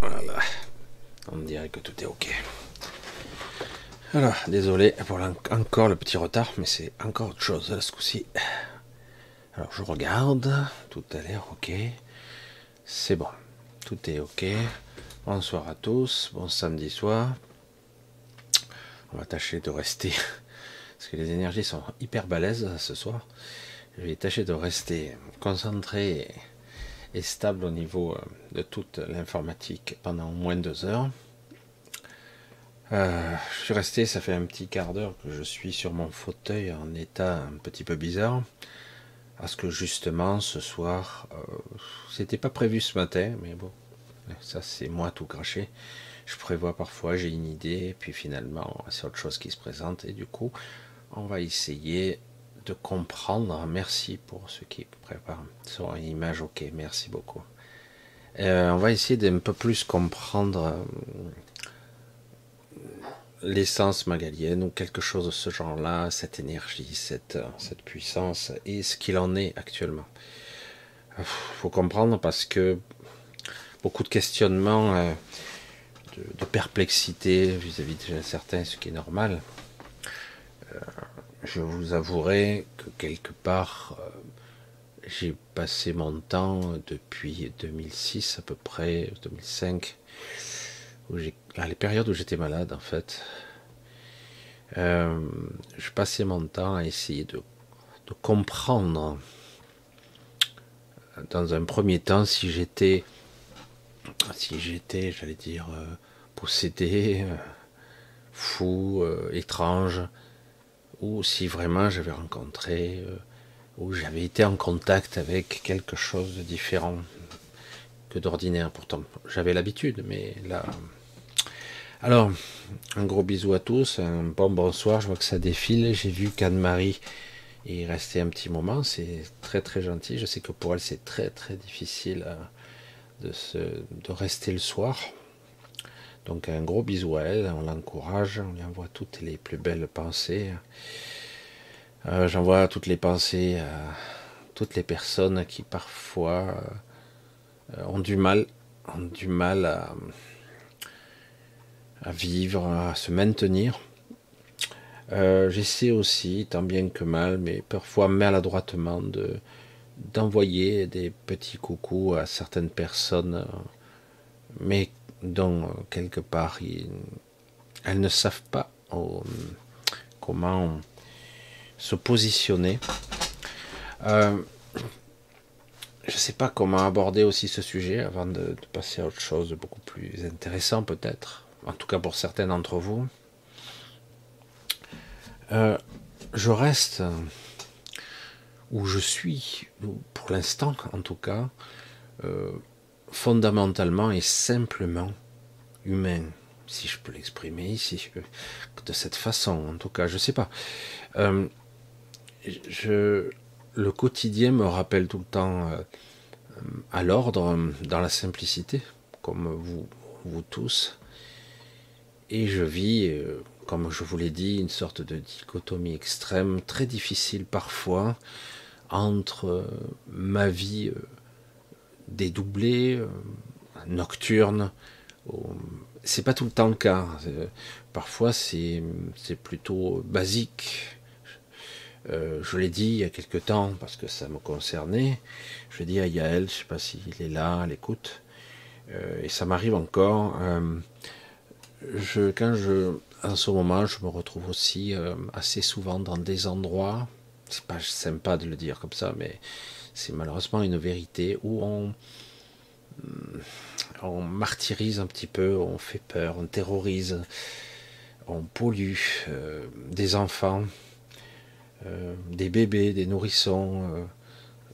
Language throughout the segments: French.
Voilà. On dirait que tout est ok. Alors, désolé pour encore le petit retard, mais c'est encore autre chose ce coup-ci. Alors, je regarde. Tout a l'air ok. C'est bon. Tout est ok. Bonsoir à tous. Bon samedi soir. On va tâcher de rester. Parce que les énergies sont hyper balèzes ce soir. Je vais tâcher de rester concentré stable au niveau euh, de toute l'informatique pendant moins de deux heures. Euh, je suis resté, ça fait un petit quart d'heure que je suis sur mon fauteuil en état un petit peu bizarre. Parce que justement, ce soir, euh, c'était pas prévu ce matin, mais bon, ça c'est moi tout craché. Je prévois parfois, j'ai une idée, puis finalement, c'est autre chose qui se présente, et du coup, on va essayer de comprendre. Merci pour ceux qui préparent sur une image. Ok, merci beaucoup. Euh, on va essayer d'un peu plus comprendre euh, l'essence magalienne ou quelque chose de ce genre-là, cette énergie, cette, euh, cette puissance et ce qu'il en est actuellement. Faut comprendre parce que beaucoup de questionnements, de, de, perplexité vis-à-vis de certains, ce qui est normal je vous avouerai que quelque part, euh, j'ai passé mon temps depuis 2006 à peu près, 2005, où les périodes où j'étais malade en fait. Euh, je passais mon temps à essayer de, comprendre, dans un premier temps, si j'étais, si j'étais, j'allais dire, euh, possédé, fou, étrange, ou si vraiment j'avais rencontré, euh, ou j'avais été en contact avec quelque chose de différent que d'ordinaire. Pourtant, j'avais l'habitude, mais là. Alors, un gros bisou à tous, un bon bonsoir. Je vois que ça défile. J'ai vu qu'Anne-Marie est restée un petit moment. C'est très très gentil. Je sais que pour elle, c'est très très difficile euh, de, se, de rester le soir. Donc un gros bisou à elle, on l'encourage, on lui envoie toutes les plus belles pensées. Euh, j'envoie toutes les pensées à toutes les personnes qui parfois euh, ont du mal, ont du mal à, vivre, à se maintenir. Euh, j'essaie aussi, tant bien que mal, mais parfois maladroitement, de, d'envoyer des petits coucous à certaines personnes, mais dont euh, quelque part elles ne savent pas euh, comment se positionner. Euh, je ne sais pas comment aborder aussi ce sujet avant de, passer à autre chose de beaucoup plus intéressant peut-être, en tout cas pour certains d'entre vous. je reste où je suis, pour l'instant en tout cas, fondamentalement et simplement humain, si je peux l'exprimer ici, de cette façon, en tout cas, je ne sais pas. Euh, je, le quotidien me rappelle tout le temps euh, à l'ordre, dans la simplicité, comme vous, vous tous, et je vis, euh, comme je vous l'ai dit, une sorte de dichotomie extrême, très difficile parfois, entre ma vie dédoublé, euh, nocturne. C'est pas tout le temps le cas. Parfois, c'est plutôt basique. Euh, je l'ai dit il y a quelque temps parce que ça me concernait. Je dit à Yael, je sais pas s'il est là, à l'écoute. Euh, et ça m'arrive encore. je, quand je, en ce moment, je me retrouve aussi assez souvent dans des endroits. C'est pas sympa de le dire comme ça, mais c'est malheureusement une vérité où on, hmm, on martyrise un petit peu, on fait peur, on terrorise, on pollue euh, des enfants, euh, des bébés, des nourrissons. Euh.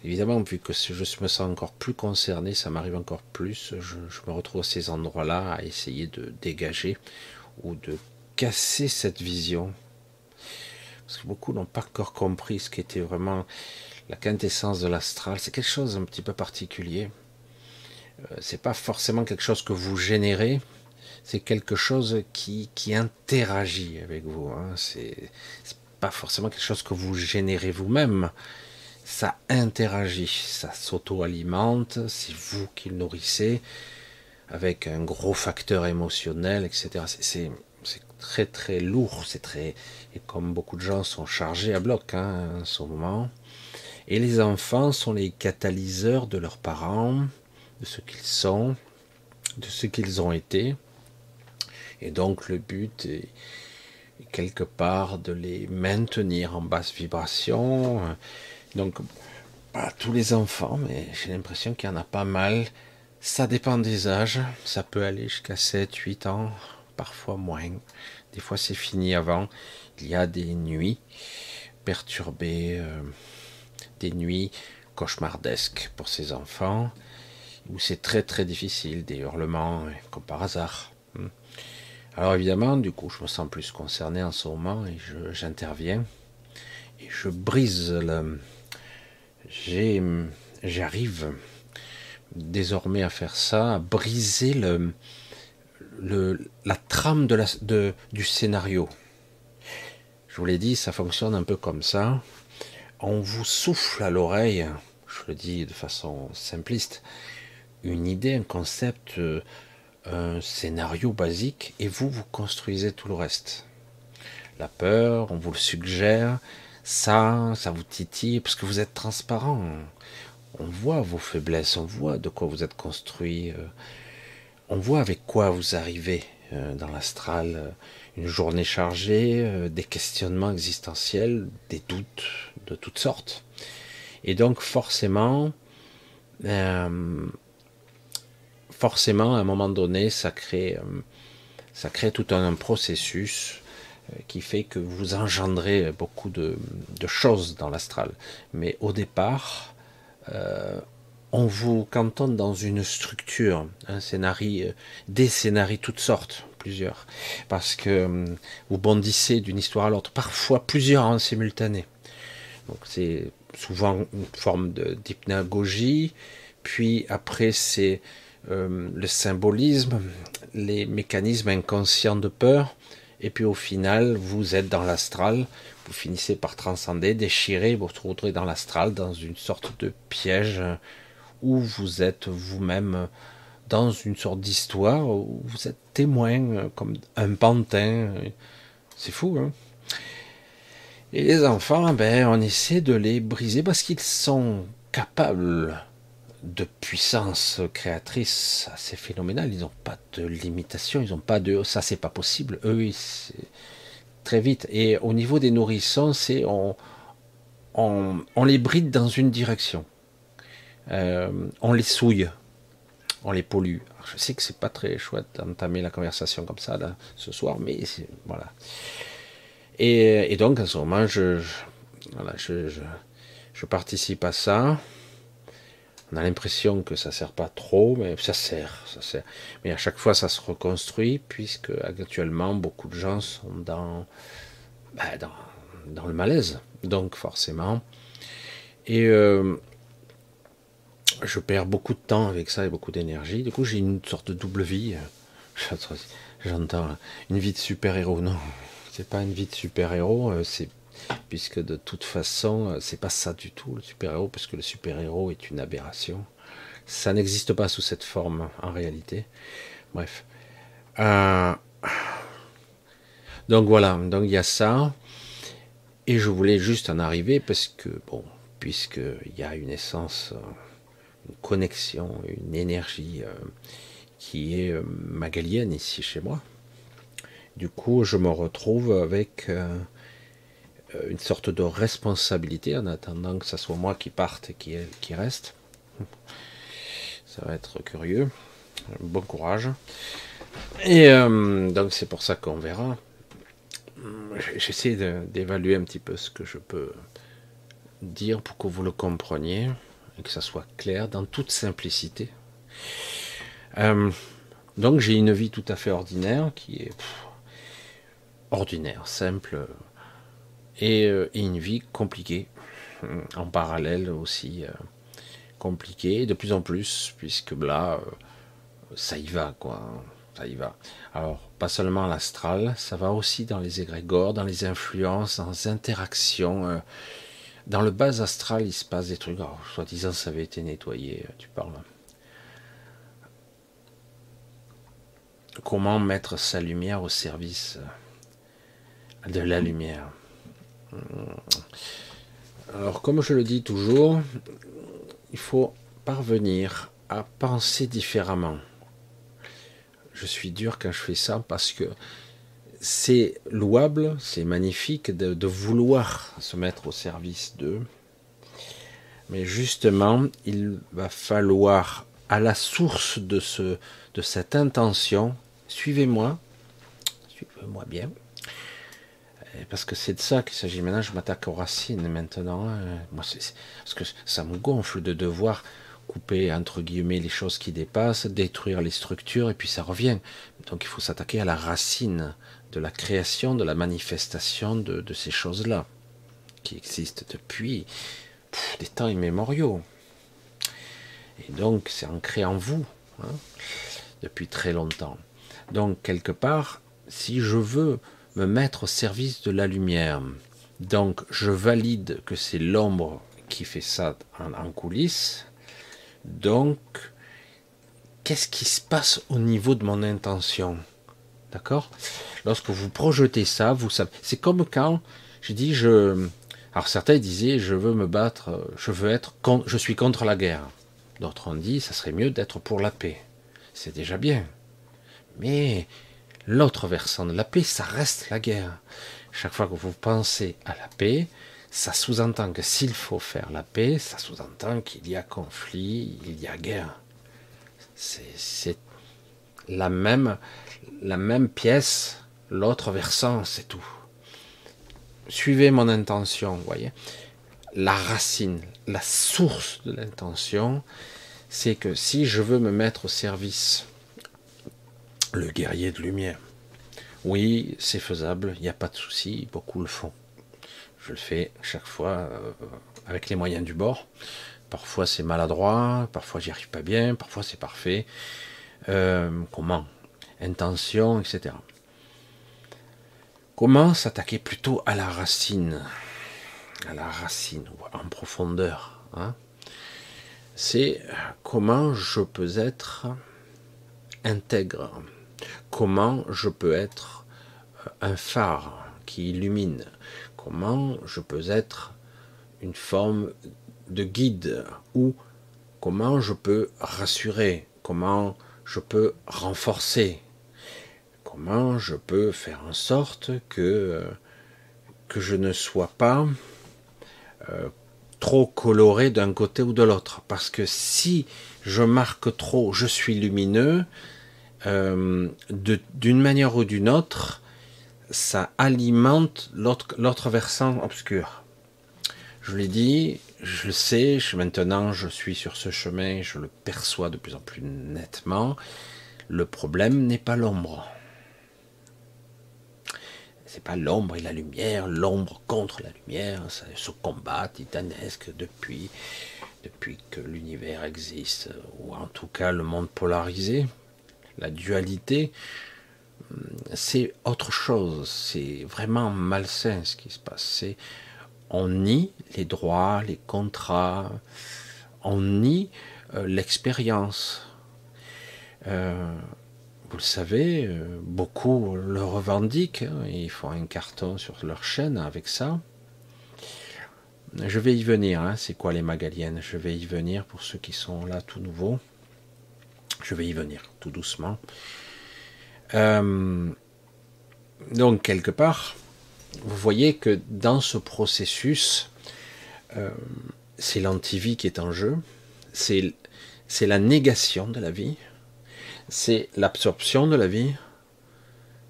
évidemment, vu que je me sens encore plus concerné, ça m'arrive encore plus, je, je, me retrouve à ces endroits-là à essayer de dégager ou de casser cette vision. Parce que beaucoup n'ont pas encore compris ce qui était vraiment la quintessence de l'astral, c'est quelque chose un petit peu particulier. Euh, c'est pas forcément quelque chose que vous générez, c'est quelque chose qui, qui interagit avec vous. Hein. C'est pas forcément quelque chose que vous générez vous-même. Ça interagit, ça s'auto-alimente, c'est vous qui le nourrissez. avec un gros facteur émotionnel, etc. C'est très très lourd, c'est très et comme beaucoup de gens sont chargés à bloc hein, en ce moment. Et les enfants sont les catalyseurs de leurs parents, de ce qu'ils sont, de ce qu'ils ont été. Et donc le but est quelque part de les maintenir en basse vibration. Donc pas tous les enfants, mais j'ai l'impression qu'il y en a pas mal. Ça dépend des âges, ça peut aller jusqu'à 7, 8 ans, parfois moins. Des fois c'est fini avant. Il y a des nuits perturbées, euh, nuits cauchemardesques pour ces enfants, où c'est très très difficile, des hurlements comme par hasard. Hmm. Alors évidemment, du coup, je me sens plus concerné en ce moment et j'interviens et je brise le. J'arrive désormais à faire ça, à briser le, le, la trame de la, de, du scénario. Je vous l'ai dit, ça fonctionne un peu comme ça. On vous souffle à l'oreille, je le dis de façon simpliste, une idée, un concept, euh, un scénario basique, et vous, vous construisez tout le reste. La peur, on vous le suggère, ça, ça vous titille, parce que vous êtes transparent. On voit vos faiblesses, on voit de quoi vous êtes construit, euh, on voit avec quoi vous arrivez euh, dans l'astral. Euh, une journée chargée, des questionnements existentiels, des doutes de toutes sortes. Et donc forcément, forcément, à un moment donné, ça crée, crée tout un, processus qui fait que vous engendrez beaucoup de, de choses dans l'astral. Mais au départ, euh, on vous cantonne dans une structure, un scénario, euh, des scénarios toutes sortes, parce que euh, vous bondissez d'une histoire à l'autre, parfois plusieurs en simultané. Donc c'est souvent une forme d'hypnagogie, puis après c'est le symbolisme, les mécanismes inconscients de peur, et puis au final vous êtes dans l'astral, vous finissez par transcender, déchirer, vous retrouverez dans l'astral, dans une sorte de piège où vous êtes vous-même dans une sorte d'histoire où vous êtes témoin comme un pantin. C'est fou, hein Et les enfants, ben, on essaie de les briser parce qu'ils sont capables de puissance créatrice assez phénoménale. Ils n'ont pas de limitation, ils n'ont pas de ça, c'est pas possible. Eux, très vite. Et au niveau des nourrissons, c'est on, on, les bride dans une direction. Euh, on les souille, on les pollue. Je sais que c'est pas très chouette d'entamer la conversation comme ça là, ce soir, mais voilà. Et, donc à ce moment, je, je, participe à ça. On a l'impression que ça sert pas trop, mais ça sert, ça sert. Mais à chaque fois, ça se reconstruit, puisque actuellement, beaucoup de gens sont dans, dans, dans, le malaise. Donc, forcément. Et euh, je perds beaucoup de temps avec ça et beaucoup d'énergie. Du coup, j'ai une sorte de double vie. J'entends une vie de super-héros. Non, c'est pas une vie de super-héros, euh, puisque de toute façon, euh, c'est pas ça du tout le super-héros, parce que le super-héros est une aberration. Ça n'existe pas sous cette forme en réalité. Bref. Euh, donc voilà, donc il y a ça. Et je voulais juste en arriver parce que, bon, puisqu'il y a une essence, une connexion, une énergie qui est magalienne ici chez moi. Du coup, je me retrouve avec euh, une sorte de responsabilité en attendant que ce soit moi qui parte et qui, reste. Ça va être curieux. Bon courage. Et euh, donc c'est pour ça qu'on verra. J'essaie d'évaluer un petit peu ce que je peux dire pour que vous le compreniez que ça soit clair dans toute simplicité. Euh, donc j'ai une vie tout à fait ordinaire qui est ordinaire, simple, euh, et, une vie compliquée euh, en parallèle aussi compliquée de plus en plus puisque là ça y va quoi ça y va alors pas seulement l'astral ça va aussi dans les égrégores dans les influences dans les interactions dans le bas astral il se passe des trucs soi-disant ça avait été nettoyé tu parles comment mettre sa lumière au service de la lumière? Alors, comme je le dis toujours, il faut parvenir à penser différemment. Je suis dur quand je fais ça parce que c'est louable, c'est magnifique de, vouloir se mettre au service d'eux. Mais justement, il va falloir à la source de, ce, de cette intention, suivez-moi, suivez-moi bien, parce que c'est de ça qu'il s'agit. Maintenant, je m'attaque aux racines maintenant. Hein. Moi, parce que ça me gonfle de devoir couper entre guillemets les choses qui dépassent, détruire les structures, et puis ça revient. Donc il faut s'attaquer à la racine de la création, de la manifestation de, ces choses-là, qui existent depuis des temps immémoriaux. Et donc, c'est ancré en vous, hein, depuis très longtemps. Donc, quelque part, si je veux me mettre au service de la lumière, donc je valide que c'est l'ombre qui fait ça en, en coulisses, donc, qu'est-ce qui se passe au niveau de mon intention? D'accord? Lorsque vous projetez ça, vous savez. C'est comme quand j'ai dit je. Alors certains disaient je veux me battre, je veux être je suis contre la guerre. D'autres ont dit ça serait mieux d'être pour la paix. C'est déjà bien. Mais l'autre versant de la paix, ça reste la guerre. Chaque fois que vous pensez à la paix, ça sous-entend que s'il faut faire la paix, ça sous-entend qu'il y a conflit, il y a guerre. C'est la même, la même pièce, l'autre versant, c'est tout. Suivez mon intention, voyez. La racine, la source de l'intention, c'est que si je veux me mettre au service, le guerrier de lumière, oui, c'est faisable, il n'y a pas de souci, beaucoup le font. Je le fais chaque fois euh, avec les moyens du bord. Parfois c'est maladroit, parfois j'y arrive pas bien, parfois c'est parfait. Euh, comment Intention, etc. Comment s'attaquer plutôt à la racine. À la racine, en profondeur. Hein. C'est comment je peux être intègre, comment je peux être euh, un phare qui illumine, comment je peux être une forme de guide ou comment je peux rassurer, comment je peux renforcer, je peux faire en sorte que, que je ne sois pas euh, trop coloré d'un côté ou de l'autre. Parce que si je marque trop, je suis lumineux, euh, d'une manière ou d'une autre, ça alimente l'autre versant obscur. Je l'ai dit, je le sais, maintenant je suis sur ce chemin, je le perçois de plus en plus nettement. Le problème n'est pas l'ombre. C'est pas l'ombre et la lumière, l'ombre contre la lumière, ce combat titanesque depuis, depuis que l'univers existe, ou en tout cas le monde polarisé, la dualité, c'est autre chose, c'est vraiment malsain ce qui se passe. On nie les droits, les contrats, on nie euh, l'expérience. Euh, vous le savez, euh, beaucoup le revendiquent, hein, ils font un carton sur leur chaîne avec ça. Je vais y venir, hein, c'est quoi les magaliennes? Je vais y venir pour ceux qui sont là tout nouveau. Je vais y venir tout doucement. donc quelque part, vous voyez que dans ce processus, euh, c'est l'antivie qui est en jeu, c'est la négation de la vie, c'est l'absorption de la vie,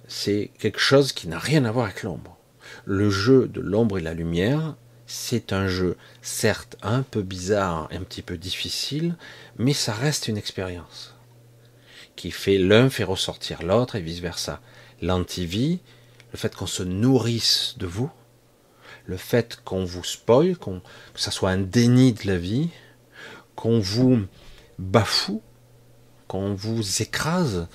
c'est quelque chose qui n'a rien à voir avec l'ombre. Le jeu de l'ombre et la lumière, c'est un jeu certes un peu bizarre un petit peu difficile, mais ça reste une expérience qui fait l'un fait ressortir l'autre et vice versa. L'antivie, le fait qu'on se nourrisse de vous, le fait qu'on vous spoil, que ça soit un déni de la vie, qu'on vous bafoue, qu'on vous écrase,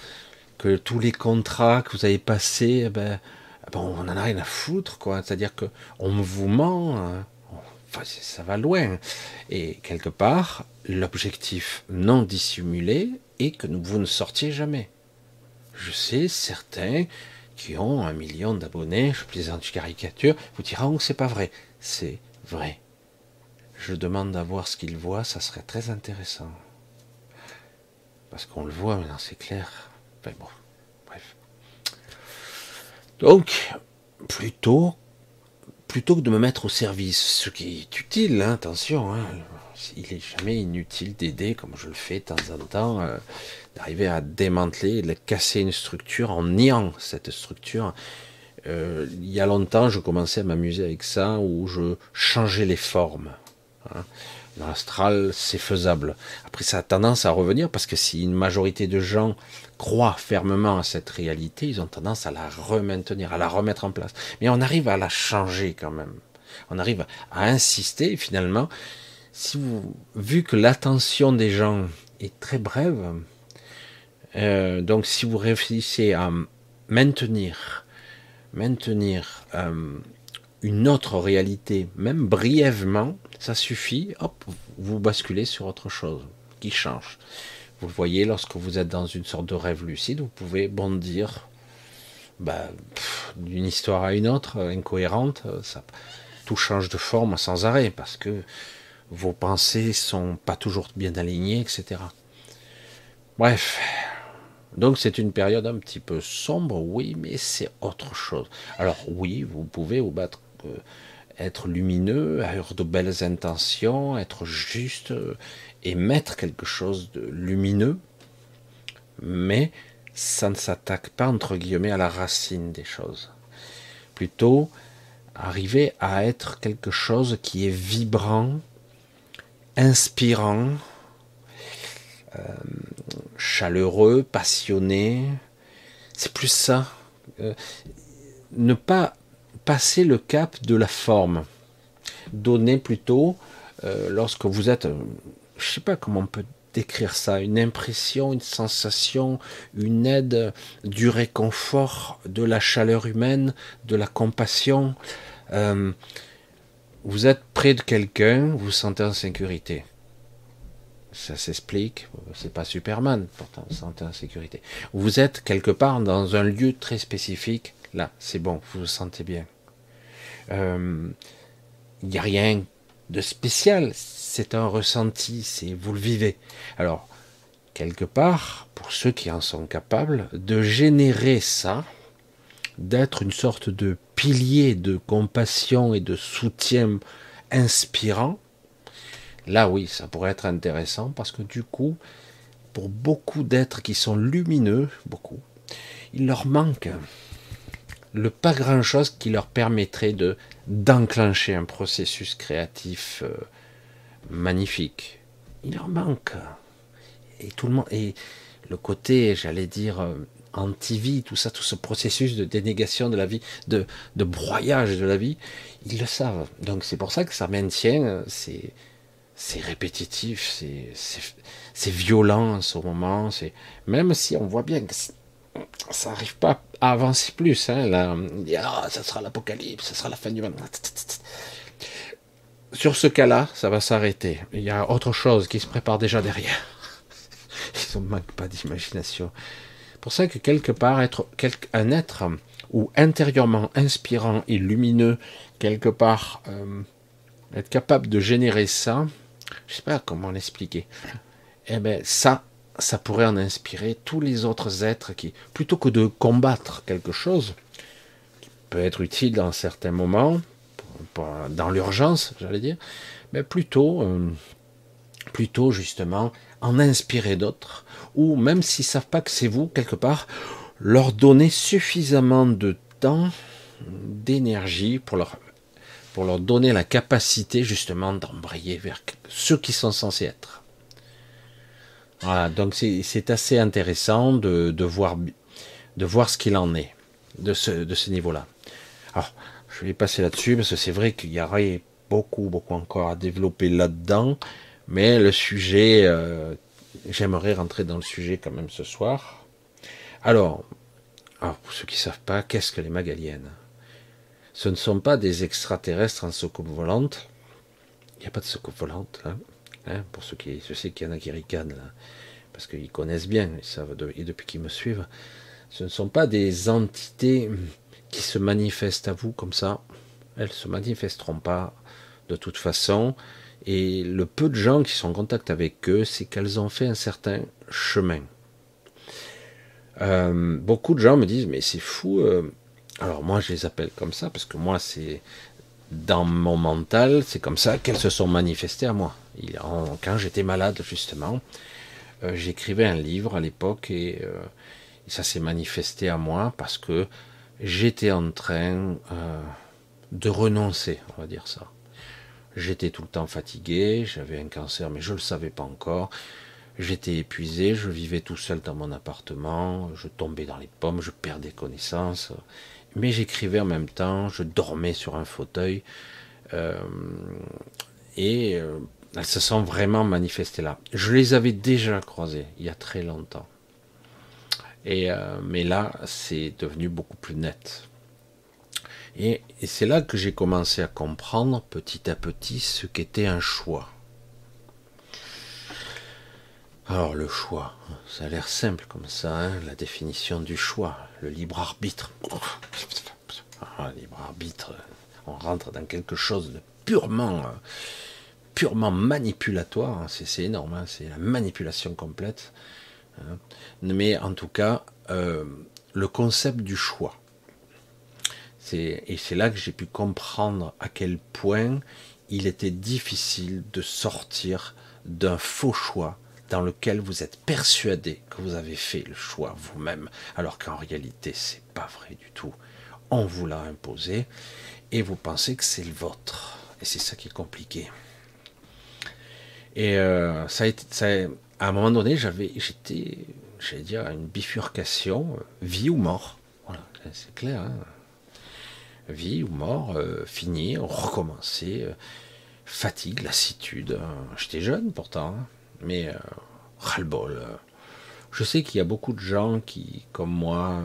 que tous les contrats que vous avez passés, eh ben, eh ben, on en a rien à foutre, quoi. C'est-à-dire que on vous ment, hein. enfin, ça va loin. Et quelque part, l'objectif non dissimulé est que vous ne sortiez jamais. Je sais certains qui ont un million d'abonnés, je plaisante, caricature, vous diront que c'est pas vrai. C'est vrai. Je demande à voir ce qu'ils voient, ça serait très intéressant. Parce qu'on le voit maintenant, c'est clair. Enfin bon, bref. Donc, plutôt, plutôt que de me mettre au service, ce qui est utile, hein, attention, hein, il est jamais inutile d'aider, comme je le fais de temps en temps, euh, d'arriver à démanteler, de casser une structure en niant cette structure. Euh, il y a longtemps, je commençais à m'amuser avec ça, où je changeais les formes. Hein. L'astral, c'est faisable. Après, ça a tendance à revenir parce que si une majorité de gens croient fermement à cette réalité, ils ont tendance à la remaintenir, à la remettre en place. Mais on arrive à la changer quand même. On arrive à insister finalement, vu que l'attention des gens est très brève, euh, donc si vous réfléchissez à maintenir, maintenir euh, une autre réalité, même brièvement, ça suffit, hop, vous basculez sur autre chose qui change. Vous le voyez, lorsque vous êtes dans une sorte de rêve lucide, vous pouvez bondir bah, d'une histoire à une autre, incohérente, ça, tout change de forme sans arrêt, parce que vos pensées sont pas toujours bien alignées, etc. Bref, donc c'est une période un petit peu sombre, oui, mais c'est autre chose. Alors oui, vous pouvez vous battre, euh, être lumineux, avoir de belles intentions, être juste euh, et mettre quelque chose de lumineux, mais ça ne s'attaque pas entre guillemets à la racine des choses. Plutôt arriver à être quelque chose qui est vibrant, inspirant, euh, chaleureux, passionné. C'est plus ça. Euh, ne pas passer le cap de la forme. Donner plutôt, euh, lorsque vous êtes, je ne sais pas comment on peut décrire ça, une impression, une sensation, une aide, du réconfort, de la chaleur humaine, de la compassion vous êtes près de quelqu'un, vous vous sentez en sécurité. Ça s'explique, c'est pas Superman, pourtant vous sentez en sécurité. Vous êtes quelque part dans un lieu très spécifique, là, c'est bon, vous vous sentez bien. Il euh, n'y a rien de spécial, c'est un ressenti, c'est vous le vivez. Alors, quelque part, pour ceux qui en sont capables, de générer ça, d'être une sorte de pilier de compassion et de soutien inspirant, là oui, ça pourrait être intéressant parce que du coup, pour beaucoup d'êtres qui sont lumineux, beaucoup, il leur manque le pas grand-chose qui leur permettrait de d'enclencher un processus créatif euh, magnifique. Il leur manque. Et tout le monde et le côté, j'allais dire, euh, anti-vie, tout ça, tout ce processus de dénégation de la vie, de, de broyage de la vie, ils le savent. Donc c'est pour ça que ça maintient, c'est c'est répétitif, c'est c'est violent en ce moment, c'est même si on voit bien que ça n'arrive pas à avancer plus, hein, là, ah, ça sera l'apocalypse, ça sera la fin du monde. Sur ce cas-là, ça va s'arrêter. Il y a autre chose qui se prépare déjà derrière. Ils ne manquent pas d'imagination pour ça que quelque part, être un être ou intérieurement inspirant et lumineux, quelque part, euh, être capable de générer ça, je sais pas comment l'expliquer. Eh ben ça, ça pourrait en inspirer tous les autres êtres qui, plutôt que de combattre quelque chose, qui peut être utile dans certains moments, dans l'urgence, j'allais dire, mais plutôt, euh, plutôt justement en inspirer d'autres, ou même s'ils savent pas que c'est vous, quelque part, leur donner suffisamment de temps, d'énergie pour leur, pour leur donner la capacité justement d'embrayer vers ceux qui sont censés être. Voilà, donc c'est assez intéressant de, voir, de voir ce qu'il en est de ce, niveau-là. Alors, je vais passer là-dessus parce que c'est vrai qu'il y aurait beaucoup, beaucoup encore à développer là-dedans. Mais le sujet, euh, j'aimerais rentrer dans le sujet quand même ce soir. Alors, pour ceux qui ne savent pas, qu'est-ce que les Magaliennes? Ce ne sont pas des extraterrestres en soucoupe volante. Il n'y a pas de soucoupe volante, là. Hein, pour ceux qui, je sais qu'il y en a qui ricanent, parce qu'ils connaissent bien, ils savent, et depuis qu'ils me suivent. Ce ne sont pas des entités qui se manifestent à vous comme ça. Elles se manifesteront pas de toute façon. Et le peu de gens qui sont en contact avec eux, c'est qu'elles ont fait un certain chemin. Euh, beaucoup de gens me disent mais c'est fou. Euh. Alors moi je les appelle comme ça parce que moi c'est dans mon mental, c'est comme ça qu'elles se sont manifestées à moi. Quand j'étais malade justement, euh, j'écrivais un livre à l'époque et, ça s'est manifesté à moi parce que j'étais en train de renoncer, on va dire ça. J'étais tout le temps fatigué, j'avais un cancer, mais je ne le savais pas encore. J'étais épuisé, je vivais tout seul dans mon appartement, je tombais dans les pommes, je perdais connaissance. Mais j'écrivais en même temps, je dormais sur un fauteuil. Euh, et euh, elles se sont vraiment manifestées là. Je les avais déjà croisées il y a très longtemps. Et, euh, mais là, c'est devenu beaucoup plus net. et c'est là que j'ai commencé à comprendre petit à petit ce qu'était un choix. Alors le choix, ça a l'air simple comme ça, hein, la définition du choix, le libre arbitre. Ah, libre arbitre, on rentre dans quelque chose de purement, purement manipulatoire. Hein, c'est énorme, hein, c'est la manipulation complète. Mais en tout cas, euh, le concept du choix. Et c'est là que j'ai pu comprendre à quel point il était difficile de sortir d'un faux choix dans lequel vous êtes persuadé que vous avez fait le choix vous-même, alors qu'en réalité c'est pas vrai du tout. On vous l'a imposé et vous pensez que c'est le vôtre. Et c'est ça qui est compliqué. Et euh, ça, a à un moment donné, j'avais, j'étais, j'allais dire, à une bifurcation, euh, vie ou mort. Voilà, c'est clair. Hein. vie ou mort, euh, finir, recommencer, fatigue, lassitude. J'étais jeune pourtant, hein. mais ras-le-bol. Je sais qu'il y a beaucoup de gens qui, comme moi,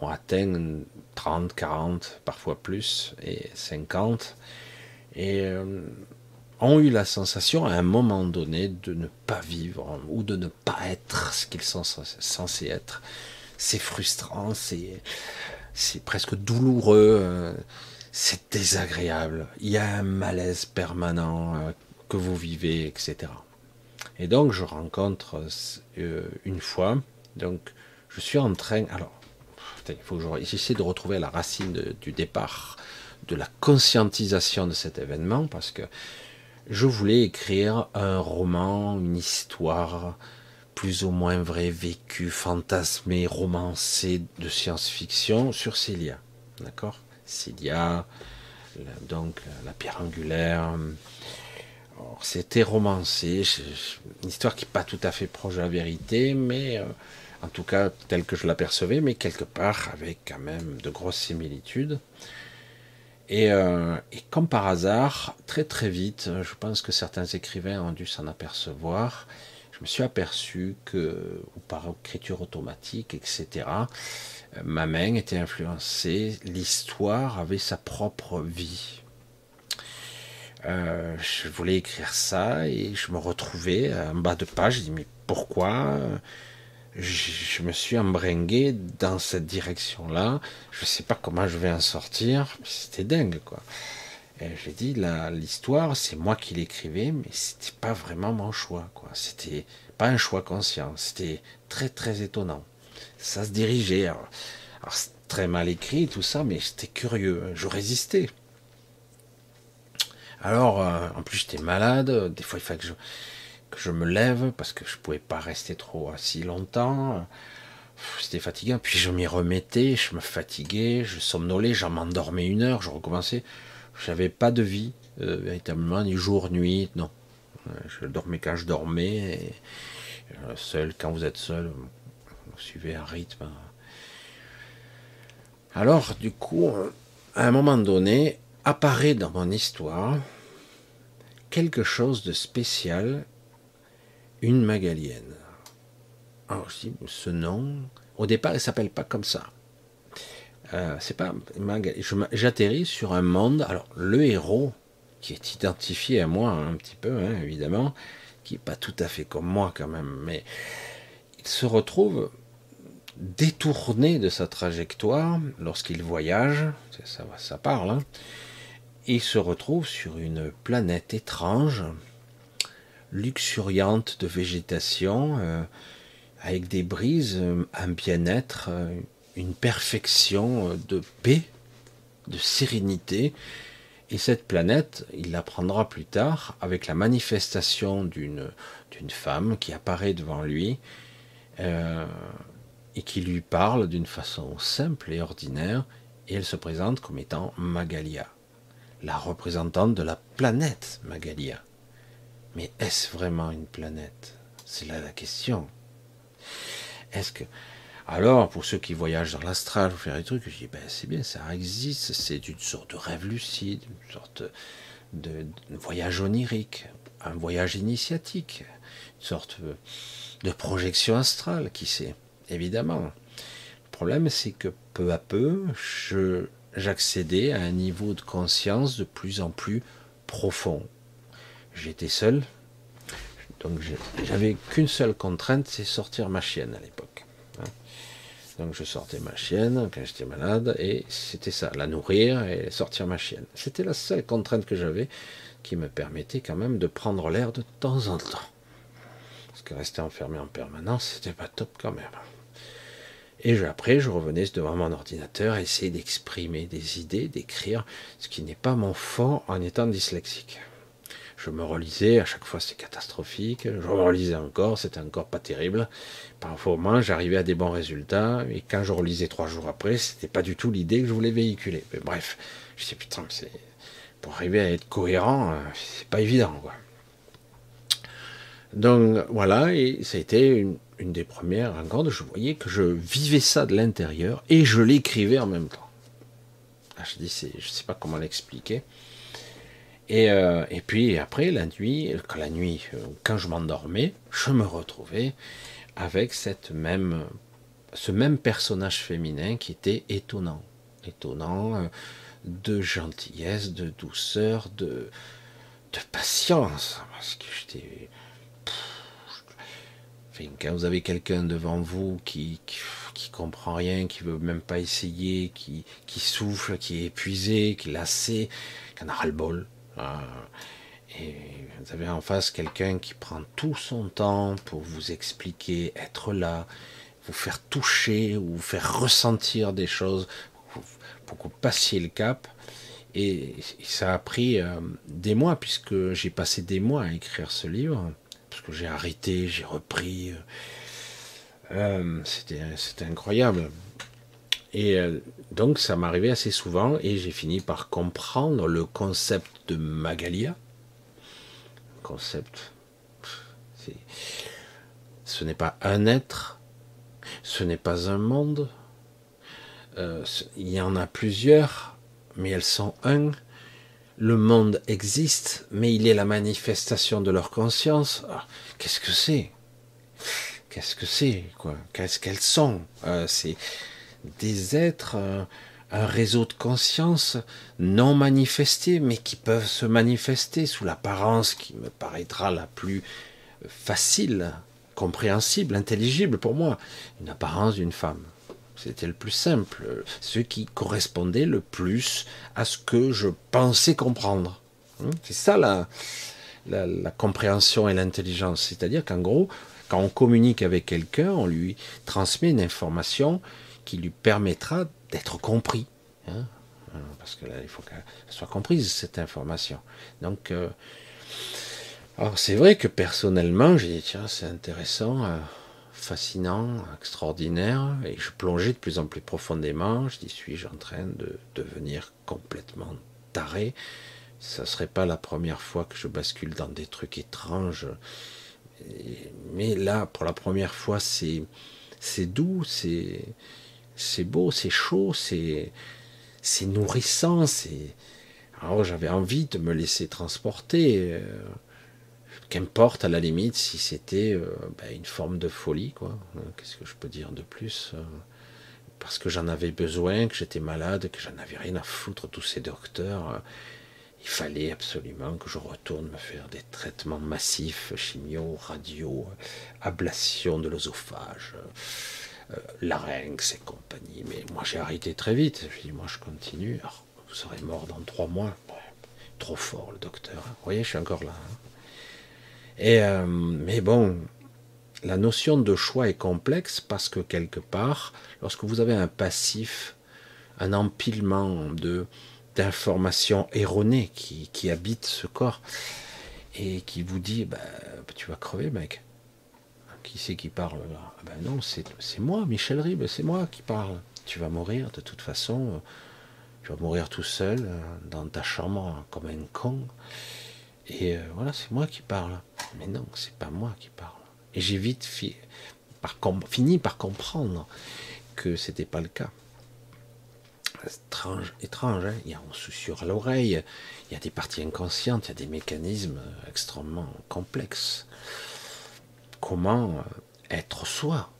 ont atteint 30, 40, parfois plus, et 50, et ont eu la sensation à un moment donné de ne pas vivre ou de ne pas être ce qu'ils sont censés être. C'est frustrant, c'est, presque douloureux, c'est désagréable. Il y a un malaise permanent que vous vivez, etc. Et donc je rencontre euh, une fois, donc je suis en train, alors il faut que j'essaie de retrouver la racine du départ, de la conscientisation de cet événement, parce que je voulais écrire un roman, une histoire plus ou moins vraie, vécue, fantasmée, romancée de science-fiction sur Célia. D'accord? Célia, donc la pierre angulaire, c'était romancé, une histoire qui n'est pas tout à fait proche de la vérité, mais euh, en tout cas telle que je l'apercevais, mais quelque part avec quand même de grosses similitudes. Et, euh, et, comme par hasard, très très vite, je pense que certains écrivains ont dû s'en apercevoir, je me suis aperçu que, par écriture automatique, etc., ma main était influencée, l'histoire avait sa propre vie. Euh, je voulais écrire ça et je me retrouvais en bas de page. Je dis mais pourquoi? Je, me suis embringué dans cette direction-là. Je ne sais pas comment je vais en sortir. C'était dingue quoi. J'ai dit l'histoire, c'est moi qui l'écrivais, mais c'était pas vraiment mon choix quoi. C'était pas un choix conscient. C'était très très étonnant. Ça se dirigeait. Alors, alors très mal écrit tout ça, mais j'étais curieux. Je résistais. Alors, euh, en plus, j'étais malade. Des fois, il fallait que je, je me lève parce que je pouvais pas rester trop assis longtemps. C'était fatigant. Puis je m'y remettais, je me fatiguais, je somnolais, j'en m'endormais une heure, je recommençais. J'avais pas de vie, euh, véritablement, ni jour, nuit, non. Euh, je dormais quand je dormais, et, seul quand vous êtes seul, vous suivez un rythme. Alors, du coup, à un moment donné, apparaît dans mon histoire quelque chose de spécial, une magalienne. Alors je dis, ce nom, au départ, il s'appelle pas comme ça. Euh, c'est pas J'atterris sur un monde. Alors le héros qui est identifié à moi un petit peu, hein, évidemment, qui est pas tout à fait comme moi quand même, mais il se retrouve détourné de sa trajectoire lorsqu'il voyage, ça, ça parle, hein, il se retrouve sur une planète étrange, luxuriante de végétation, euh, avec des brises, un bien-être, une perfection de paix, de sérénité. Et cette planète, il l'apprendra plus tard avec la manifestation d'une femme qui apparaît devant lui euh, et qui lui parle d'une façon simple et ordinaire, et elle se présente comme étant Magalia, la représentante de la planète Magalia. Mais est-ce vraiment une planète? C'est là la question. Est-ce que alors, pour ceux qui voyagent dans l'astral, ou faire des trucs, je dis, ben, c'est bien, ça existe, c'est une sorte de rêve lucide, une sorte de, voyage onirique, un voyage initiatique, une sorte de projection astrale, qui sait, évidemment. Le problème, c'est que peu à peu, j'accédais à un niveau de conscience de plus en plus profond. J'étais seul, donc j'avais qu'une seule contrainte, c'est sortir ma chienne à l'époque. Donc je sortais ma chienne quand j'étais malade, et c'était ça, la nourrir et sortir ma chienne. C'était la seule contrainte que j'avais qui me permettait quand même de prendre l'air de temps en temps. Parce que rester enfermé en permanence, c'était pas top quand même. Et après, je revenais devant mon ordinateur, essayer d'exprimer des idées, d'écrire, ce qui n'est pas mon fort en étant dyslexique. Je me relisais, à chaque fois c'était catastrophique, je relisais encore, c'était encore pas terrible. Parfois au moins j'arrivais à des bons résultats, et quand je relisais trois jours après, c'était pas du tout l'idée que je voulais véhiculer. Mais bref, je disais putain, c'est pour arriver à être cohérent, euh, c'est pas évident quoi. Donc voilà, et ça a été une, des premières rencontres, je voyais que je vivais ça de l'intérieur et je l'écrivais en même temps. Ah, je dis, je sais pas comment l'expliquer. Euh, et, puis après, la nuit, quand la nuit, euh, quand je m'endormais, je me retrouvais avec cette même, ce même personnage féminin qui était étonnant, étonnant, euh, de gentillesse, de douceur, de, de patience, parce que j'étais, quand vous avez quelqu'un devant vous qui, qui, comprend rien, qui veut même pas essayer, qui, qui souffle, qui est épuisé, qui est lassé, qui en a ras le bol, ah. Et vous avez en face quelqu'un qui prend tout son temps pour vous expliquer, être là, vous faire toucher ou vous faire ressentir des choses pour que vous passiez le cap. Et ça a pris euh, des mois, puisque j'ai passé des mois à écrire ce livre, parce que j'ai arrêté, j'ai repris. Euh, c'était incroyable. Et euh, donc ça m'arrivait assez souvent et j'ai fini par comprendre le concept de Magalia. Concept. Ce n'est pas un être, ce n'est pas un monde. Euh, il y en a plusieurs, mais elles sont un. Le monde existe, mais il est la manifestation de leur conscience. Ah, qu'est-ce que c'est? Qu'est-ce que c'est Qu'est-ce qu'elles sont? Euh, C'est des êtres, un, réseau de conscience non manifestés, mais qui peuvent se manifester sous l'apparence qui me paraîtra la plus facile, compréhensible, intelligible pour moi, une apparence d'une femme. C'était le plus simple, ce qui correspondait le plus à ce que je pensais comprendre. Hein? C'est ça la, la, compréhension et l'intelligence. C'est-à-dire qu'en gros, quand on communique avec quelqu'un, on lui transmet une information qui lui permettra d'être compris. Hein. parce que là, il faut qu'elle soit comprise, cette information. Donc, euh, alors c'est vrai que personnellement, j'ai dit, tiens, c'est intéressant, euh, fascinant, extraordinaire, et je plongeais de plus en plus profondément. Je dis, suis-je en train de devenir complètement taré? Ça serait pas la première fois que je bascule dans des trucs étranges. Mais là, pour la première fois, c'est c'est doux, c'est c'est beau, c'est chaud, c'est c'est nourrissant, c'est alors j'avais envie de me laisser transporter, euh, qu'importe à la limite si c'était euh, ben, une forme de folie quoi. Qu'est-ce que je peux dire de plus euh, Parce que j'en avais besoin, que j'étais malade, que j'en avais rien à foutre tous ces docteurs. il fallait absolument que je retourne me faire des traitements massifs, chimio, radio, ablation de l'œsophage larynx et compagnie. Mais moi, j'ai arrêté très vite. Je dis, moi, je continue. vous serez mort dans trois mois. trop fort, le docteur. Vous voyez, je suis encore là. Hein. Et, euh, mais bon, la notion de choix est complexe parce que quelque part, lorsque vous avez un passif, un empilement de d'informations erronées qui, qui habitent ce corps et qui vous dit bah, tu vas crever mec qui c'est qui parle là? Ah ben non c'est moi Michel Ribes c'est moi qui parle. Tu vas mourir de toute façon tu vas mourir tout seul euh, dans ta chambre comme un con. Et euh, voilà c'est moi qui parle. Mais non c'est pas moi qui parle. Et j'ai vite fini par comprendre que c'était pas le cas. Étrange, étrange hein. Il y a, on susurre à l'oreille, il y a des parties inconscientes, il y a des mécanismes extrêmement complexes. Comment euh, être soi.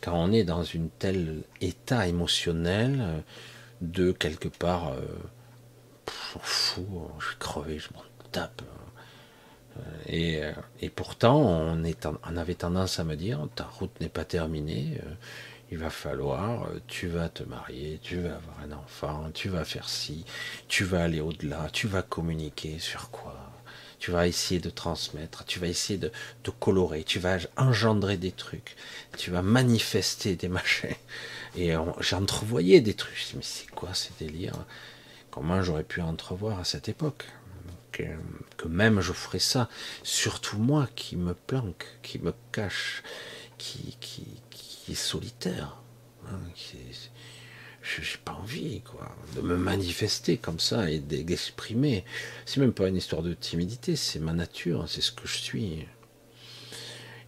Quand on est dans un tel état émotionnel euh, de quelque part, euh, fou, je suis crevé, je m'en tape, euh, et, pourtant, on, est avait tendance à me dire, ta route n'est pas terminée, euh, il va falloir, euh, tu vas te marier, tu vas avoir un enfant, tu vas faire ci, tu vas aller au-delà, tu vas communiquer sur quoi, tu vas essayer de transmettre, tu vas essayer de, colorer, tu vas engendrer des trucs, tu vas manifester des machins. Et j'entrevoyais des trucs, mais c'est quoi ces délires Comment j'aurais pu entrevoir à cette époque? Que, même je ferai ça, surtout moi qui me planque, qui me cache, qui, qui, qui est solitaire. Hein, je n'ai pas envie quoi, de me manifester comme ça et d'exprimer. C'est même pas une histoire de timidité, c'est ma nature, c'est ce que je suis.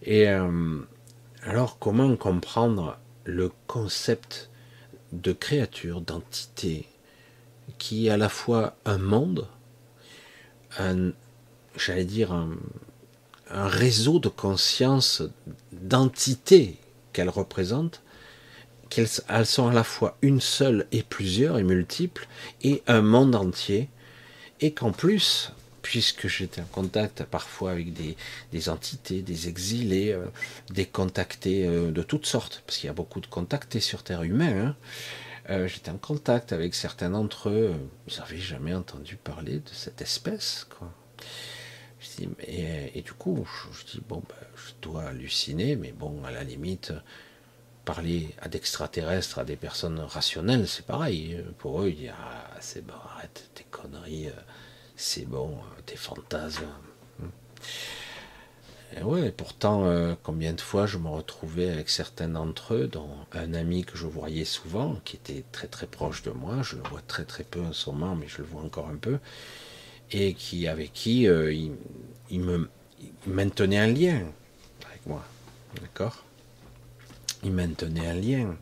Et euh, alors, comment comprendre le concept de créature, d'entité, qui est à la fois un monde, un, j'allais dire, un, réseau de conscience, d'entités qu'elles représentent, qu'elles elles sont à la fois une seule et plusieurs et multiples, et un monde entier, et qu'en plus, puisque j'étais en contact parfois avec des, entités, des exilés, euh, des contactés euh, de toutes sortes, parce qu'il y a beaucoup de contactés sur Terre humaine, hein, euh, j'étais en contact avec certains d'entre eux. Vous n'avez jamais entendu parler de cette espèce, quoi. et, du coup, je, dis, bon, ben, je dois halluciner, mais bon, à la limite, parler à d'extraterrestres, à des personnes rationnelles, c'est pareil. Pour eux, il y a, ah, c'est bon, arrête tes conneries, c'est bon, tes fantasmes. Et ouais, pourtant, euh, combien de fois je me retrouvais avec certains d'entre eux, dont un ami que je voyais souvent, qui était très très proche de moi, je le vois très très peu en ce moment, mais je le vois encore un peu, et qui avec qui euh, il, me maintenait un lien avec moi, d'accord? Il maintenait un lien.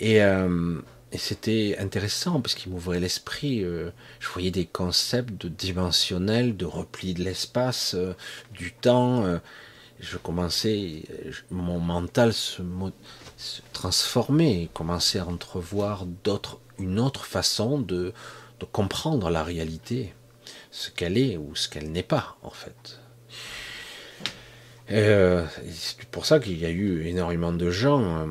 Et euh, et c'était intéressant parce qu'il m'ouvrait l'esprit. Euh, je voyais des concepts de dimensionnel, de repli de l'espace, euh, du temps. Je commençais, mon mental se, se transformait, commençait à entrevoir une autre façon de comprendre la réalité, ce qu'elle est ou ce qu'elle n'est pas en fait. C'est pour ça qu'il y a eu énormément de gens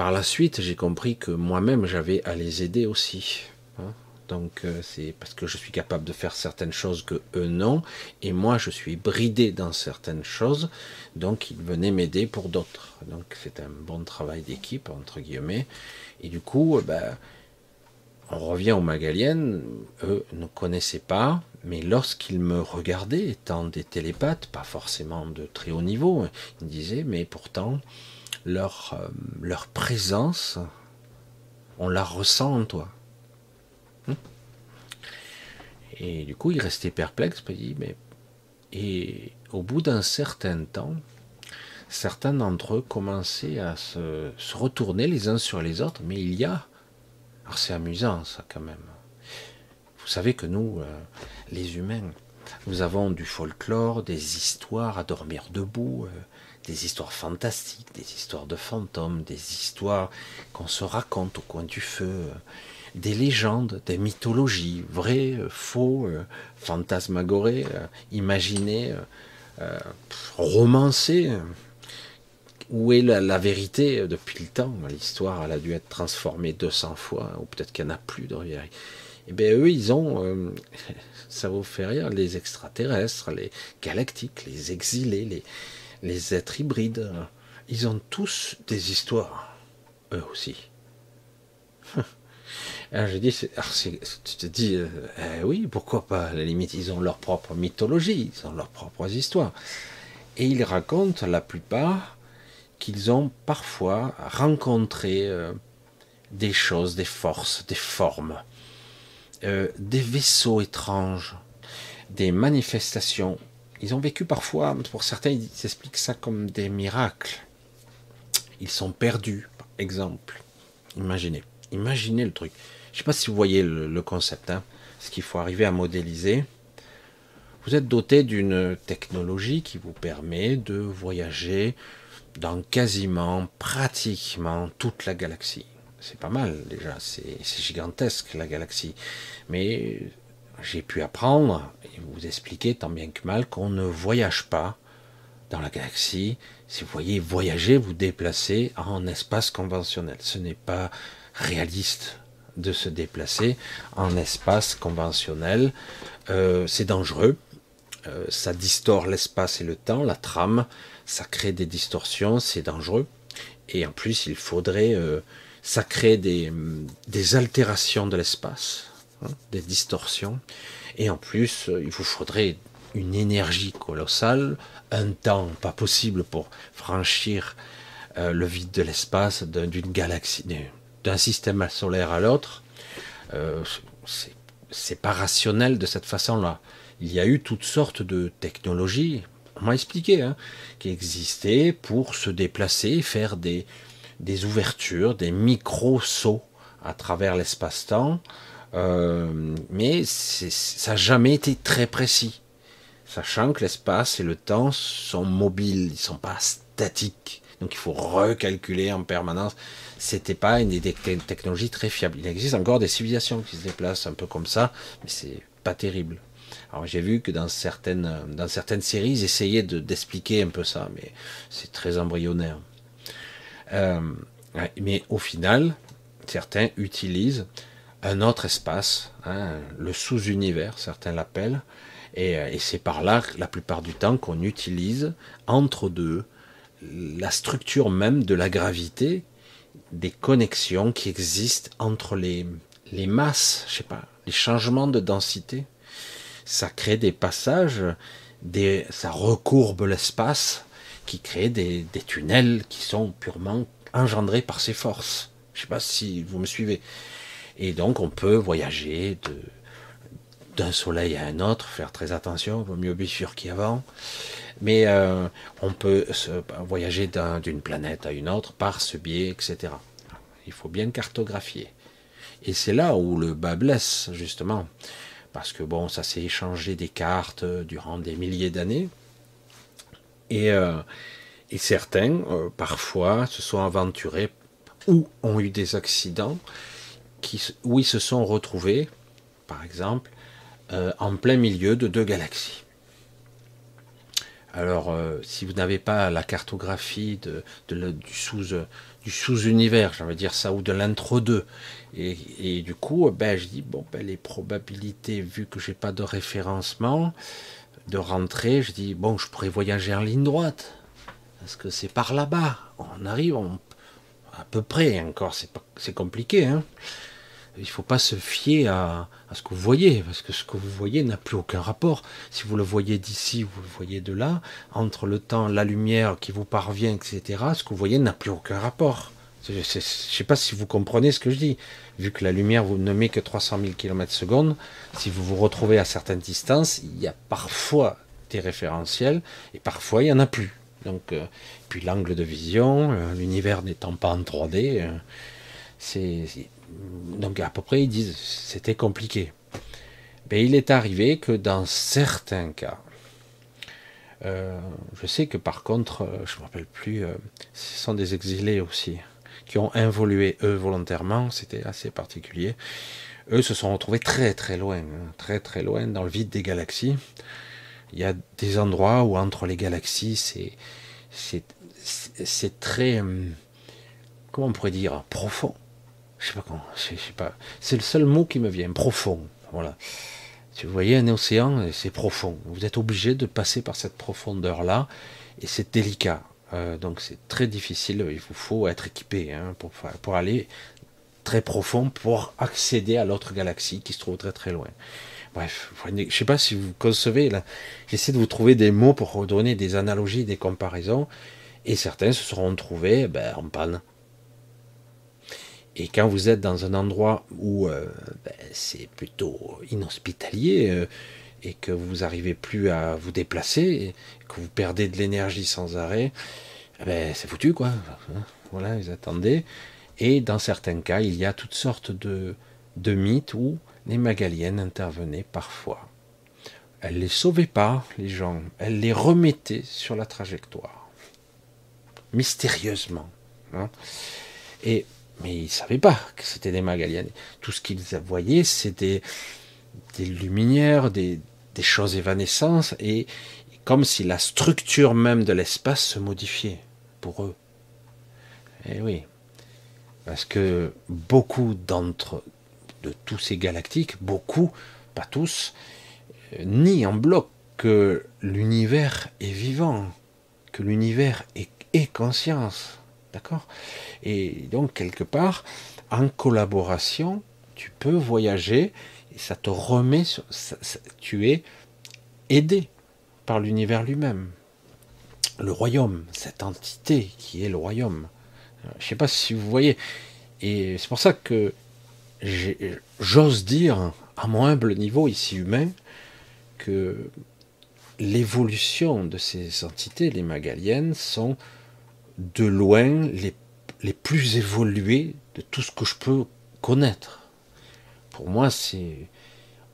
par la suite, j'ai compris que moi-même, j'avais à les aider aussi. Hein. Donc euh, c'est parce que je suis capable de faire certaines choses que eux non, et moi je suis bridé dans certaines choses, donc ils venaient m'aider pour d'autres. Donc c'est un bon travail d'équipe entre guillemets. Et du coup, euh, ben, on revient aux Magaliennes, eux ne connaissaient pas, mais lorsqu'ils me regardaient, étant des télépathes, pas forcément de très haut niveau, ils me disaient, mais pourtant, leur, euh, leur présence, on la ressent en toi. Hmm? et du coup, il restait perplexe, il mais et au bout d'un certain temps, certains d'entre eux commençaient à se, retourner les uns sur les autres, mais il y a, alors c'est amusant ça quand même. Vous savez que nous, euh, les humains, nous avons du folklore, des histoires à dormir debout, euh, des histoires fantastiques, des histoires de fantômes, des histoires qu'on se raconte au coin du feu, euh, des légendes, des mythologies, vraies, faux, fantasmagorées, imaginées, romancées, où est la, vérité depuis le temps? L'histoire, elle a dû être transformée 200 fois, ou peut-être qu'il n'y en a plus de Et eh bien, eux, ils ont, euh, ça vous fait rire, les extraterrestres, les galactiques, les exilés, les, les êtres hybrides. Ils ont tous des histoires, eux aussi. Alors j'ai dit, tu te dis, euh, eh oui, pourquoi pas À la limite, ils ont leur propre mythologie, ils ont leurs propres histoires. Et ils racontent la plupart qu'ils ont parfois rencontré euh, des choses, des forces, des formes, euh, des vaisseaux étranges, des manifestations. Ils ont vécu parfois, pour certains, ils expliquent ça comme des miracles. Ils sont perdus, par exemple. Imaginez, imaginez le truc. Je ne sais pas si vous voyez le, concept, hein, ce qu'il faut arriver à modéliser. Vous êtes doté d'une technologie qui vous permet de voyager dans quasiment, pratiquement toute la galaxie. C'est pas mal déjà, c'est gigantesque la galaxie. Mais j'ai pu apprendre et vous expliquer tant bien que mal qu'on ne voyage pas dans la galaxie. Si vous voyez voyager, vous déplacer en espace conventionnel. Ce n'est pas réaliste de se déplacer en espace conventionnel. Euh, c'est dangereux. Euh, ça distord l'espace et le temps, la trame. Ça crée des distorsions, c'est dangereux. Et en plus, il faudrait. Euh, ça crée des, des altérations de l'espace, hein, des distorsions. Et en plus, il vous faudrait une énergie colossale, un temps pas possible pour franchir le vide de l'espace d'une galaxie, d'un système solaire à l'autre, euh, c'est pas rationnel de cette façon-là. Il y a eu toutes sortes de technologies, on m'a expliqué, hein, qui existaient pour se déplacer, faire des, des ouvertures, des micro-sauts à travers l'espace-temps, euh, mais ça n'a jamais été très précis, sachant que l'espace et le temps sont mobiles, ils ne sont pas statiques. Donc il faut recalculer en permanence c'était pas une technologie très fiable. Il existe encore des civilisations qui se déplacent un peu comme ça, mais c'est pas terrible. Alors j'ai vu que dans certaines, dans certaines séries, ils essayaient d'expliquer un peu ça, mais c'est très embryonnaire. Euh, mais au final, certains utilisent un autre espace, hein, le sous-univers, certains l'appellent, et, et c'est par là, la plupart du temps, qu'on utilise entre deux la structure même de la gravité des connexions qui existent entre les, masses, je sais pas, les changements de densité. Ça crée des passages, ça recourbe l'espace, qui crée des, tunnels qui sont purement engendrés par ces forces. Je sais pas si vous me suivez. Et donc on peut voyager d'un soleil à un autre, faire très attention, vaut mieux bifurquer avant. Mais euh, on peut se, voyager d'une planète à une autre par ce biais, etc. Il faut bien cartographier. Et c'est là où le bas blesse, justement. Parce que bon, ça s'est échangé des cartes durant des milliers d'années. Et, euh, et, certains, euh, parfois, se sont aventurés ou ont eu des accidents qui, où ils se sont retrouvés, par exemple, en plein milieu de deux galaxies. Alors, euh, si vous n'avez pas la cartographie de, du sous euh, du sous-univers, j'allais dire ça, ou de l'intro-deux, et, du coup, ben, je dis, bon, ben, les probabilités, vu que j'ai pas de référencement, de rentrer, je dis, bon, je pourrais voyager en ligne droite, parce que c'est par là-bas, on arrive, à peu près, encore, c'est compliqué, hein il faut pas se fier à, ce que vous voyez, parce que ce que vous voyez n'a plus aucun rapport. Si vous le voyez d'ici, vous le voyez de là, entre le temps, la lumière qui vous parvient, etc., ce que vous voyez n'a plus aucun rapport. Je ne sais pas si vous comprenez ce que je dis. Vu que la lumière vous ne met que 300 000 km secondes, si vous vous retrouvez à certaines distances, il y a parfois des référentiels et parfois il n'y en a plus. Donc, euh, puis l'angle de vision, euh, l'univers n'étant pas en 3D, euh, c'est donc à peu près ils disent c'était compliqué. Mais il est arrivé que dans certains cas, je sais que par contre, je ne me rappelle plus, ce sont des exilés aussi, qui ont évolué eux volontairement, c'était assez particulier. Eux se sont retrouvés très très loin, hein, très très loin dans le vide des galaxies. Il y a des endroits où entre les galaxies, c'est c'est très, hum, comment on pourrait dire, profond. Je sais pas comment, pas. C'est le seul mot qui me vient, profond. Voilà. Si vous voyez un océan, c'est profond. Vous êtes obligé de passer par cette profondeur-là, et c'est délicat. Euh, donc c'est très difficile. Il vous faut être équipé hein, pour, pour aller très profond pour accéder à l'autre galaxie qui se trouve très très loin. Bref, je ne sais pas si vous concevez, j'essaie de vous trouver des mots pour donner des analogies, des comparaisons, et certains se seront trouvés ben, en panne. Et quand vous êtes dans un endroit où euh, ben, c'est plutôt inhospitalier euh, et que vous n'arrivez plus à vous déplacer, et que vous perdez de l'énergie sans arrêt, ben, c'est foutu quoi. Voilà, ils attendaient. Et dans certains cas, il y a toutes sortes de, de mythes où les Magaliennes intervenaient parfois. Elles ne les sauvaient pas, les gens, elles les remettaient sur la trajectoire. Mystérieusement. Hein. Et, mais ils ne savaient pas que c'était des Magaliennes. Tout ce qu'ils voyaient, c'était des luminaires, des, des choses évanescentes, et comme si la structure même de l'espace se modifiait pour eux. Eh oui. Parce que beaucoup d'entre de tous ces galactiques, beaucoup, pas tous, euh, nient en bloc que l'univers est vivant, que l'univers est, conscience. D'accord? Et donc, quelque part, en collaboration, tu peux voyager et ça te remet sur. tu es aidé par l'univers lui-même. Le royaume, cette entité qui est le royaume. Je ne sais pas si vous voyez. Et c'est pour ça que j'ose dire, à mon humble niveau ici humain, que l'évolution de ces entités, les magaliennes, sont de loin les, les plus évoluées de tout ce que je peux connaître. Pour moi, c'est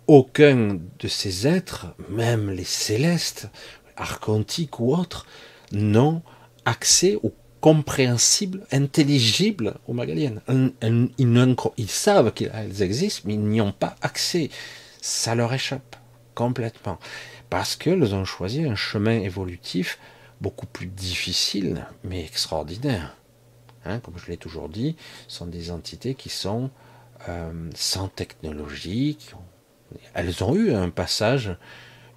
aucun de ces êtres, même les célestes, archontiques ou autres, n'ont accès au compréhensible, intelligible aux Magaliennes. Ils, savent qu'elles existent, mais ils n'y ont pas accès. Ça leur échappe complètement. Parce qu'elles ont choisi un chemin évolutif beaucoup plus difficile, mais extraordinaire. Hein, comme je l'ai toujours dit, ce sont des entités qui sont euh, sans technologie. Elles ont eu un passage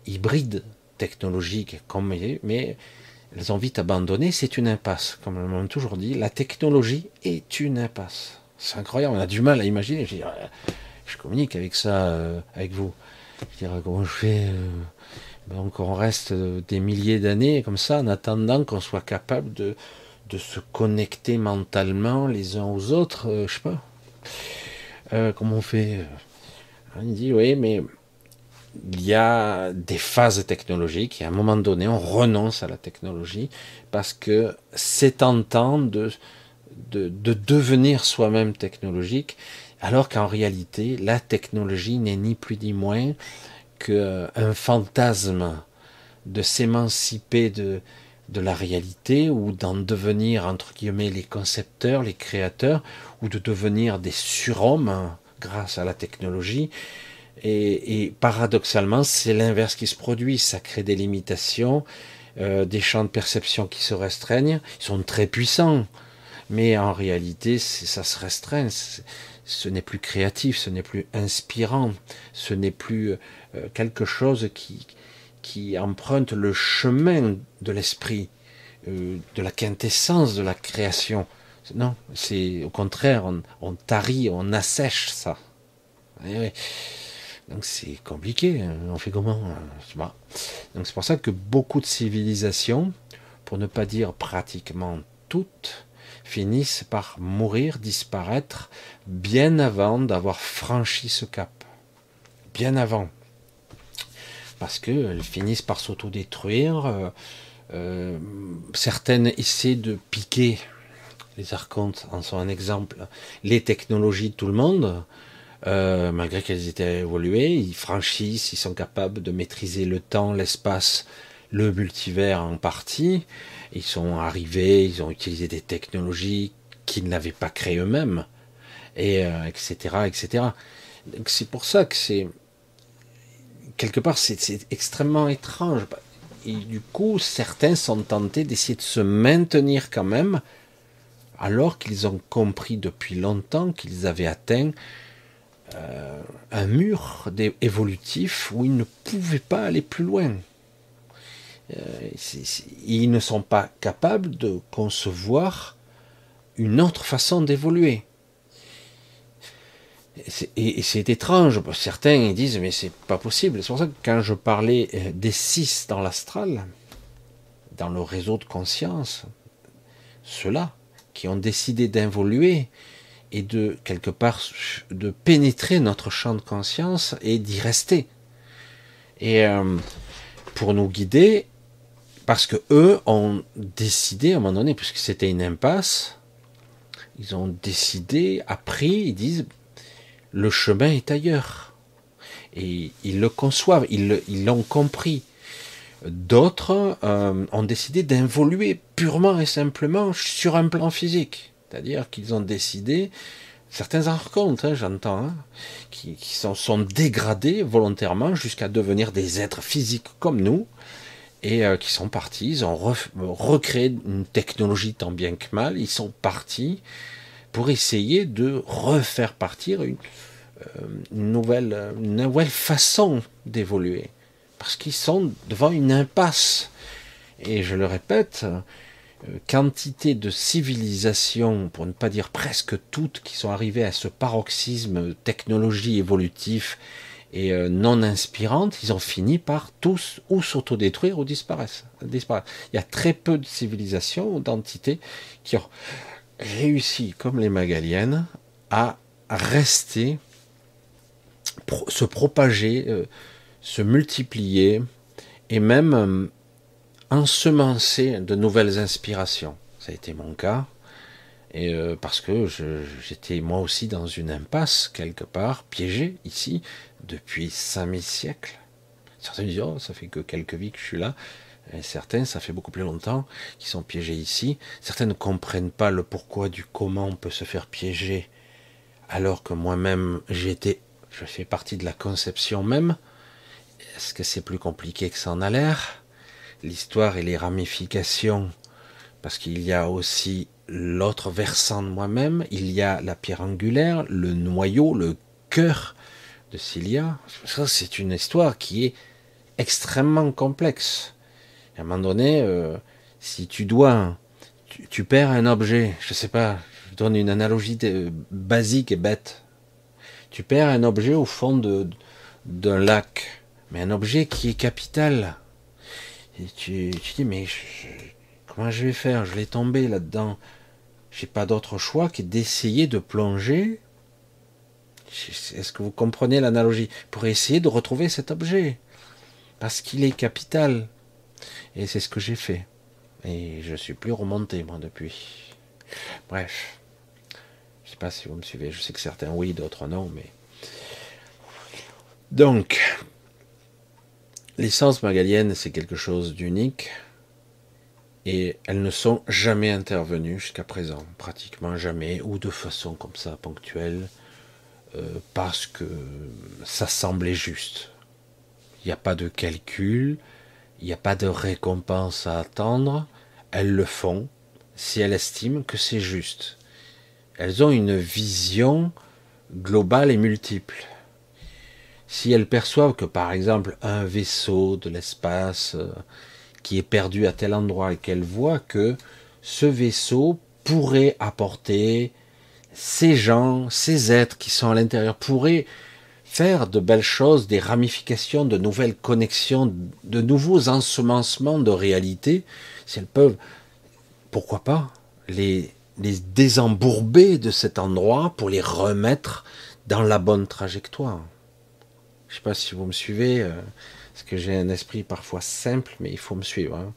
hybride technologique, mais elles ont vite abandonné, c'est une impasse. Comme on m'a toujours dit, la technologie est une impasse. C'est incroyable, on a du mal à imaginer. Je, je communique avec ça, euh, avec vous. Je dirais, comment je fais euh, Donc on reste des milliers d'années comme ça, en attendant qu'on soit capable de, se connecter mentalement les uns aux autres, euh, je sais pas. Comment on fait Il dit, oui, mais il y a des phases technologiques et à un moment donné, on renonce à la technologie parce que c'est tentant de, de, devenir soi-même technologique, alors qu'en réalité, la technologie n'est ni plus ni moins qu'un fantasme de s'émanciper de, de la réalité ou d'en devenir, entre guillemets, les concepteurs, les créateurs, ou de devenir des surhommes grâce à la technologie et, paradoxalement, c'est l'inverse qui se produit. Ça crée des limitations, euh, des champs de perception qui se restreignent. Ils sont très puissants, mais en réalité, ça se restreint. Ce n'est plus créatif, ce n'est plus inspirant, ce n'est plus euh, quelque chose qui, qui emprunte le chemin de l'esprit, euh, de la quintessence de la création. Non, c'est au contraire, on, tarit, on assèche ça. Eh donc c'est compliqué, hein. on fait comment hein, Donc c'est pour ça que beaucoup de civilisations, pour ne pas dire pratiquement toutes, finissent par mourir, disparaître, bien avant d'avoir franchi ce cap. Bien avant. Parce qu'elles finissent par s'autodétruire. Euh, euh, certaines essaient de piquer, les archontes en sont un exemple, les technologies de tout le monde. Euh, malgré qu'elles étaient évoluées, ils franchissent, ils sont capables de maîtriser le temps, l'espace, le multivers en partie. Ils sont arrivés, ils ont utilisé des technologies qu'ils n'avaient pas créées eux-mêmes, et euh, etc., etc. c'est pour ça que c'est quelque part c'est extrêmement étrange. Et du coup, certains sont tentés d'essayer de se maintenir quand même, alors qu'ils ont compris depuis longtemps qu'ils avaient atteint euh, un mur évolutif où ils ne pouvaient pas aller plus loin. Euh, ils ne sont pas capables de concevoir une autre façon d'évoluer. Et c'est étrange, certains disent mais c'est pas possible. C'est pour ça que quand je parlais euh, des six dans l'astral, dans le réseau de conscience, ceux-là qui ont décidé d'évoluer et de quelque part de pénétrer notre champ de conscience et d'y rester. Et euh, pour nous guider, parce que eux ont décidé à un moment donné, puisque c'était une impasse, ils ont décidé, appris, ils disent, le chemin est ailleurs. Et ils le conçoivent, ils l'ont compris. D'autres euh, ont décidé d'involuer purement et simplement sur un plan physique. C'est-à-dire qu'ils ont décidé, certains en compte, hein, j'entends, hein, qui, sont, dégradés volontairement jusqu'à devenir des êtres physiques comme nous, et euh, qui sont partis, ils ont recréé une technologie tant bien que mal, ils sont partis pour essayer de refaire partir une, euh, nouvelle, une nouvelle façon d'évoluer. Parce qu'ils sont devant une impasse. Et je le répète, euh, quantité de civilisations, pour ne pas dire presque toutes, qui sont arrivées à ce paroxysme technologie évolutif et euh, non inspirante, ils ont fini par tous ou s'autodétruire ou disparaître. disparaître. Il y a très peu de civilisations ou d'entités qui ont réussi, comme les Magaliennes, à rester, se propager, euh, se multiplier et même euh, ensemencer de nouvelles inspirations. Ça a été mon cas. Euh, parce que j'étais moi aussi dans une impasse quelque part, piégé ici, depuis 5000 siècles. Certains disent, oh, ça fait que quelques vies que je suis là. Et certains, ça fait beaucoup plus longtemps, qui sont piégés ici. Certains ne comprennent pas le pourquoi du comment on peut se faire piéger, alors que moi-même, j'étais, je fais partie de la conception même. Est-ce que c'est plus compliqué que ça en a l'air? L'histoire et les ramifications, parce qu'il y a aussi l'autre versant de moi-même, il y a la pierre angulaire, le noyau, le cœur de Cilia. Ça, c'est une histoire qui est extrêmement complexe à un moment donné, euh, si tu dois, tu, perds un objet, je sais pas, je donne une analogie basique et bête. Tu perds un objet au fond d'un lac, mais un objet qui est capital. Tu, dis, mais comment je vais faire? Je vais tomber là-dedans. J'ai pas d'autre choix que d'essayer de plonger. Est-ce que vous comprenez l'analogie? Pour essayer de retrouver cet objet. Parce qu'il est capital. Et c'est ce que j'ai fait. Et je suis plus remonté, moi, depuis. Bref. Je sais pas si vous me suivez. Je sais que certains oui, d'autres non, mais. Donc, l'essence magalienne, c'est quelque chose d'unique. Et elles ne sont jamais intervenues jusqu'à présent, pratiquement jamais, ou de façon comme ça, ponctuelle, euh, parce que ça semblait juste. Il n'y a pas de calcul, il n'y a pas de récompense à attendre, elles le font si elles estiment que c'est juste. Elles ont une vision globale et multiple. Si elles perçoivent que par exemple un vaisseau de l'espace euh, qui est perdu à tel endroit et qu'elles voient que ce vaisseau pourrait apporter ces gens, ces êtres qui sont à l'intérieur, pourraient faire de belles choses, des ramifications, de nouvelles connexions, de nouveaux ensemencements de réalité, si elles peuvent, pourquoi pas, les, les désembourber de cet endroit pour les remettre dans la bonne trajectoire. Je ne sais pas si vous me suivez, euh, parce que j'ai un esprit parfois simple, mais il faut me suivre. Hein.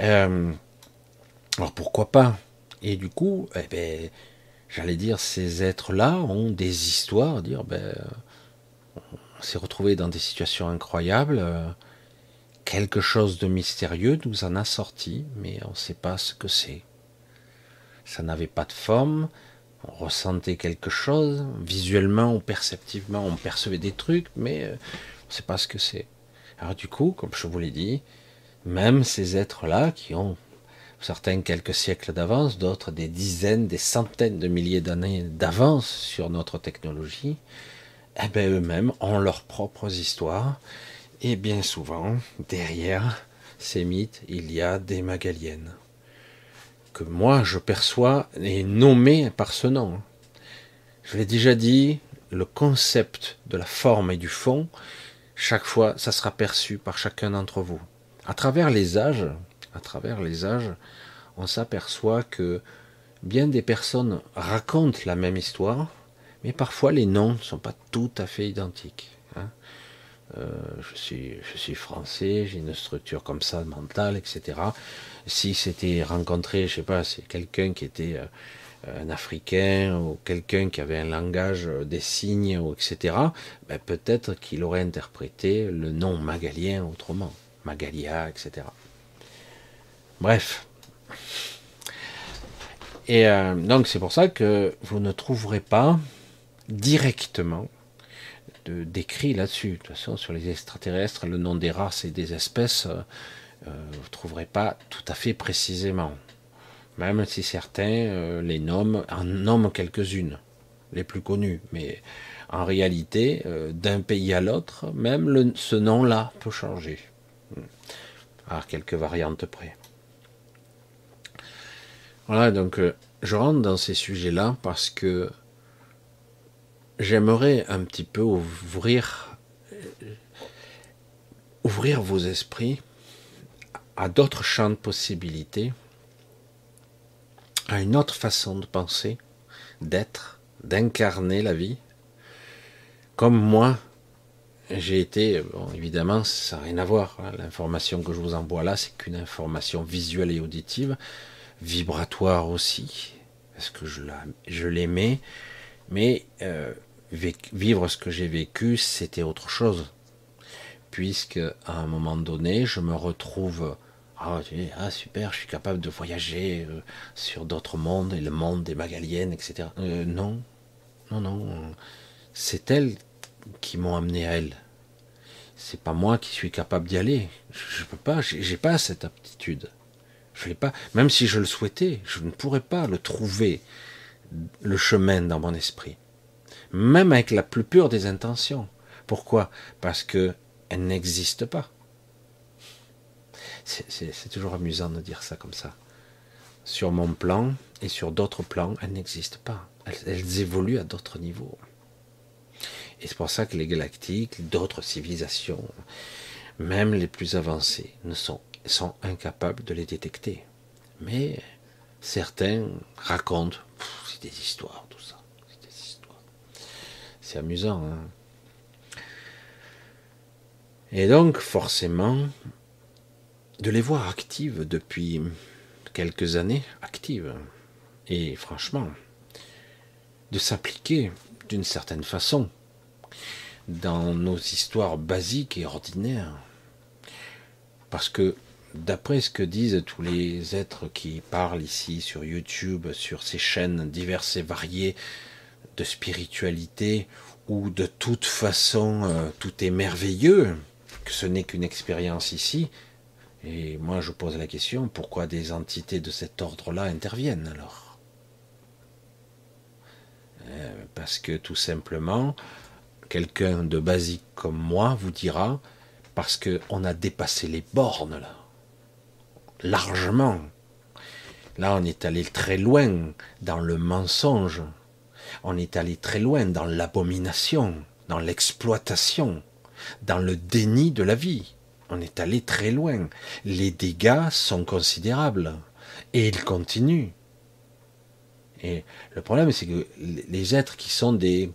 Euh, alors pourquoi pas? Et du coup, eh ben, j'allais dire, ces êtres-là ont des histoires, dire, ben, on s'est retrouvé dans des situations incroyables, euh, quelque chose de mystérieux nous en a sorti, mais on ne sait pas ce que c'est. Ça n'avait pas de forme, on ressentait quelque chose, visuellement ou perceptivement, on percevait des trucs, mais euh, on ne sait pas ce que c'est. Alors du coup, comme je vous l'ai dit, même ces êtres-là qui ont certains quelques siècles d'avance, d'autres des dizaines, des centaines de milliers d'années d'avance sur notre technologie, eh ben eux-mêmes ont leurs propres histoires. Et bien souvent, derrière ces mythes, il y a des magaliennes. Que moi, je perçois et nommées par ce nom. Je l'ai déjà dit, le concept de la forme et du fond, chaque fois, ça sera perçu par chacun d'entre vous. À travers les âges, à travers les âges, on s'aperçoit que bien des personnes racontent la même histoire, mais parfois les noms ne sont pas tout à fait identiques. Hein. Euh, je, suis, français, j'ai une structure comme ça mentale, etc. Si c'était rencontré, je sais pas, c'est quelqu'un qui était euh, un Africain ou quelqu'un qui avait un langage des signes, etc. Ben peut-être qu'il aurait interprété le nom magalien autrement. Magalia, etc. Bref. Et euh, donc c'est pour ça que vous ne trouverez pas directement d'écrit là-dessus. De toute façon, sur les extraterrestres, le nom des races et des espèces, euh, euh, vous ne trouverez pas tout à fait précisément. Même si certains les nomment, en nomment quelques-unes, les plus connues. Mais en réalité, d'un pays à l'autre, même ce nom-là peut changer à quelques variantes près. Voilà, donc euh, je rentre dans ces sujets-là parce que j'aimerais un petit peu ouvrir, euh, ouvrir vos esprits à d'autres champs de possibilités, à une autre façon de penser, d'être, d'incarner la vie, comme moi j'ai été, bon, évidemment, ça n'a rien à voir. Hein. L'information que je vous envoie là, c'est qu'une information visuelle et auditive, vibratoire aussi, parce que je, je l'aimais, mais euh, vivre ce que j'ai vécu, c'était autre chose. Puisque à un moment donné, je me retrouve ah, ah super, je suis capable de voyager euh, sur d'autres mondes et le monde des Magaliennes, etc. Euh, non, non, non. C'est elle qui m'ont amené à elle. C'est pas moi qui suis capable d'y aller. Je, ne peux pas, j'ai pas cette aptitude. Je l'ai pas. Même si je le souhaitais, je ne pourrais pas le trouver le chemin dans mon esprit. Même avec la plus pure des intentions. Pourquoi? Parce que elle n'existe pas. C'est toujours amusant de dire ça comme ça. Sur mon plan et sur d'autres plans, elles n'existent pas. elles évoluent à d'autres niveaux. Et c'est pour ça que les galactiques, d'autres civilisations, même les plus avancées, ne sont, sont incapables de les détecter. Mais certains racontent, c'est des histoires, tout ça. C'est des histoires. C'est amusant. Hein et donc, forcément, de les voir actives depuis quelques années, actives, et franchement, de s'appliquer d'une certaine façon dans nos histoires basiques et ordinaires. Parce que d'après ce que disent tous les êtres qui parlent ici sur YouTube, sur ces chaînes diverses et variées de spiritualité, où de toute façon euh, tout est merveilleux, que ce n'est qu'une expérience ici, et moi je pose la question, pourquoi des entités de cet ordre-là interviennent alors? Euh, Parce que tout simplement, quelqu'un de basique comme moi vous dira, parce qu'on a dépassé les bornes là, largement. Là, on est allé très loin dans le mensonge, on est allé très loin dans l'abomination, dans l'exploitation, dans le déni de la vie. On est allé très loin. Les dégâts sont considérables et ils continuent. Et le problème, c'est que les êtres qui sont des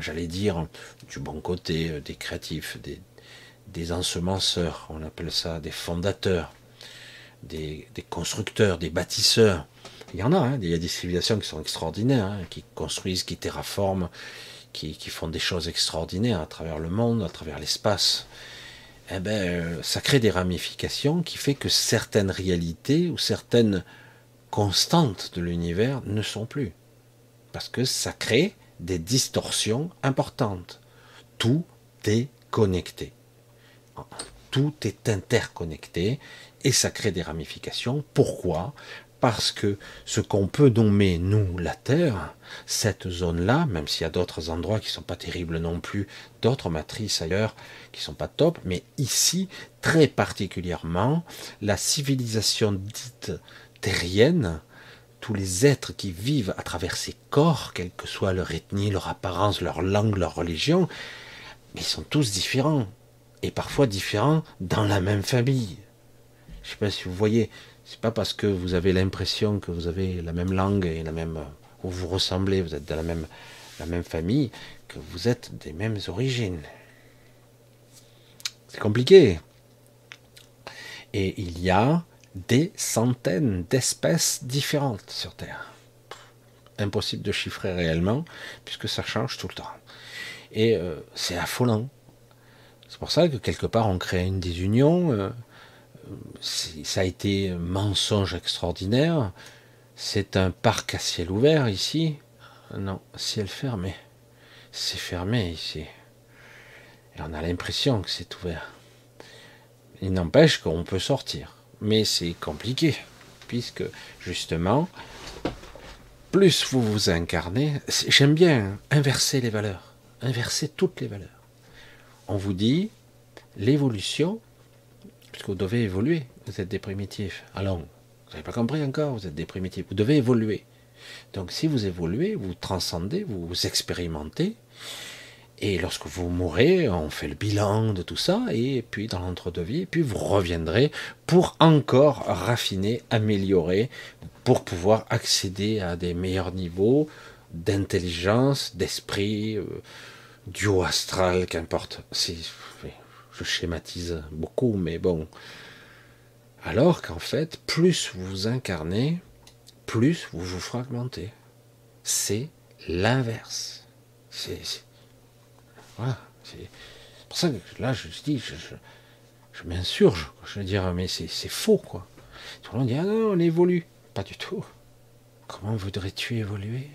j'allais dire, du bon côté, euh, des créatifs, des, des ensemenceurs, on appelle ça des fondateurs, des, constructeurs, des bâtisseurs. Il y en a, hein, il y a des civilisations qui sont extraordinaires, hein, qui construisent, qui terraforment, qui, font des choses extraordinaires à travers le monde, à travers l'espace. Eh ben, ça crée des ramifications qui fait que certaines réalités ou certaines constantes de l'univers ne sont plus. Parce que ça crée des distorsions importantes. Tout est connecté. Tout est interconnecté et ça crée des ramifications. Pourquoi? Parce que ce qu'on peut nommer, nous, la Terre, cette zone-là, même s'il y a d'autres endroits qui ne sont pas terribles non plus, d'autres matrices ailleurs qui ne sont pas top, mais ici, très particulièrement, la civilisation dite terrienne, tous les êtres qui vivent à travers ces corps, quelle que soit leur ethnie, leur apparence, leur langue, leur religion, ils sont tous différents. Et parfois différents dans la même famille. Je sais pas si vous voyez, c'est pas parce que vous avez l'impression que vous avez la même langue et la même où vous ressemblez, vous êtes de la même, la même famille, que vous êtes des mêmes origines. C'est compliqué. Et il y a des centaines d'espèces différentes sur Terre. Impossible de chiffrer réellement, puisque ça change tout le temps. Et euh, c'est affolant. C'est pour ça que quelque part on crée une désunion. Euh, ça a été un mensonge extraordinaire. C'est un parc à ciel ouvert ici. Non, ciel fermé. C'est fermé ici. Et on a l'impression que c'est ouvert. Il n'empêche qu'on peut sortir. Mais c'est compliqué. Puisque, justement, plus vous vous incarnez, j'aime bien inverser les valeurs. Inverser toutes les valeurs. On vous dit, l'évolution, puisque vous devez évoluer, vous êtes des primitifs. Alors, vous n'avez pas compris encore, vous êtes des primitifs. Vous devez évoluer. Donc si vous évoluez, vous transcendez, vous expérimentez. Et lorsque vous mourrez, on fait le bilan de tout ça, et puis dans l'entre-deux-vie, puis vous reviendrez pour encore raffiner, améliorer, pour pouvoir accéder à des meilleurs niveaux d'intelligence, d'esprit, euh, du haut astral, qu'importe. Schématise beaucoup, mais bon, alors qu'en fait, plus vous vous incarnez, plus vous vous fragmentez. C'est l'inverse. C'est, voilà. C'est pour ça que là, je dis, je, je, m'insurge. Je veux dire, mais c'est, faux, quoi. Tout le monde dit, ah non, on évolue. Pas du tout. Comment voudrais-tu évoluer?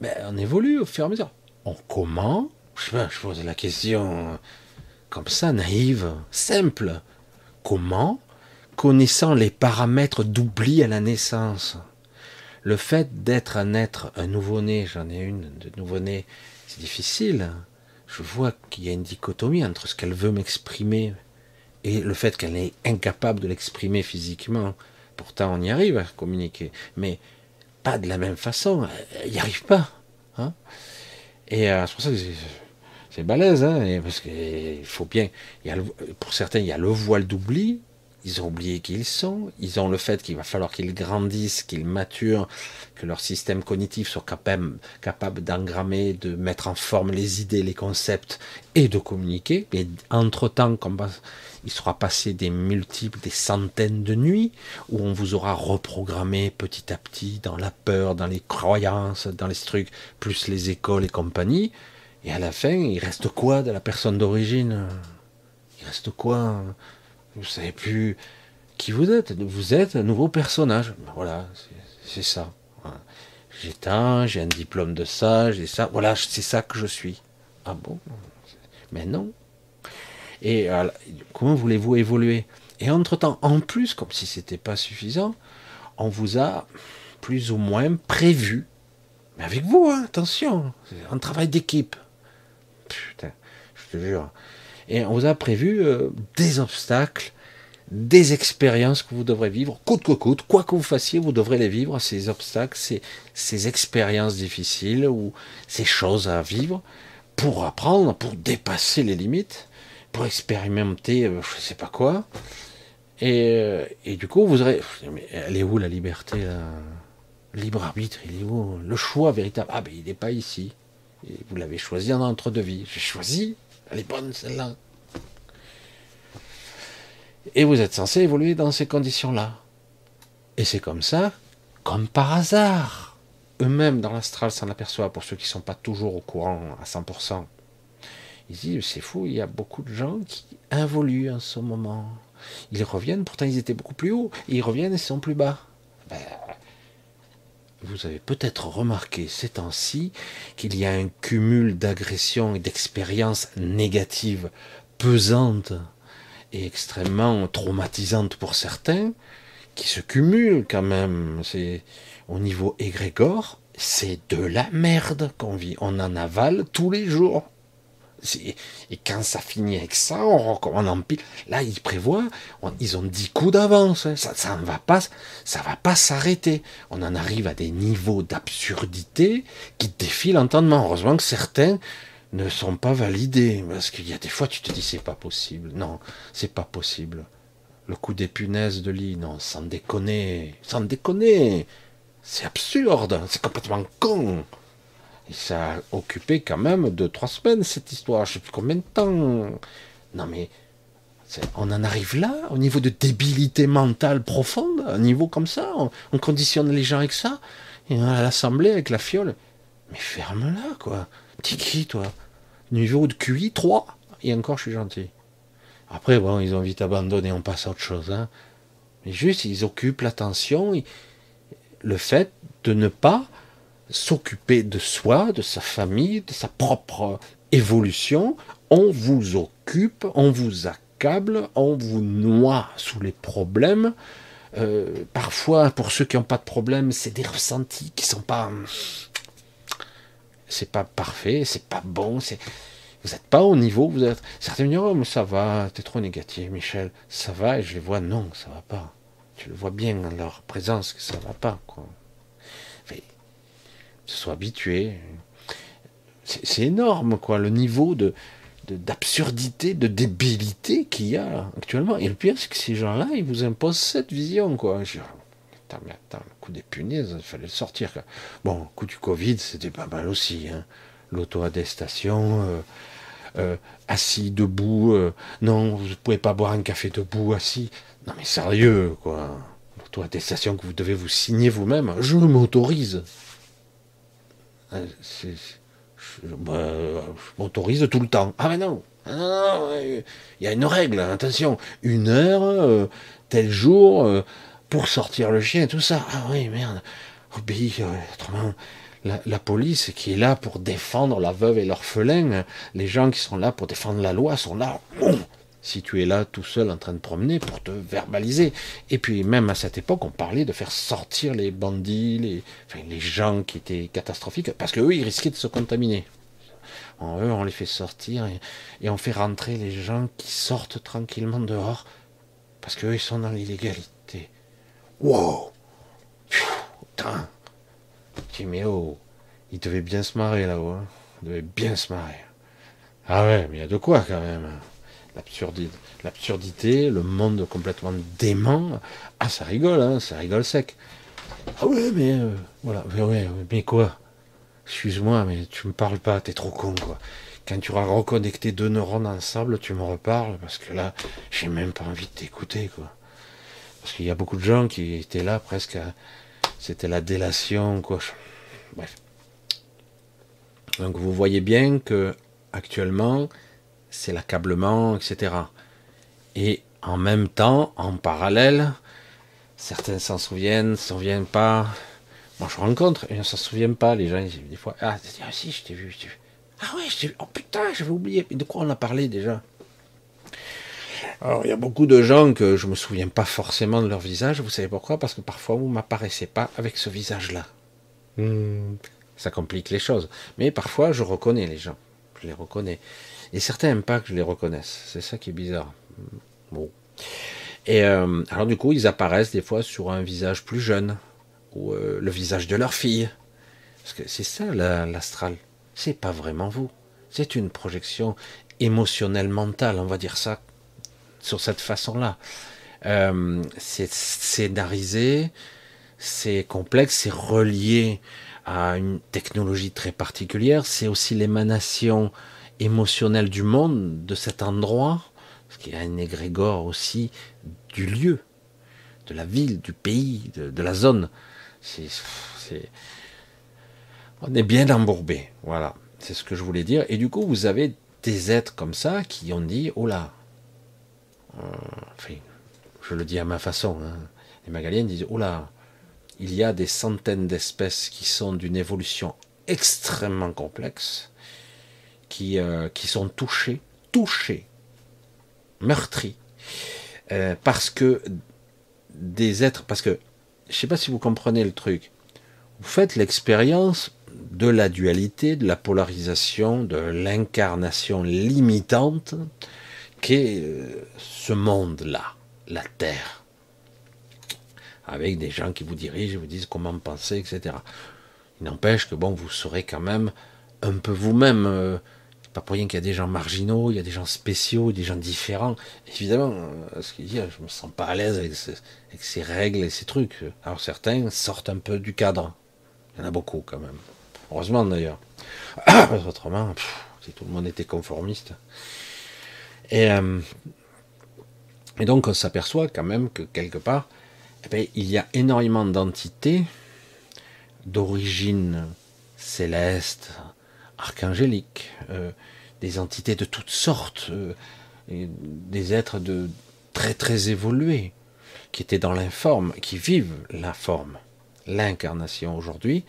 Ben, On évolue au fur et à mesure. On comment Je je pose la question comme ça, naïve, simple. Comment connaissant les paramètres d'oubli à la naissance. Le fait d'être un être, un nouveau-né, j'en ai une de nouveau-né, c'est difficile. Je vois qu'il y a une dichotomie entre ce qu'elle veut m'exprimer et le fait qu'elle est incapable de l'exprimer physiquement. Pourtant, on y arrive à communiquer, mais pas de la même façon. Elle n'y arrive pas. Hein. et euh, c'est pour ça que c'est balèze, hein, parce qu'il faut bien. Pour certains, il y a le voile d'oubli, ils ont oublié qui ils sont, ils ont le fait qu'il va falloir qu'ils grandissent, qu'ils maturent, que leur système cognitif soit capable, capable d'engrammer, de mettre en forme les idées, les concepts et de communiquer. Et entre-temps, il sera passé des multiples, des centaines de nuits où on vous aura reprogrammé petit à petit dans la peur, dans les croyances, dans les trucs, plus les écoles et compagnie. Et à la fin, il reste quoi de la personne d'origine? Il reste quoi? Vous savez plus qui vous êtes. Vous êtes un nouveau personnage. Voilà, c'est ça. J'ai un, j'ai un diplôme de ça, j'ai ça. Voilà, c'est ça que je suis. Ah bon? Mais non. Et comment voulez-vous évoluer? Et entre-temps, en plus, comme si c'était pas suffisant, on vous a plus ou moins prévu, mais avec vous, hein, attention, c'est un travail d'équipe. Putain, je te jure, et on vous a prévu euh, des obstacles, des expériences que vous devrez vivre, coûte que coûte, quoi que vous fassiez, vous devrez les vivre, ces obstacles, ces, ces expériences difficiles ou ces choses à vivre pour apprendre, pour dépasser les limites, pour expérimenter euh, je ne sais pas quoi. Et, euh, et, du coup, vous aurez... Mais elle est où la liberté Libre arbitre, il est où? Le choix véritable. Ah ben il n'est pas ici. Vous l'avez choisi en entre-deux vies. J'ai choisi elle est bonne celle-là. Et vous êtes censé évoluer dans ces conditions-là. Et c'est comme ça, comme par hasard. Eux-mêmes dans l'astral s'en aperçoivent pour ceux qui ne sont pas toujours au courant à 100%. Ils disent, c'est fou, il y a beaucoup de gens qui évoluent en ce moment. Ils reviennent, pourtant ils étaient beaucoup plus hauts. ils reviennent et sont plus bas. Ben, vous avez peut-être remarqué ces temps-ci qu'il y a un cumul d'agressions et d'expériences négatives pesante et extrêmement traumatisante pour certains, qui se cumulent quand même. Au niveau égrégore, c'est de la merde qu'on vit. On en avale tous les jours. Et quand ça finit avec ça, on, on empile. Là, ils prévoient, ils ont 10 coups d'avance. Hein. Ça, ne va pas, ça va pas s'arrêter. On en arrive à des niveaux d'absurdité qui défient l'entendement. Heureusement que certains ne sont pas validés. Parce qu'il y a des fois, tu te dis, c'est pas possible. Non, c'est pas possible. Le coup des punaises de lit, non, sans déconner. Sans déconner. C'est absurde. C'est complètement con. Ça a occupé quand même deux, trois semaines, cette histoire. Je sais plus combien de temps. Non, mais on en arrive là, au niveau de débilité mentale profonde, un niveau comme ça. On, conditionne les gens avec ça. Et à l'assemblée, avec la fiole. Mais ferme-la, quoi. T'es qui, toi Niveau de QI, 3. Et encore, je suis gentil. Après, bon, ils ont vite abandonné, on passe à autre chose. Hein. Mais juste, ils occupent l'attention. Le fait de ne pas s'occuper de soi, de sa famille, de sa propre évolution. On vous occupe, on vous accable, on vous noie sous les problèmes. Euh, parfois, pour ceux qui n'ont pas de problème, c'est des ressentis qui sont pas, c'est pas parfait, c'est pas bon, c'est, vous n'êtes pas au niveau, vous êtes. Certains me disent, oh, mais ça va, t'es trop négatif, Michel, ça va, et je les vois, non, ça va pas. Tu le vois bien dans leur présence que ça va pas, quoi se soit habitué. C'est énorme, quoi, le niveau de d'absurdité, de, débilité qu'il y a actuellement. Et le pire, c'est que ces gens-là, ils vous imposent cette vision, quoi. attends, mais attends, le coup des punaises, il fallait le sortir. Bon, le coup du Covid, c'était pas mal aussi. Hein. L'auto-attestation, euh, euh, assis, debout. Euh, non, vous ne pouvez pas boire un café debout, assis. Non, mais sérieux, quoi. L'auto-attestation que vous devez vous signer vous-même. Je m'autorise. Euh, je, m'autorise tout le temps. Ah mais non, il y a une règle, attention, une heure, euh, tel jour, euh, pour sortir le chien, tout ça. Ah oui, merde, obéis, autrement, la, la, police qui est là pour défendre la veuve et l'orphelin, les gens qui sont là pour défendre la loi sont là, si tu es là tout seul en train de promener pour te verbaliser. Et puis même à cette époque, on parlait de faire sortir les bandits, les, enfin, les gens qui étaient catastrophiques, parce qu'eux, ils risquaient de se contaminer. En eux, on les fait sortir et, on fait rentrer les gens qui sortent tranquillement dehors, parce qu'eux, ils sont dans l'illégalité. Wow Putain mais oh, ils devaient bien se marrer là-haut, hein. ils devaient bien se marrer. Ah ouais, mais il y a de quoi quand même l'absurdité, le monde complètement dément. Ah, ça rigole, hein, ça rigole sec. Ah ouais, mais euh, voilà, mais, ouais, mais quoi? Excuse-moi, mais tu me parles pas, t'es trop con, quoi. Quand tu auras reconnecté deux neurones ensemble, tu me reparles, parce que là, j'ai même pas envie de t'écouter. Parce qu'il y a beaucoup de gens qui étaient là presque C'était la délation, quoi. Bref. Donc vous voyez bien que actuellement, c'est l'accablement, etc. Et en même temps, en parallèle, certains s'en souviennent, s'en souviennent pas. Moi, je rencontre et on s'en souvient pas. Les gens, des fois, ah, ah si, je t'ai vu, je t'ai vu. Ah ouais, je t'ai vu. Oh putain, j'avais oublié. De quoi on a parlé déjà? Alors, il y a beaucoup de gens que je me souviens pas forcément de leur visage. Vous savez pourquoi? Parce que parfois, vous m'apparaissez pas avec ce visage-là. Hmm, ça complique les choses. Mais parfois, je reconnais les gens. Je les reconnais. Et certains n'aiment pas que je les reconnaisse. C'est ça qui est bizarre. Bon. Et euh, alors du coup, ils apparaissent des fois sur un visage plus jeune, ou euh, le visage de leur fille. Parce que c'est ça l'astral. c'est pas vraiment vous. C'est une projection émotionnelle mentale, on va dire ça, sur cette façon-là. Euh, c'est scénarisé, c'est complexe, c'est relié à une technologie très particulière. C'est aussi l'émanation émotionnel du monde, de cet endroit, parce qu'il y a un égrégore aussi du lieu, de la ville, du pays, de, la zone. On est bien embourbé, voilà. C'est ce que je voulais dire. Et du coup, vous avez des êtres comme ça qui ont dit, oh là, euh, je le dis à ma façon, hein. les Magaliens disent, oh là, il y a des centaines d'espèces qui sont d'une évolution extrêmement complexe, qui, euh, qui sont touchés, touchés meurtri, euh, parce que des êtres, parce que je ne sais pas si vous comprenez le truc, vous faites l'expérience de la dualité, de la polarisation, de l'incarnation limitante qu'est euh, ce monde-là, la Terre, avec des gens qui vous dirigent, vous disent comment penser, etc. Il n'empêche que bon, vous serez quand même un peu vous-même. Pour rien qu'il y a des gens marginaux, il y a des gens spéciaux, des gens différents. Évidemment, euh, ce qu'il dit, je me sens pas à l'aise avec, ces règles et ces trucs. Alors certains sortent un peu du cadre. Il y en a beaucoup quand même. Heureusement d'ailleurs. Autrement, si tout le monde était conformiste. Et, euh, et donc on s'aperçoit quand même que quelque part, eh bien, il y a énormément d'entités d'origine céleste, archangélique, euh, des entités de toutes sortes, euh, des êtres de très très évolués, qui étaient dans l'informe, qui vivent l'informe, l'incarnation aujourd'hui.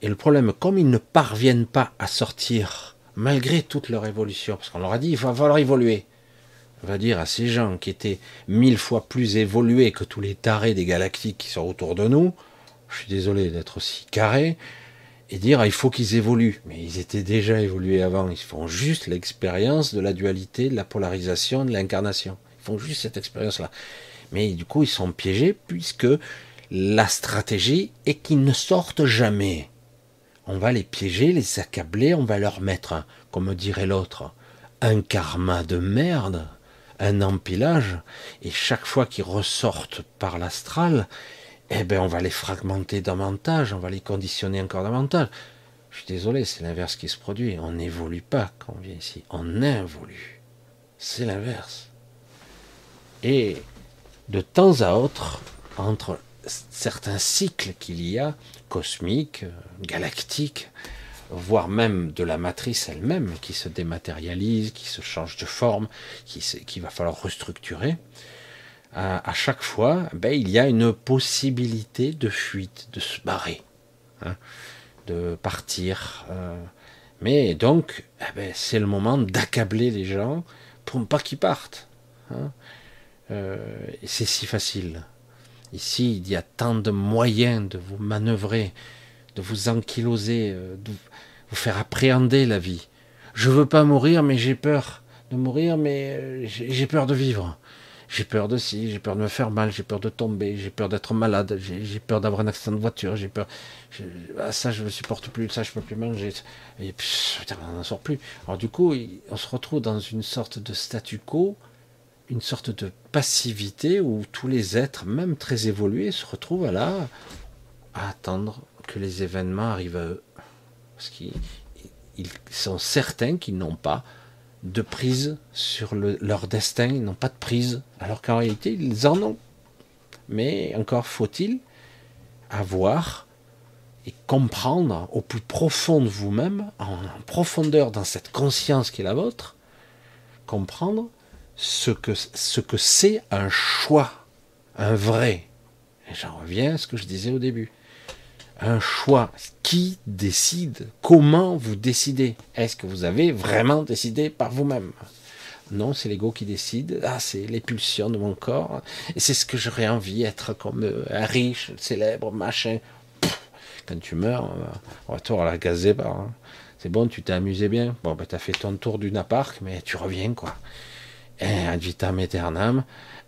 Et le problème, comme ils ne parviennent pas à sortir, malgré toute leur évolution, parce qu'on leur a dit, il va falloir évoluer, on va dire à ces gens qui étaient mille fois plus évolués que tous les tarés des galactiques qui sont autour de nous, je suis désolé d'être aussi carré, et dire ah, il faut qu'ils évoluent. Mais ils étaient déjà évolués avant, ils font juste l'expérience de la dualité, de la polarisation, de l'incarnation. Ils font juste cette expérience-là. Mais du coup, ils sont piégés puisque la stratégie est qu'ils ne sortent jamais. On va les piéger, les accabler, on va leur mettre, comme dirait l'autre, un karma de merde, un empilage, et chaque fois qu'ils ressortent par l'astral, eh ben on va les fragmenter davantage, on va les conditionner encore davantage. Je suis désolé, c'est l'inverse qui se produit. On n'évolue pas quand on vient ici, on involue. C'est l'inverse. Et de temps à autre, entre certains cycles qu'il y a, cosmiques, galactiques, voire même de la matrice elle-même, qui se dématérialise, qui se change de forme, qui, qui va falloir restructurer, à, chaque fois, ben, il y a une possibilité de fuite, de se barrer, hein, de partir. Euh. mais donc, eh ben, c'est le moment d'accabler les gens pour ne pas qu'ils partent. Hein. Euh, c'est si facile. Ici, il y a tant de moyens de vous manœuvrer, de vous ankyloser, euh, de vous faire appréhender la vie. Je veux pas mourir, mais j'ai peur de mourir, mais j'ai peur de vivre j'ai peur de ci, j'ai peur de me faire mal, j'ai peur de tomber, j'ai peur d'être malade, j'ai peur d'avoir un accident de voiture, j'ai peur. Ah, ça, je ne supporte plus, ça, je peux plus manger. Et puis, on n'en sort plus. Alors, du coup, on se retrouve dans une sorte de statu quo, une sorte de passivité où tous les êtres, même très évolués, se retrouvent là à attendre que les événements arrivent à eux. Parce qu'ils sont certains qu'ils n'ont pas de prise sur leur destin, ils n'ont pas de prise, alors qu'en réalité, ils en ont. Mais encore faut-il avoir et comprendre au plus profond de vous-même, en profondeur dans cette conscience qui est la vôtre, comprendre ce que ce que c'est un choix, un vrai. Et j'en reviens à ce que je disais au début un choix. Qui décide? Comment vous décidez? Est-ce que vous avez vraiment décidé par vous-même? Non, c'est l'ego qui décide. Ah, c'est les pulsions de mon corps. Et c'est ce que j'aurais envie, être comme un riche, célèbre, machin. quand tu meurs, on va te la gazer par. C'est bon, tu t'es amusé bien? Bon, ben, tu as fait ton tour du napark, mais tu reviens, quoi. Et ad vitam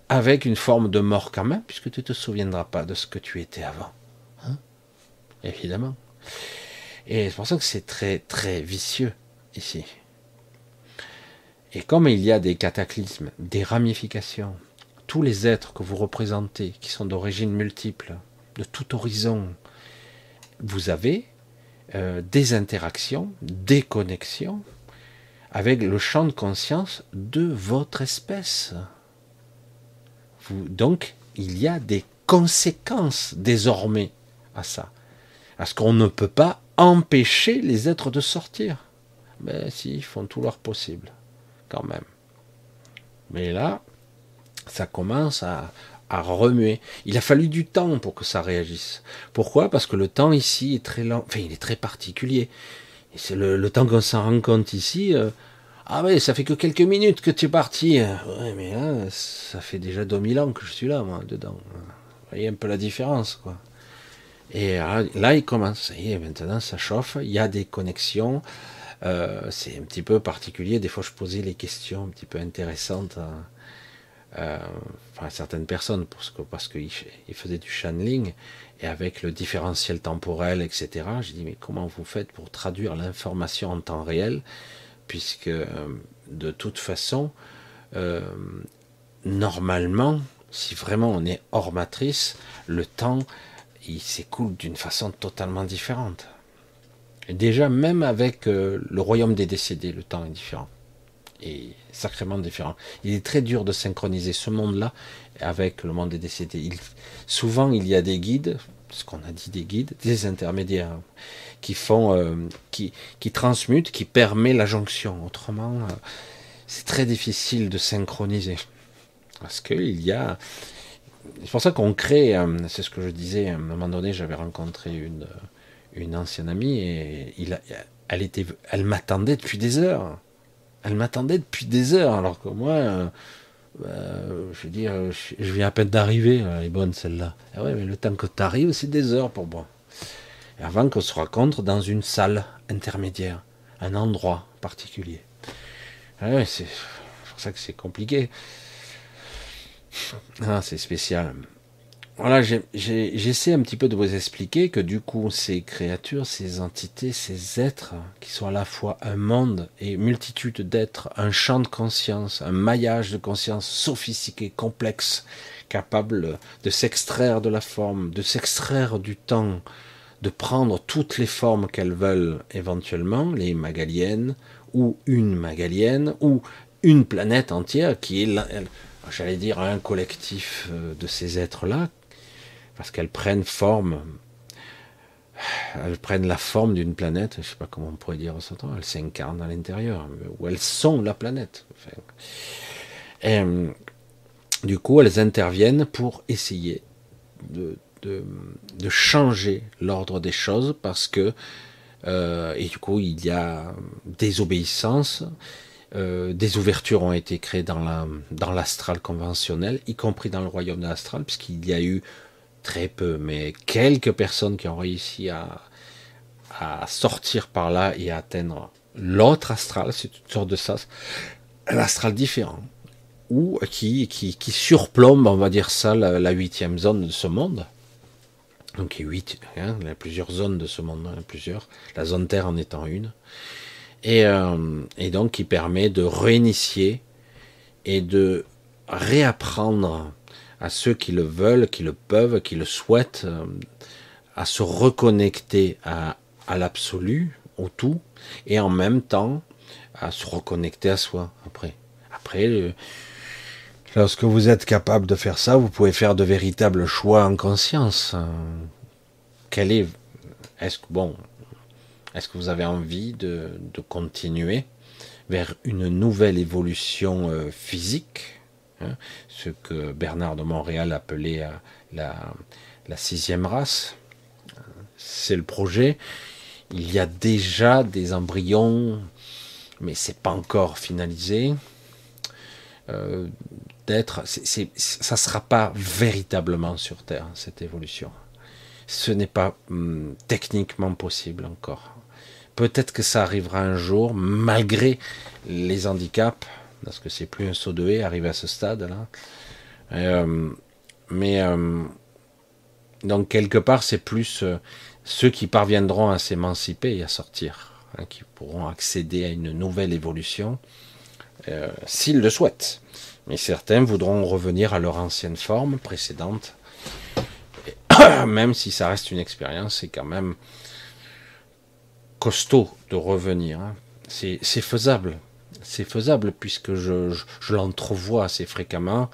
avec une forme de mort quand même, puisque tu te souviendras pas de ce que tu étais avant évidemment. Et c'est pour ça que c'est très très vicieux ici. Et comme il y a des cataclysmes, des ramifications, tous les êtres que vous représentez, qui sont d'origine multiple, de tout horizon, vous avez euh, des interactions, des connexions avec le champ de conscience de votre espèce. Donc, il y a des conséquences désormais à ça. Parce qu'on ne peut pas empêcher les êtres de sortir. Mais si, ils font tout leur possible, quand même. Mais là, ça commence à, remuer. Il a fallu du temps pour que ça réagisse. Pourquoi? Parce que le temps ici est très lent, enfin il est très particulier. C'est le, temps qu'on s'en rend compte ici, euh, Ah ouais, ça fait que quelques minutes que tu es parti. Ouais, mais là, ça fait déjà 2000 ans que je suis là, moi, dedans. Vous voyez un peu la différence, quoi. Et là, il commence. Ça y est, maintenant, ça chauffe. Il y a des connexions. Euh, c'est un petit peu particulier. Des fois, je posais les questions un petit peu intéressantes à, euh, certaines personnes parce que parce qu'ils faisaient du channeling et avec le différentiel temporel, etc. Je dis mais comment vous faites pour traduire l'information en temps réel? Puisque euh, de toute façon, normalement, si vraiment on est hors matrice, le temps il s'écoule d'une façon totalement différente. Déjà, même avec euh, le royaume des décédés, le temps est différent. Et sacrément différent. Il est très dur de synchroniser ce monde-là avec le monde des décédés. souvent, il y a des guides, ce qu'on a dit des guides, des intermédiaires, qui font, euh, qui, transmutent, qui permettent la jonction. Autrement, euh, c'est très difficile de synchroniser. Parce qu'il y a, c'est pour ça qu'on crée, euh, c'est ce que je disais, à un moment donné, j'avais rencontré une, une ancienne amie et elle, m'attendait depuis des heures. Elle m'attendait depuis des heures, alors que moi, euh, bah, je veux dire, je, viens à peine d'arriver, elle est bonne celle-là. Ah ouais, mais le temps que tu arrives, c'est des heures pour moi. Avant qu'on se rencontre dans une salle intermédiaire, un endroit particulier. Ah c'est pour ça que c'est compliqué. Ah, c'est spécial. Voilà, j'essaie un petit peu de vous expliquer que du coup, ces créatures, ces entités, ces êtres, qui sont à la fois un monde et multitude d'êtres, un champ de conscience, un maillage de conscience sophistiqué, complexe, capable de s'extraire de la forme, de s'extraire du temps, de prendre toutes les formes qu'elles veulent éventuellement, les magaliennes, ou une magalienne, ou une planète entière qui est j'allais dire, un collectif euh, de ces êtres-là, parce qu'elles prennent forme, elles prennent la forme d'une planète, je ne sais pas comment on pourrait dire ça, elles s'incarnent à l'intérieur, ou elles sont la planète. et, euh, du coup, elles interviennent pour essayer de, de, changer l'ordre des choses, parce que, euh, et du coup, il y a désobéissance, euh, des ouvertures ont été créées dans la dans l'astral conventionnel, y compris dans le royaume de l'astral, puisqu'il y a eu très peu, mais quelques personnes qui ont réussi à, sortir par là et à atteindre l'autre astral, c'est une sorte de ça, un astral différent, ou qui surplombe, on va dire ça, la huitième zone de ce monde. Donc il y a huit, hein, il y a plusieurs zones de ce monde, hein, plusieurs, la zone Terre en étant une. Euh, et, donc qui permet de réinitier et de réapprendre à ceux qui le veulent, qui le peuvent, qui le souhaitent, euh, à se reconnecter à, l'absolu, au tout, et en même temps à se reconnecter à soi après. Après, lorsque vous êtes capable de faire ça, vous pouvez faire de véritables choix en conscience. Quel est, est-ce que bon, est-ce que vous avez envie de, continuer vers une nouvelle évolution euh, physique, hein, ce que Bernard de Montréal appelait euh, la, sixième race? C'est le projet. Il y a déjà des embryons, mais c'est pas encore finalisé. Euh, d'être, sera pas véritablement sur Terre cette évolution. Ce n'est pas hum, techniquement possible encore. Peut-être que ça arrivera un jour, malgré les handicaps, parce que c'est plus un saut de haie arrivé à ce stade-là. Euh, mais euh, donc quelque part, c'est plus euh, ceux qui parviendront à s'émanciper et à sortir, hein, qui pourront accéder à une nouvelle évolution, s'ils le souhaitent. Mais certains voudront revenir à leur ancienne forme précédente, même si ça reste une expérience, c'est quand même costaud de revenir. Hein. C'est faisable. C'est faisable puisque je, l'entrevois assez fréquemment.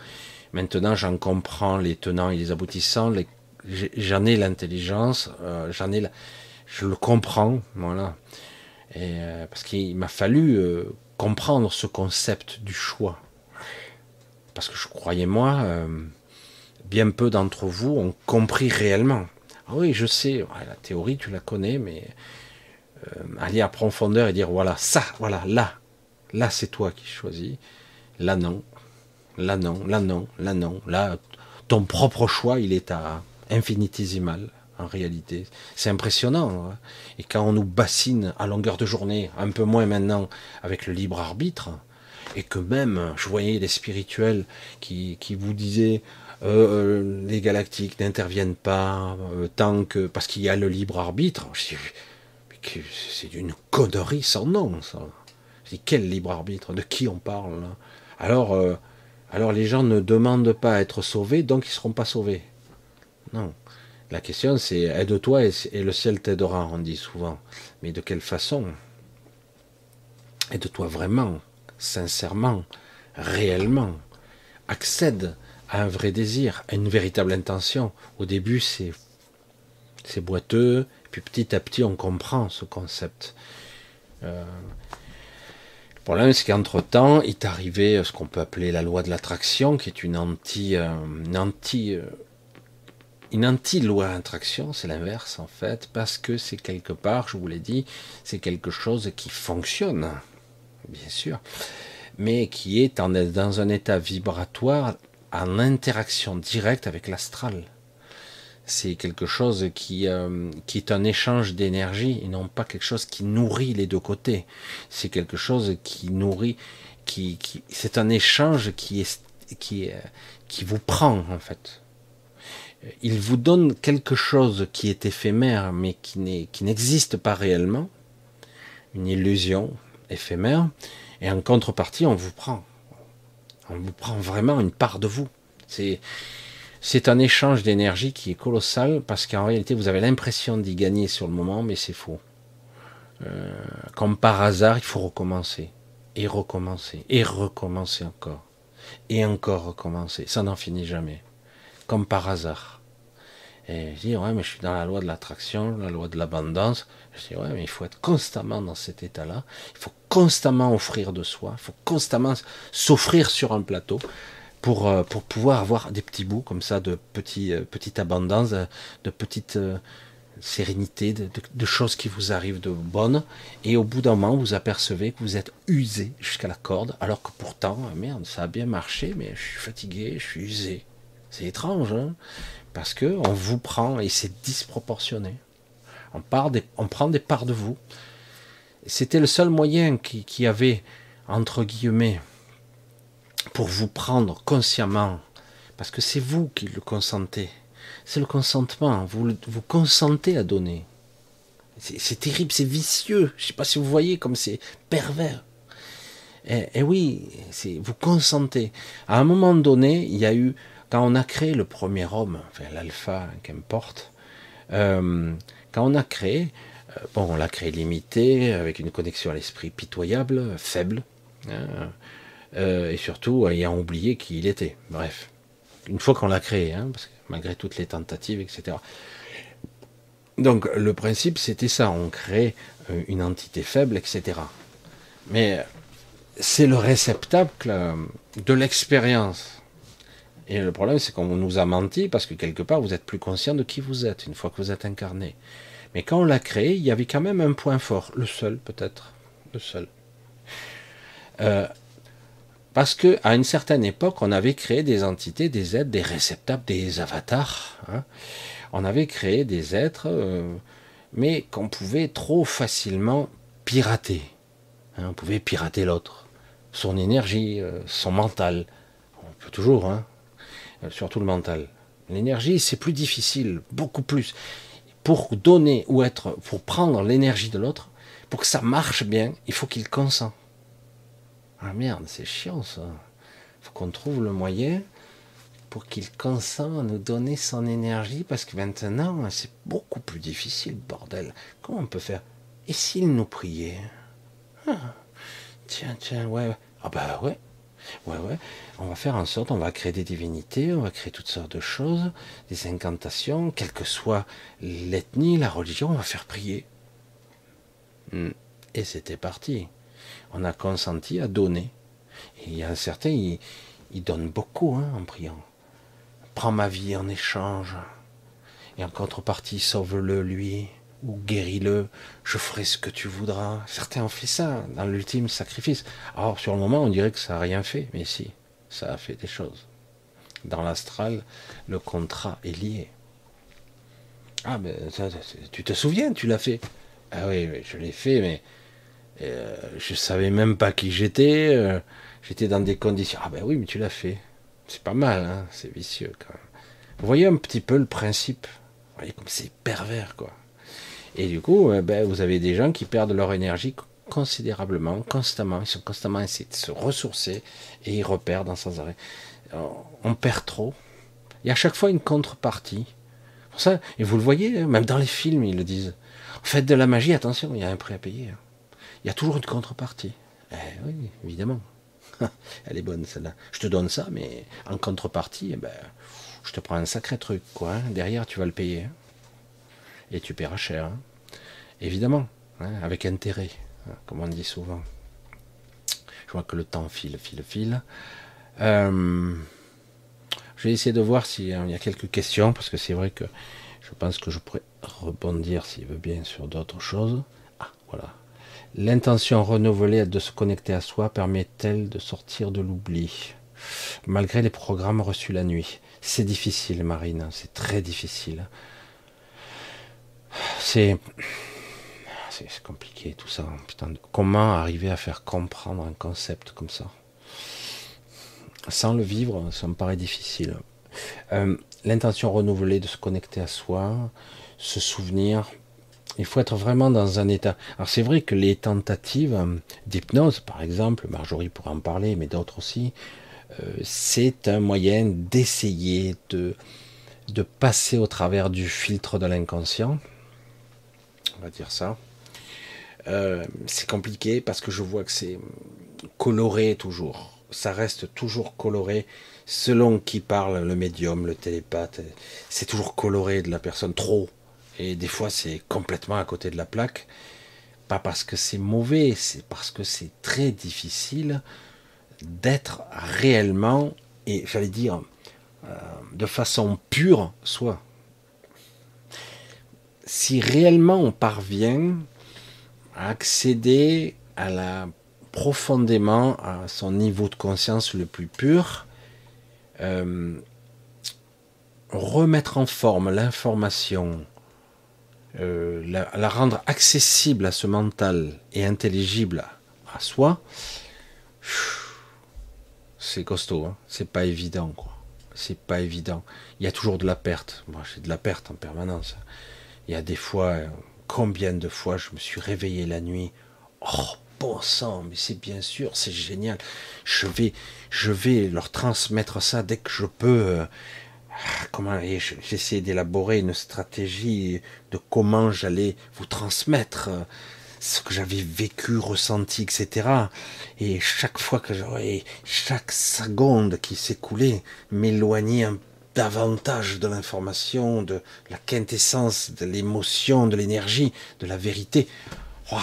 Maintenant, j'en comprends les tenants et les aboutissants. J'en ai l'intelligence, euh, j'en ai, je le comprends, voilà. Et, euh, parce qu'il m'a fallu euh, comprendre ce concept du choix. Parce que je croyais moi, bien peu d'entre vous ont compris réellement. Ah oui, je sais, la théorie tu la connais, mais aller à profondeur et dire voilà, ça, voilà, là, Là, c'est toi qui choisis. Là, non. Là, non. Là, non. Là, non. Là, ton propre choix, il est à infinitésimal, en réalité. C'est impressionnant. Hein. Et quand on nous bassine à longueur de journée, un peu moins maintenant avec le libre arbitre, et que même, je voyais des spirituels qui, qui vous disaient, euh, euh, les galactiques n'interviennent pas euh, tant que parce qu'il y a le libre arbitre. C'est une connerie sans nom, ça. Je dis, quel libre arbitre De qui on parle Alors, alors les gens ne demandent pas à être sauvés, donc ils ne seront pas sauvés. Non. La question c'est aide-toi et, et, le ciel t'aidera, on dit souvent. Mais de quelle façon? Aide-toi vraiment, sincèrement, réellement. Accède à un vrai désir, à une véritable intention. Au début, c'est c'est boiteux, puis petit à petit, on comprend ce concept. Euh, le problème, c'est qu'entre-temps, est arrivé ce qu'on peut appeler la loi de l'attraction, qui est une anti, euh, une anti, euh, anti-loi d'attraction, c'est l'inverse en fait, parce que c'est quelque part, je vous l'ai dit, c'est quelque chose qui fonctionne, bien sûr, mais qui est dans un état vibratoire en interaction directe avec l'astral. C'est quelque chose qui, euh, qui est un échange d'énergie et non pas quelque chose qui nourrit les deux côtés. C'est quelque chose qui nourrit, qui, qui c'est un échange qui, est, qui, qui vous prend en fait. Il vous donne quelque chose qui est éphémère mais qui n'existe pas réellement, une illusion éphémère, et en contrepartie on vous prend. On vous prend vraiment une part de vous. C'est, c'est un échange d'énergie qui est colossal parce qu'en réalité, vous avez l'impression d'y gagner sur le moment, mais c'est faux. Euh, comme par hasard, il faut recommencer. Et recommencer. Et recommencer encore. Et encore recommencer. Ça n'en finit jamais. Comme par hasard. Et je dis, ouais, mais je suis dans la loi de l'attraction, la loi de l'abondance. Je dis, ouais, mais il faut être constamment dans cet état-là. Il faut constamment offrir de soi. Il faut constamment s'offrir sur un plateau pour, euh, pour pouvoir avoir des petits bouts comme ça de petits, euh, petite abondance, de petite euh, sérénité, de, choses qui vous arrivent de bonnes. Et au bout d'un moment, vous apercevez que vous êtes usé jusqu'à la corde, alors que pourtant, merde, ça a bien marché, mais je suis fatigué, je suis usé. C'est étrange, hein parce que on vous prend et c'est disproportionné. On prend des parts de vous. C'était le seul moyen qui, qui avait, entre guillemets, pour vous prendre consciemment, parce que c'est vous qui le consentez. C'est le consentement. Vous, vous consentez à donner. C'est terrible, c'est vicieux. Je ne sais pas si vous voyez comme c'est pervers. Et, eh, eh oui, vous consentez. À un moment donné, il y a eu quand on a créé le premier homme, enfin l'alpha, qu'importe, euh, quand on a créé, euh, bon, on l'a créé limité, avec une connexion à l'esprit pitoyable, faible, hein, euh, et surtout ayant oublié qui il était. Bref, une fois qu'on l'a créé, hein, parce que malgré toutes les tentatives, etc. Donc le principe c'était ça, on crée une entité faible, etc. Mais c'est le réceptacle de l'expérience. Et le problème, c'est qu'on nous a menti parce que quelque part, vous êtes plus conscient de qui vous êtes une fois que vous êtes incarné. Mais quand on l'a créé, il y avait quand même un point fort, le seul peut-être, le seul. Euh, parce que à une certaine époque, on avait créé des entités, des êtres, des réceptacles, des avatars. Hein. On avait créé des êtres, euh, mais qu'on pouvait trop facilement pirater. Hein. on pouvait pirater l'autre, son énergie, euh, son mental. On peut toujours, hein, euh, surtout le mental. L'énergie, c'est plus difficile, beaucoup plus. Pour donner ou être, pour prendre l'énergie de l'autre, pour que ça marche bien, il faut qu'il consent. Ah merde, c'est chiant ça. Faut qu'on trouve le moyen pour qu'il consent à nous donner son énergie, parce que maintenant, c'est beaucoup plus difficile, bordel. Comment on peut faire? Et s'il nous priait? Ah, Tiens, tiens, ouais. Ah bah ouais. Ouais, ouais. On va faire en sorte, on va créer des divinités, on va créer toutes sortes de choses, des incantations, quelle que soit l'ethnie, la religion, on va faire prier. Hmm. Et c'était parti. On a consenti à donner. Et il y a certains, ils, donnent beaucoup hein, en priant. Prends ma vie en échange. Et en contrepartie, sauve-le lui. ou guéris-le, je ferai ce que tu voudras. Certains ont fait ça dans l'ultime sacrifice. Alors sur le moment, on dirait que ça n'a rien fait, mais si, ça a fait des choses. Dans l'astral, le contrat est lié. Ah, mais tu te souviens, tu l'as fait Ah oui, je l'ai fait, mais euh, je savais même pas qui j'étais. Euh, j'étais dans des conditions. Ah ben oui, mais tu l'as fait. C'est pas mal, hein c'est vicieux quand même. Vous voyez un petit peu le principe. Vous voyez comme c'est pervers, quoi. Et du coup, euh, ben, vous avez des gens qui perdent leur énergie considérablement, constamment. Ils sont constamment essayés de se ressourcer et ils reperdent sans arrêt. On perd trop. Il y a à chaque fois une contrepartie. Pour ça, et vous le voyez, hein, même dans les films, ils le disent. Faites de la magie, attention, il y a un prix à payer. Hein. Il y a toujours une contrepartie. Eh oui, évidemment. Elle est bonne celle-là. Je te donne ça, mais en contrepartie, ben, je te prends un sacré truc, quoi. Hein. Derrière, tu vas le payer. Et tu paieras cher. Évidemment, avec intérêt, comme on dit souvent. Je vois que le temps file, file, file. Euh, je vais essayer de voir s'il y a quelques questions, parce que c'est vrai que je pense que je pourrais rebondir, s'il veut bien, sur d'autres choses. Ah, voilà. L'intention renouvelée de se connecter à soi permet-elle de sortir de l'oubli, malgré les programmes reçus la nuit C'est difficile, Marine, c'est très difficile. C'est c'est compliqué tout ça. Putain, comment arriver à faire comprendre un concept comme ça? Sans le vivre, ça me paraît difficile. Euh, l'intention renouvelée de se connecter à soi, se souvenir, il faut être vraiment dans un état. Alors c'est vrai que les tentatives d'hypnose, par exemple, Marjorie pourra en parler, mais d'autres aussi, euh, c'est un moyen d'essayer de, de passer au travers du filtre de l'inconscient. On va dire ça. Euh, c'est compliqué parce que je vois que c'est coloré toujours ça reste toujours coloré selon qui parle, le médium, le télépathe. C'est toujours coloré de la personne, trop. Et des fois, c'est complètement à côté de la plaque. Pas parce que c'est mauvais, c'est parce que c'est très difficile d'être réellement, et j'allais dire, euh, de façon pure, soi. Si réellement on parvient à accéder à la profondément à son niveau de conscience le plus pur, euh, remettre en forme l'information, euh, la, rendre accessible à ce mental et intelligible à soi, c'est costaud, hein. c'est pas évident, quoi. C'est pas évident. Il y a toujours de la perte. Moi, j'ai de la perte en permanence. Il y a des fois, combien de fois je me suis réveillé la nuit. Oh, bon sang, mais c'est bien sûr, c'est génial. Je vais, je vais leur transmettre ça dès que je peux. Ah, comment j'essaie d'élaborer une stratégie de comment j'allais vous transmettre euh, ce que j'avais vécu, ressenti, etc. Et chaque fois que j'aurais, chaque seconde qui s'écoulait, m'éloignait davantage de l'information, de la quintessence, de l'émotion, de l'énergie, de la vérité. Je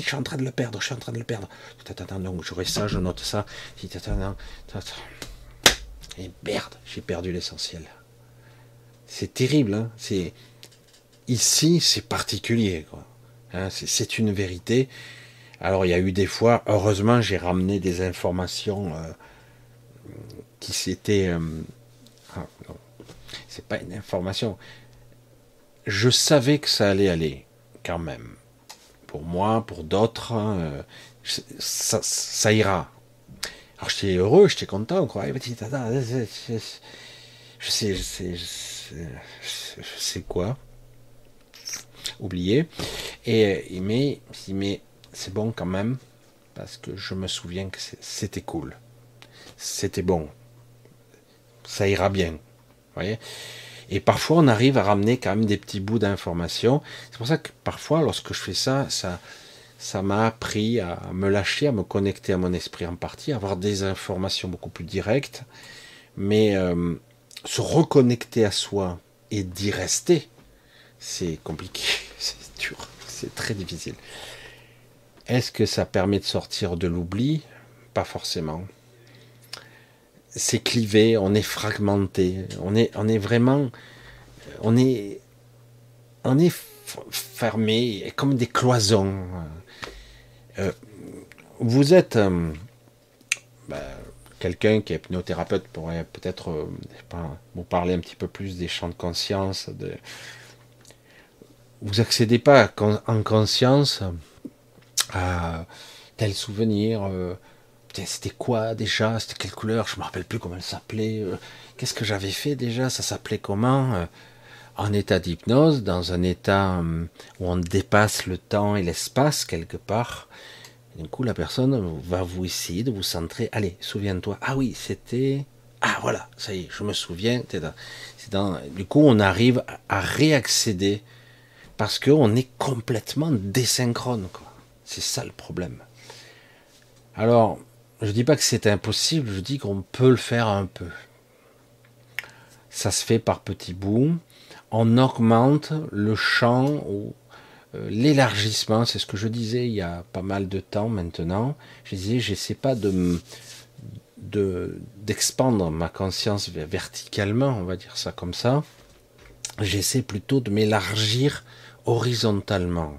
suis en train de le perdre, je suis en train de le perdre. Donc j'aurai ça, je note ça. Et merde, j'ai perdu l'essentiel. C'est terrible, hein c'est ici, c'est particulier, quoi. Hein, c'est une vérité. Alors il y a eu des fois, heureusement, j'ai ramené des informations euh, qui s'étaient. Euh, ah, c'est pas une information. Je savais que ça allait aller quand même. Pour moi, pour d'autres, hein, euh, ça, ira. Alors j'étais heureux, j'étais content, quoi. Je sais, je sais, je sais, quoi. Oublié. Et, mais, mais c'est bon quand même, parce que je me souviens que c'était cool. C'était bon. Ça ira bien. Vous voyez? Et parfois, on arrive à ramener quand même des petits bouts d'informations. C'est pour ça que parfois, lorsque je fais ça, ça, ça m'a appris à me lâcher, à me connecter à mon esprit en partie, à avoir des informations beaucoup plus directes. Mais euh, se reconnecter à soi et d'y rester, c'est compliqué, c'est dur, c'est très difficile. Est-ce que ça permet de sortir de l'oubli? Pas forcément c'est clivé, on est fragmenté, on est, on est vraiment, on est, on est fermé comme des cloisons. Euh, vous êtes euh, ben, quelqu'un qui est hypnothérapeute pourrait peut-être euh, vous parler un petit peu plus des champs de conscience. Vous accédez pas en conscience à tel souvenir. C'était quoi déjà C'était quelle couleur Je me rappelle plus comment elle s'appelait. Qu'est-ce que j'avais fait déjà Ça s'appelait comment en état d'hypnose, dans un état euh, où on dépasse le temps et l'espace quelque part. du coup, la personne va vous essayer de vous centrer. Allez, souviens-toi. Ah oui, c'était. Ah voilà, ça y est, je me souviens. Dans... Du coup, on arrive à réaccéder parce qu'on est complètement désynchrone. C'est ça le problème. Alors, je dis pas que c'est impossible, je dis qu'on peut le faire un peu. Ça se fait par petits bouts on augmente le champ ou euh, l'élargissement, c'est ce que je disais il y a pas mal de temps maintenant. Je disais, j'essaie pas de d'expandre ma conscience verticalement, on va dire ça comme ça. J'essaie plutôt de m'élargir horizontalement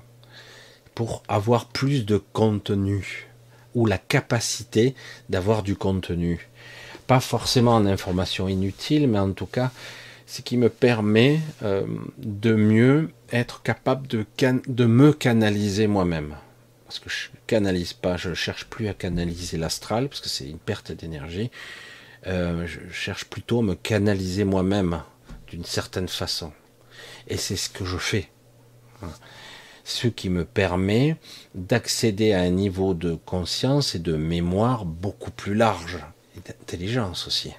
pour avoir plus de contenu ou la capacité d'avoir du contenu. Pas forcément en information inutile, mais en tout cas ce qui me permet euh, de mieux être capable de, me canaliser moi-même. Parce que je canalise pas, je cherche plus à canaliser l'astral, parce que c'est une perte d'énergie. Euh, je cherche plutôt à me canaliser moi-même d'une certaine façon. Et c'est ce que je fais. Ce qui me permet d'accéder à un niveau de conscience et de mémoire beaucoup plus large. Et d'intelligence aussi.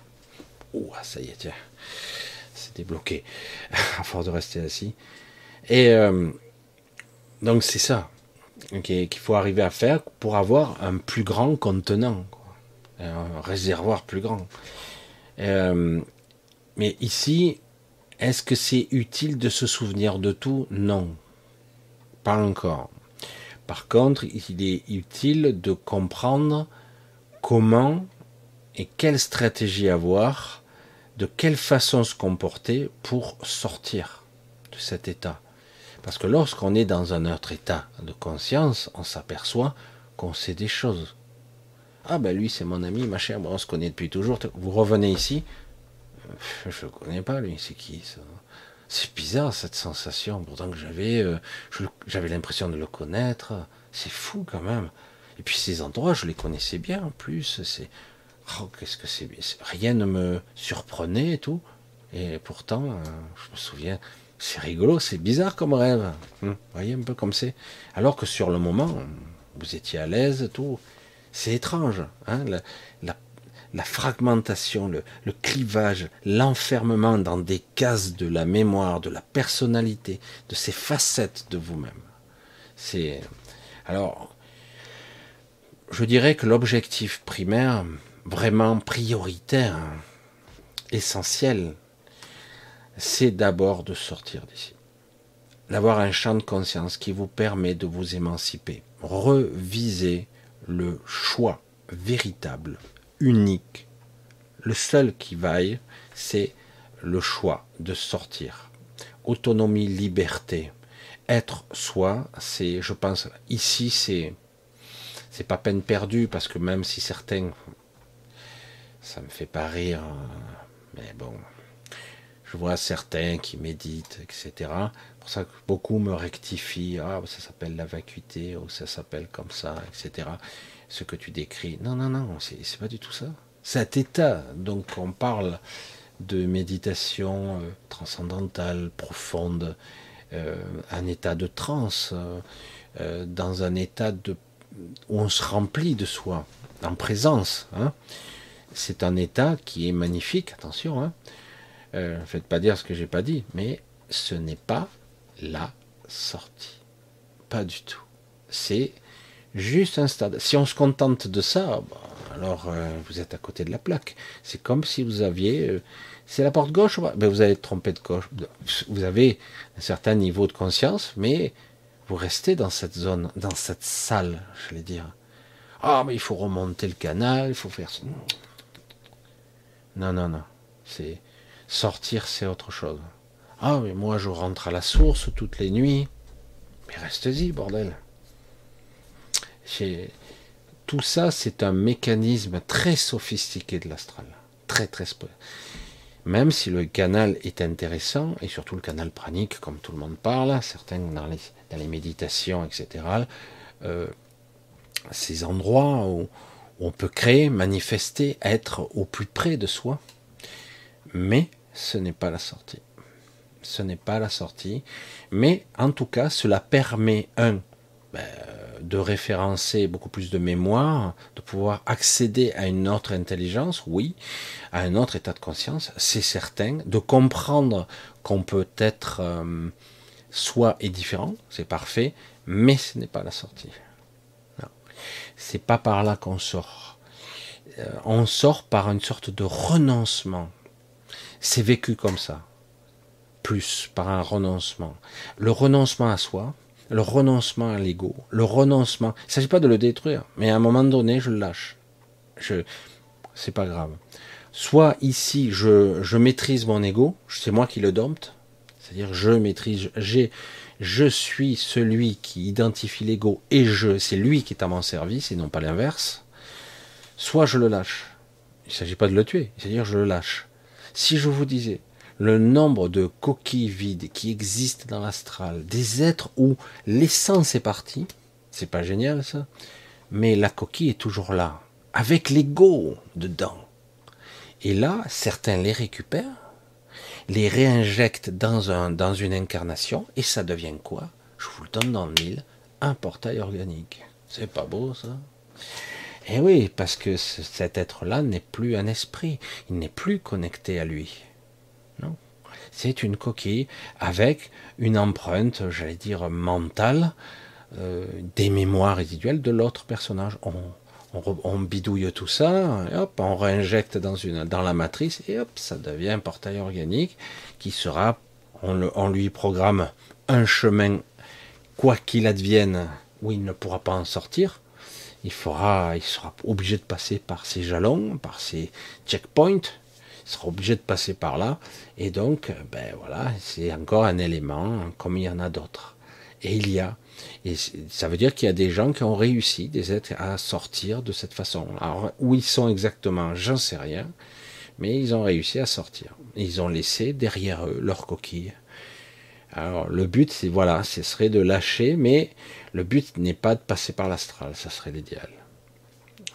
Ouh, ça y est, tiens débloqué à force de rester assis. Et euh, donc c'est ça qu'il faut arriver à faire pour avoir un plus grand contenant, un réservoir plus grand. Euh, mais ici, est-ce que c'est utile de se souvenir de tout? Non, pas encore. Par contre, il est utile de comprendre comment et quelle stratégie avoir de quelle façon se comporter pour sortir de cet état. Parce que lorsqu'on est dans un autre état de conscience, on s'aperçoit qu'on sait des choses. Ah ben lui c'est mon ami, machin, bon, on se connaît depuis toujours. Vous revenez ici, je ne connais pas lui, c'est qui ça? C'est bizarre cette sensation, pourtant que j'avais, euh, j'avais l'impression de le connaître. C'est fou quand même. Et puis ces endroits, je les connaissais bien en plus. Oh, qu'est-ce que c'est Rien ne me surprenait et tout. Et pourtant, euh, je me souviens, c'est rigolo, c'est bizarre comme rêve. Hum, vous voyez un peu comme c'est. Alors que sur le moment, vous étiez à l'aise, tout. C'est étrange, hein, la, fragmentation, le, le clivage, l'enfermement dans des cases de la mémoire, de la personnalité, de ces facettes de vous-même. C'est alors, je dirais que l'objectif primaire, vraiment prioritaire, essentiel, c'est d'abord de sortir d'ici. D'avoir un champ de conscience qui vous permet de vous émanciper. Reviser le choix véritable, unique. Le seul qui vaille, c'est le choix de sortir. Autonomie, liberté. Être soi, c'est, je pense, ici, c'est, c'est pas peine perdue parce que même si certains ça me fait pas rire, hein. mais bon, je vois certains qui méditent, etc. Pour ça que beaucoup me rectifient, ah, ça s'appelle la vacuité, ou ça s'appelle comme ça, etc. Ce que tu décris. Non, non, non, c'est pas du tout ça. Cet état, donc on parle de méditation euh, transcendantale, profonde, euh, un état de transe, euh, dans un état de, où on se remplit de soi, en présence. Hein c'est un état qui est magnifique, attention, hein. Euh, faites pas dire ce que j'ai pas dit, mais ce n'est pas la sortie. Pas du tout. C'est juste un stade. Si on se contente de ça, bah, alors euh, vous êtes à côté de la plaque. C'est comme si vous aviez. Euh, c'est la porte gauche, ben, vous allez tromper de gauche. Vous avez un certain niveau de conscience, mais vous restez dans cette zone, dans cette salle, je vais dire. Ah, mais il faut remonter le canal, il faut faire. Non, non, non. C'est sortir, c'est autre chose. Ah, mais moi je rentre à la source toutes les nuits. Mais reste-y, bordel. Tout ça, c'est un mécanisme très sophistiqué de l'astral. Très, très. Même si le canal est intéressant, et surtout le canal pranique, comme tout le monde parle, certains dans les, dans les méditations, etc., euh, ces endroits où, on peut créer, manifester, être au plus près de soi. Mais ce n'est pas la sortie. Ce n'est pas la sortie. Mais en tout cas, cela permet, un, ben, de référencer beaucoup plus de mémoire, de pouvoir accéder à une autre intelligence, oui, à un autre état de conscience, c'est certain, de comprendre qu'on peut être euh, soit et différent, c'est parfait, mais ce n'est pas la sortie. C'est pas par là qu'on sort. Euh, on sort par une sorte de renoncement. C'est vécu comme ça. Plus par un renoncement. Le renoncement à soi, le renoncement à l'ego, le renoncement. Il ne s'agit pas de le détruire, mais à un moment donné, je le lâche. Je, c'est pas grave. Soit ici, je, je maîtrise mon ego, c'est moi qui le dompte, c'est-à-dire je maîtrise, j'ai, je suis celui qui identifie l'ego et je, c'est lui qui est à mon service et non pas l'inverse. Soit je le lâche. Il ne s'agit pas de le tuer, c'est-à-dire je le lâche. Si je vous disais, le nombre de coquilles vides qui existent dans l'astral, des êtres où l'essence est partie, c'est pas génial ça, mais la coquille est toujours là, avec l'ego dedans. Et là, certains les récupèrent, les réinjectent dans, un, dans une incarnation, et ça devient quoi? Je vous le donne dans le mille, un portail organique. C'est pas beau ça? Eh oui, parce que cet être-là n'est plus un esprit, il n'est plus connecté à lui. Non? C'est une coquille avec une empreinte, j'allais dire, mentale, euh, des mémoires résiduelles de l'autre personnage. On, bidouille tout ça, hop, on réinjecte dans, une, dans la matrice, et hop, ça devient un portail organique qui sera, on, on lui programme un chemin, quoi qu'il advienne, où il ne pourra pas en sortir. Il, il sera obligé de passer par ses jalons, par ses checkpoints, il sera obligé de passer par là. Et donc, ben voilà, c'est encore un élément comme il y en a d'autres. Et il y a. Et ça veut dire qu'il y a des gens qui ont réussi, des êtres, à sortir de cette façon. Alors, où ils sont exactement, j'en sais rien. Mais ils ont réussi à sortir. Ils ont laissé derrière eux leur coquille. Alors, le but, c'est voilà, ce serait de lâcher, mais le but n'est pas de passer par l'astral, ça serait l'idéal.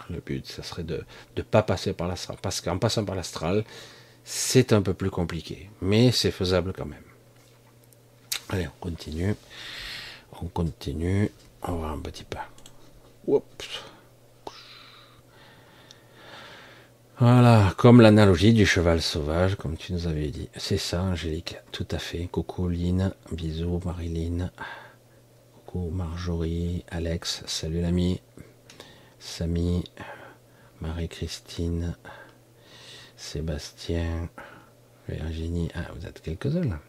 Le but, ça serait de ne pas passer par l'astral. Parce qu'en passant par l'astral, c'est un peu plus compliqué. Mais c'est faisable quand même. Allez, on continue. On continue. On va un petit peu. Voilà, comme l'analogie du cheval sauvage, comme tu nous avais dit. C'est ça, Angélique, tout à fait. Coucou Lynn, bisous Marilyn. Coucou Marjorie, Alex, salut l'ami. Samy, Marie-Christine, Sébastien, Virginie, ah, vous êtes quelques-uns.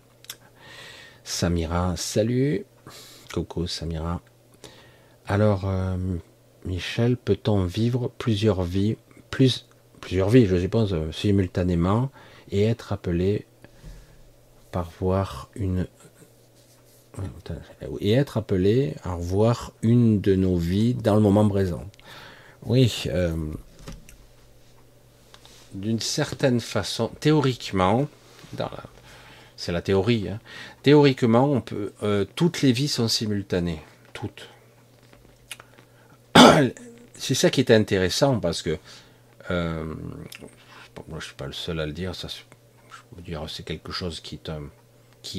Samira, salut. Coucou Samira. Alors, euh, Michel, peut-on vivre plusieurs vies, plus, plusieurs vies, je suppose, euh, simultanément, et être appelé par voir une et être appelé à revoir une de nos vies dans le moment présent? Oui, euh, d'une certaine façon, théoriquement, c'est la théorie, hein, théoriquement, on peut, euh, toutes les vies sont simultanées, toutes. C'est ça qui est intéressant parce que euh, moi, je suis pas le seul à le dire. Je veux dire, c'est quelque chose qui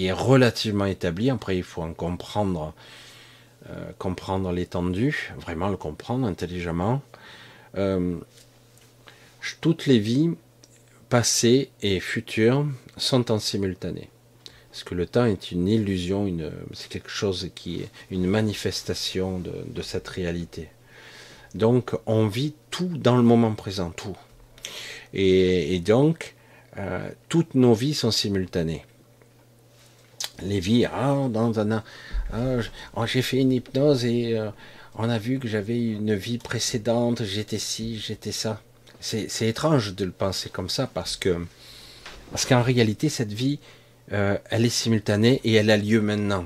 est, relativement établi. Après, il faut en comprendre euh, comprendre l'étendue, vraiment le comprendre intelligemment. Toutes les vies passées et futures sont en simultané. Parce que le temps est une illusion, c'est quelque chose qui est une manifestation de, cette réalité. Donc on vit tout dans le moment présent, tout. Et, donc, euh, toutes nos vies sont simultanées. Les vies, ah, ah, oh, j'ai fait une hypnose et euh, on a vu que j'avais une vie précédente, j'étais ci, j'étais ça. C'est étrange de le penser comme ça parce que parce qu'en réalité cette vie euh, elle est simultanée et elle a lieu maintenant.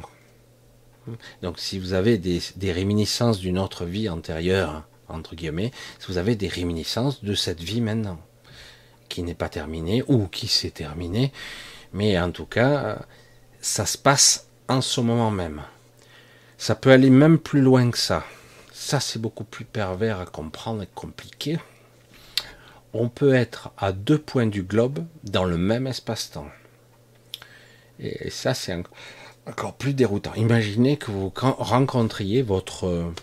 Donc si vous avez des, réminiscences d'une autre vie antérieure, entre guillemets, vous avez des réminiscences de cette vie maintenant, qui n'est pas terminée ou qui s'est terminée, mais en tout cas, ça se passe en ce moment même. Ça peut aller même plus loin que ça. Ça, c'est beaucoup plus pervers à comprendre et compliqué. On peut être à deux points du globe dans le même espace-temps. Et ça, c'est encore plus déroutant. Imaginez que vous rencontriez votre euh,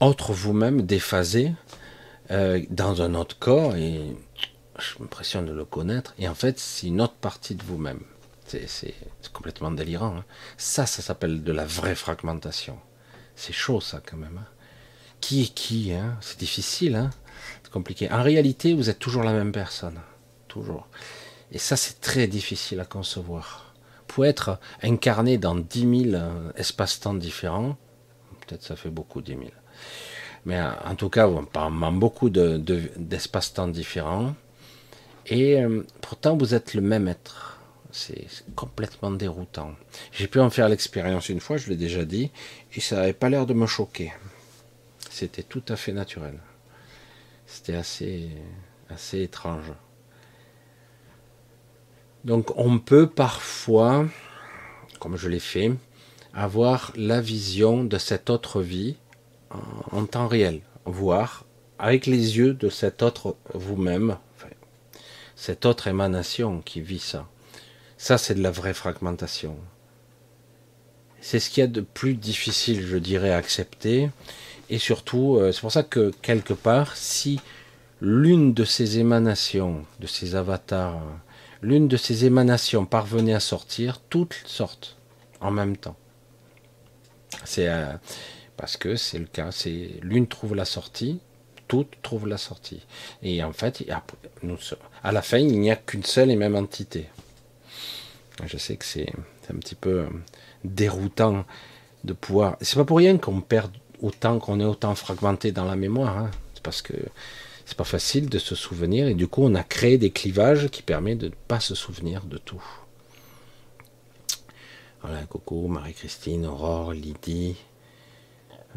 autre vous-même déphasé euh, dans un autre corps et j'ai l'impression de le connaître. Et en fait, c'est une autre partie de vous-même. C'est complètement délirant. Hein. Ça, ça s'appelle de la vraie fragmentation. C'est chaud, ça, quand même. Hein. Qui est qui hein? C'est difficile. Hein? Compliqué. En réalité, vous êtes toujours la même personne. Toujours. Et ça, c'est très difficile à concevoir. Pour être incarné dans 10 000 euh, espaces-temps différents, peut-être ça fait beaucoup 10 000. Mais euh, en tout cas, dans beaucoup d'espaces-temps différents. Et euh, pourtant, vous êtes le même être c'est complètement déroutant. J'ai pu en faire l'expérience une fois, je l'ai déjà dit, et ça n'avait pas l'air de me choquer. C'était tout à fait naturel. C'était assez, assez étrange. Donc on peut parfois, comme je l'ai fait, avoir la vision de cette autre vie en, temps réel, voir avec les yeux de cette autre vous-même, cette autre émanation qui vit ça. Ça, c'est de la vraie fragmentation. C'est ce qu'il y a de plus difficile, je dirais, à accepter. Et surtout, euh, c'est pour ça que quelque part, si l'une de ces émanations, de ces avatars, l'une de ces émanations parvenait à sortir, toutes sortent en même temps. C'est euh, parce que c'est le cas. C'est l'une trouve la sortie, toutes trouvent la sortie. Et en fait, à la fin, il n'y a qu'une seule et même entité. Je sais que c'est un petit peu euh, déroutant de pouvoir. C'est pas pour rien qu'on perd autant, qu'on est autant fragmenté dans la mémoire. Hein. Parce que c'est pas facile de se souvenir et du coup on a créé des clivages qui permettent de ne pas se souvenir de tout. Voilà, coucou, Marie-Christine, Aurore, Lydie.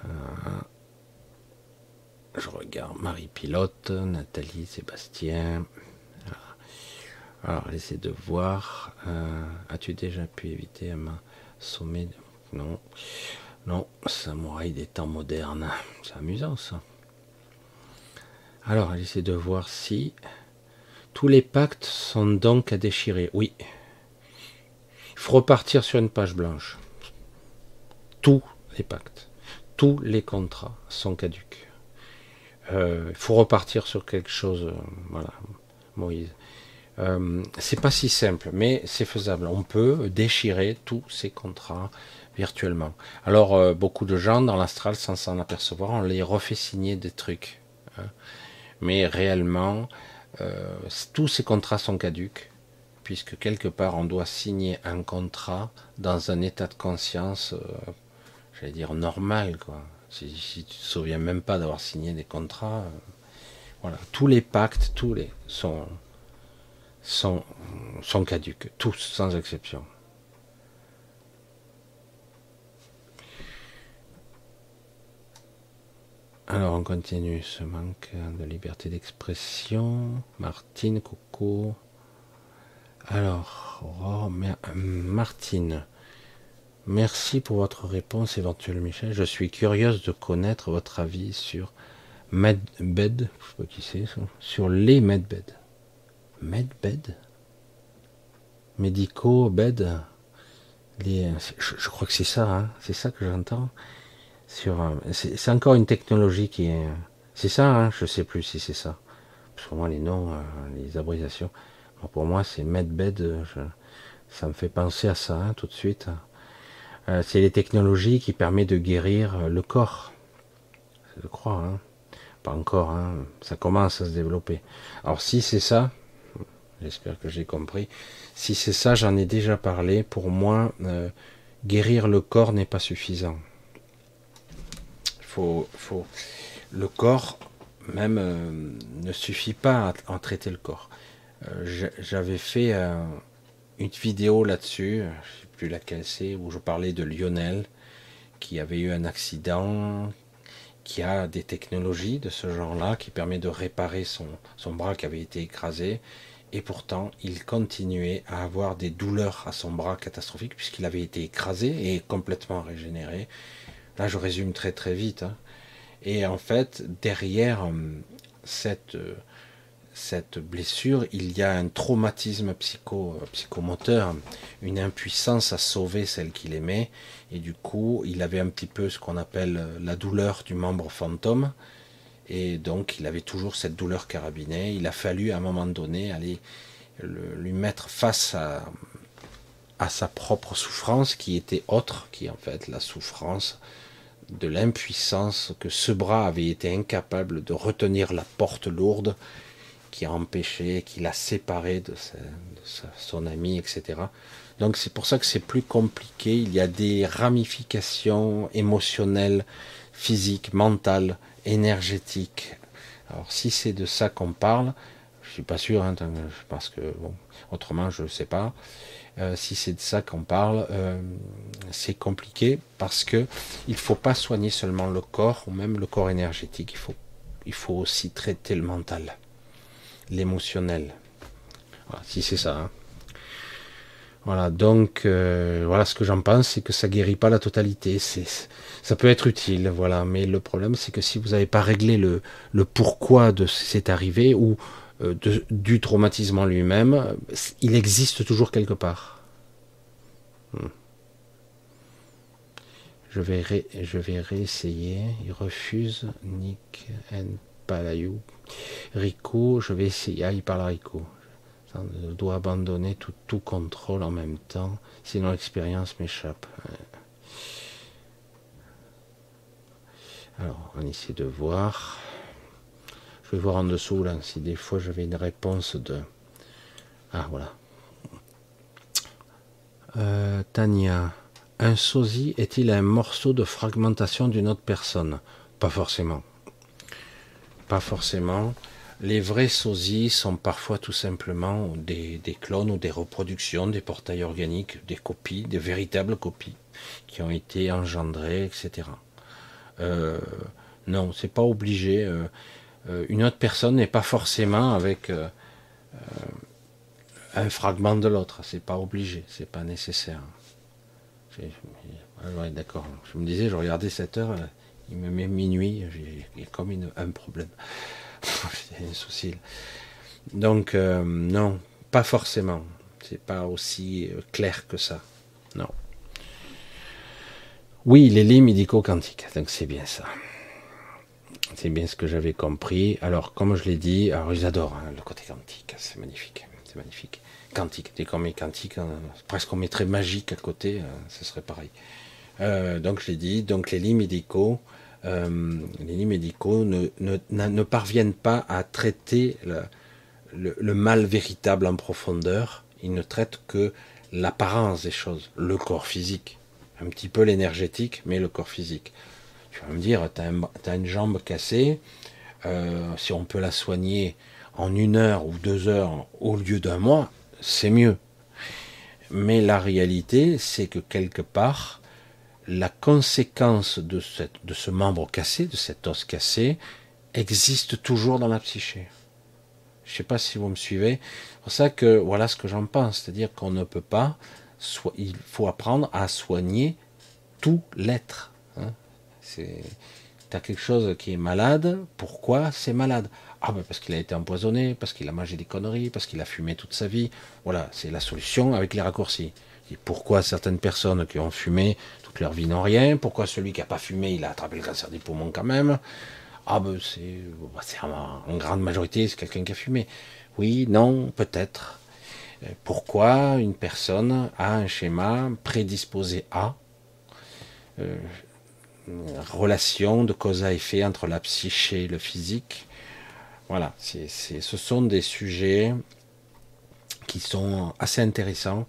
Euh, je regarde Marie Pilote, Nathalie, Sébastien. Alors, essayez de voir. Euh, as-tu déjà pu éviter un sommet Non. Non, samouraï des temps modernes. C'est amusant ça. Alors, essayez de voir si tous les pactes sont donc à déchirer. Oui. Il faut repartir sur une page blanche. Tous les pactes, tous les contrats sont caducs. Euh, il faut repartir sur quelque chose. Euh, voilà, Moïse. Euh, c'est pas si simple, mais c'est faisable. On peut déchirer tous ces contrats virtuellement. Alors, euh, beaucoup de gens dans l'astral, sans s'en apercevoir, on les refait signer des trucs. Hein. Mais réellement, euh, tous ces contrats sont caduques, puisque quelque part, on doit signer un contrat dans un état de conscience, j'allais dire, normal. Quoi. Si, tu te souviens même pas d'avoir signé des contrats, voilà, tous les pactes, tous les sont sont, sont caduques, tous sans exception. Alors on continue ce manque de liberté d'expression. Martine, coucou. Alors, oh, Martine, merci pour votre réponse éventuelle, Michel. Je suis curieuse de connaître votre avis sur Medbed, je sais pas qui c'est, sur les Medbed. Medbed? Médicaux, bed je, crois que c'est ça, hein, c'est ça que j'entends. Sur, c'est encore une technologie qui est, c'est ça, hein, je sais plus si c'est ça. Pour moi, les noms, euh, les abréviations, pour moi, c'est Medbed. ça me fait penser à ça hein, tout de suite. Euh, c'est les technologies qui permettent de guérir le corps. Je crois, hein. pas encore. Hein. Ça commence à se développer. Alors si c'est ça, J'espère que j'ai compris. Si c'est ça, j'en ai déjà parlé. Pour moi, euh, guérir le corps n'est pas suffisant. Faut, le corps même euh, ne suffit pas à, traiter le corps. Euh, j'avais fait une vidéo là-dessus, je sais plus laquelle c'est, où je parlais de Lionel, qui avait eu un accident, qui a des technologies de ce genre-là, qui permet de réparer son, son bras qui avait été écrasé, et pourtant il continuait à avoir des douleurs à son bras catastrophiques, puisqu'il avait été écrasé et complètement régénéré. Là, je résume très très vite. Hein. Et en fait, derrière euh, cette, euh, cette blessure, il y a un traumatisme psycho, euh, psychomoteur, une impuissance à sauver celle qu'il aimait. Et du coup, il avait un petit peu ce qu'on appelle la douleur du membre fantôme. Et donc, il avait toujours cette douleur carabinée. Il a fallu, à un moment donné, aller lui mettre face à, à sa propre souffrance qui était autre, qui est en fait la souffrance de l'impuissance que ce bras avait été incapable de retenir la porte lourde qui a empêché, qui l'a séparé de, son ami, etc. Donc c'est pour ça que c'est plus compliqué. Il y a des ramifications émotionnelles, physiques, mentales, énergétiques. Alors si c'est de ça qu'on parle, je suis pas sûr, hein, parce que bon, autrement je ne sais pas. Euh, si c'est de ça qu'on parle, euh, c'est compliqué parce que il faut pas soigner seulement le corps ou même le corps énergétique. Il faut, il faut aussi traiter le mental, l'émotionnel. Voilà, si c'est ça. Hein. Voilà, donc euh, voilà ce que j'en pense, c'est que ça guérit pas la totalité. C'est, ça peut être utile, voilà. Mais le problème, c'est que si vous n'avez pas réglé le, le pourquoi de c'est arrivé ou euh, du traumatisme lui-même, il existe toujours quelque part. Hmm. Je vais, je vais réessayer. Il refuse. Nick N. Palayou. Rico, je vais essayer. Ah, il parle à Rico. Je dois abandonner tout, tout contrôle en même temps, sinon l'expérience m'échappe. Alors, on essaie de voir. Je vais voir en dessous là si des fois j'avais une réponse de. Ah voilà. Euh, Tania, un sosie est-il un morceau de fragmentation d'une autre personne? Pas forcément. Pas forcément. Les vrais sosies sont parfois tout simplement des, clones ou des reproductions, des portails organiques, des copies, des véritables copies qui ont été engendrées, etc. Euh, non, c'est pas obligé. Euh, une autre personne n'est pas forcément avec euh, euh, un fragment de l'autre. C'est pas obligé, c'est pas nécessaire. d'accord. Je me disais, je regardais cette heure, il me met minuit, j'ai comme un problème. j'ai un souci. Donc, non, pas forcément. C'est pas aussi clair que ça. Non. Oui, les lits médico-quantiques, donc c'est bien ça. C'est bien ce que j'avais compris. Alors, comme je l'ai dit, alors ils adorent hein, le côté quantique, c'est magnifique, c'est magnifique. Quantique, dès qu'on met quantique, hein, presque on mettrait magique à côté, hein, ce serait pareil. Euh, donc je l'ai dit, donc les lits médicaux, euh, ne, ne, ne, parviennent pas à traiter le, le, le, mal véritable en profondeur. Ils ne traitent que l'apparence des choses, le corps physique, un petit peu l'énergétique, mais le corps physique. Tu vas me dire, tu as, une jambe cassée, euh, si on peut la soigner en une heure ou deux heures au lieu d'un mois, c'est mieux. Mais la réalité, c'est que quelque part, la conséquence de, de ce membre cassé, de cet os cassé, existe toujours dans la psyché. Je ne sais pas si vous me suivez. C'est pour ça que voilà ce que j'en pense, c'est-à-dire qu'on ne peut pas, il faut apprendre à soigner tout l'être. C'est, as quelque chose qui est malade. Pourquoi c'est malade? Ah ben parce qu'il a été empoisonné, parce qu'il a mangé des conneries, parce qu'il a fumé toute sa vie. Voilà, c'est la solution avec les raccourcis. Et pourquoi certaines personnes qui ont fumé toute leur vie n'ont rien? Pourquoi celui qui n'a pas fumé, il a attrapé le cancer des poumons quand même? Ah ben c'est, en grande majorité, c'est quelqu'un qui a fumé. Oui, non, peut-être. Euh, pourquoi une personne a un schéma prédisposé à euh, relation de cause à effet entre la psyché et le physique. Voilà, c'est, ce sont des sujets qui sont assez intéressants,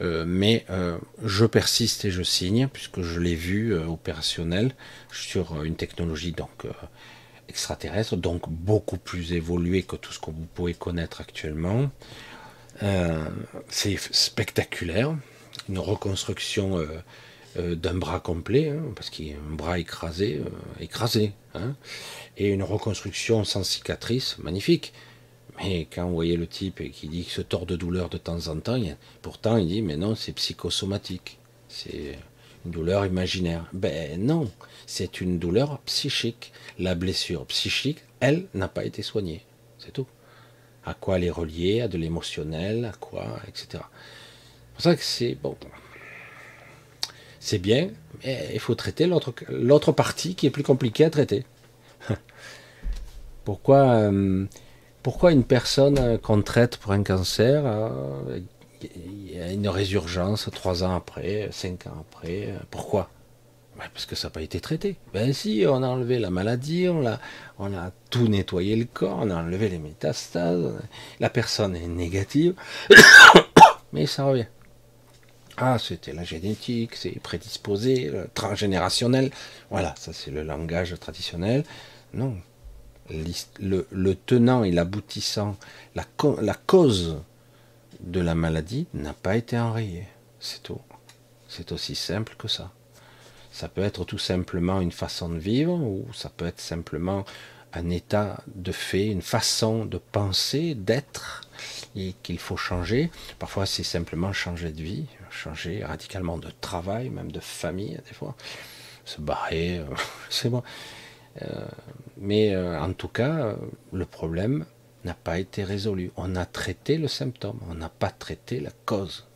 euh, mais euh, je persiste et je signe, puisque je l'ai vu euh, opérationnel sur une technologie donc extraterrestre, donc beaucoup plus évoluée que tout ce que vous pouvez connaître actuellement. C'est spectaculaire, une reconstruction d'un bras complet, hein, parce qu'il y a un bras écrasé, écrasé, hein, et une reconstruction sans cicatrice, magnifique. Mais quand vous voyez le type qui dit qu'il se tord de douleur de temps en temps, pourtant il dit mais non, c'est psychosomatique, c'est une douleur imaginaire. Ben non, c'est une douleur psychique. La blessure psychique, elle, n'a pas été soignée. C'est tout. À quoi elle est reliée, à de l'émotionnel, à quoi, etc. C'est pour ça que c'est bon. C'est bien, mais il faut traiter l'autre partie qui est plus compliquée à traiter. Pourquoi euh, pourquoi une personne qu'on traite pour un cancer, il y a une résurgence trois ans après, cinq ans après Pourquoi? Ben, Parce que ça n'a pas été traité. Ben si, on a enlevé la maladie, on a tout nettoyé le corps, on a enlevé les métastases, la personne est négative, mais ça revient. Ah, c'était la génétique, c'est prédisposé, transgénérationnel. Voilà, ça c'est le langage traditionnel. Non, le, tenant et l'aboutissant, la, la, cause de la maladie n'a pas été enrayée. C'est tout. C'est aussi simple que ça. Ça peut être tout simplement une façon de vivre ou ça peut être simplement un état de fait, une façon de penser, d'être et qu'il faut changer. Parfois c'est simplement changer de vie, changer radicalement de travail, même de famille des fois, se barrer, c'est bon. Euh, mais euh, en tout cas, euh, le problème n'a pas été résolu. On a traité le symptôme, on n'a pas traité la cause.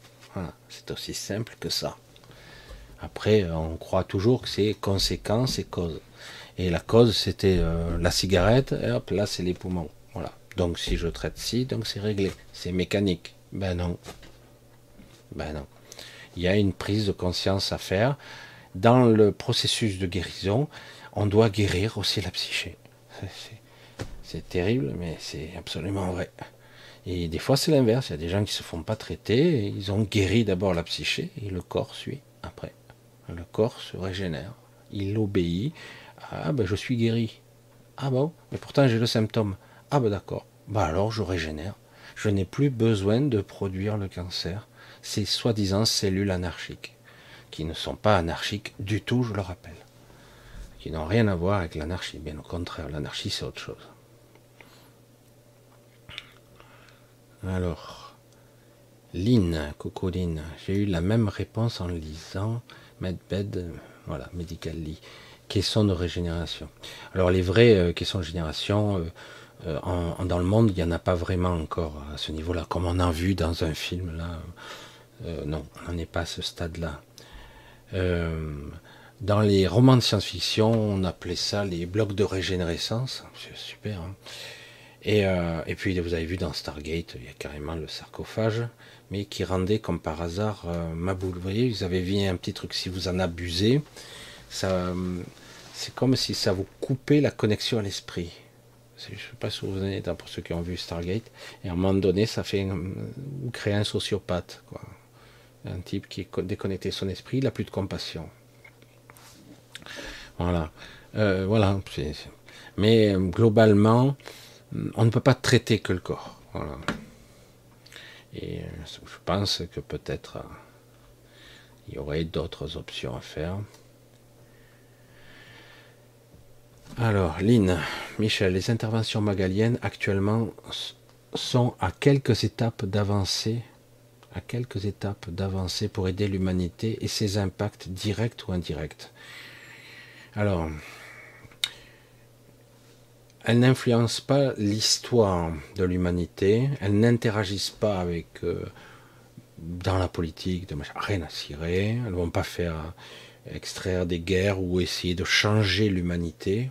c'est aussi simple que ça. Après, on croit toujours que c'est conséquence et cause. Et la cause, c'était la cigarette, et hop, là, c'est les poumons. Donc, si je traite ci, donc c'est réglé. C'est mécanique. Ben non. Ben non. Il y a une prise de conscience à faire. Dans le processus de guérison, on doit guérir aussi la psyché. C'est terrible, mais c'est absolument vrai. Et des fois, c'est l'inverse. Il y a des gens qui se font pas traiter, ils ont guéri d'abord la psyché, et le corps suit après. Le corps se régénère. Il obéit. Ah ben je suis guéri. Ah bon, mais pourtant j'ai le symptôme. Ah ben d'accord. Bah alors je régénère. Je n'ai plus besoin de produire le cancer. Ces soi-disant cellules anarchiques, qui ne sont pas anarchiques du tout, je le rappelle qui n'ont rien à voir avec l'anarchie. Bien au contraire, l'anarchie c'est autre chose. Alors, Lynn, Cocoline, j'ai eu la même réponse en lisant Medbed, voilà, Medical Lee, question de régénération. Alors les vraies euh, questions de régénération, euh, euh, dans le monde, il n'y en a pas vraiment encore à ce niveau-là, comme on a vu dans un film là. non, on n'en est pas à ce stade-là. Dans les romans de science-fiction, on appelait ça les blocs de régénérescence. C'est super. Hein. et, euh, et, puis vous avez vu dans Stargate, il y a carrément le sarcophage, mais qui rendait comme par hasard euh, ma boule. Vous voyez, vous avez vu un petit truc, si vous en abusez, ça, c'est comme si ça vous coupait la connexion à l'esprit. Je ne sais pas si vous en êtes, pour ceux qui ont vu Stargate. Et à un moment donné, ça fait créez un sociopathe, quoi. Un type qui est déconnecté son esprit, il n'a plus de compassion. Voilà. Euh, voilà. Mais euh, globalement, on ne peut pas traiter que le corps. Et euh, je pense que peut-être il y aurait d'autres options à faire. Alors, Lynn, Michel, les interventions magaliennes actuellement sont à quelques étapes d'avancée, d'avancée pour aider l'humanité et ses impacts directs ou indirects. Alors, elles n'influencent pas l'histoire de l'humanité, elles n'interagissent pas avec euh, dans la politique, de rien à cirer, elles ne vont pas faire extraire des guerres ou essayer de changer l'humanité.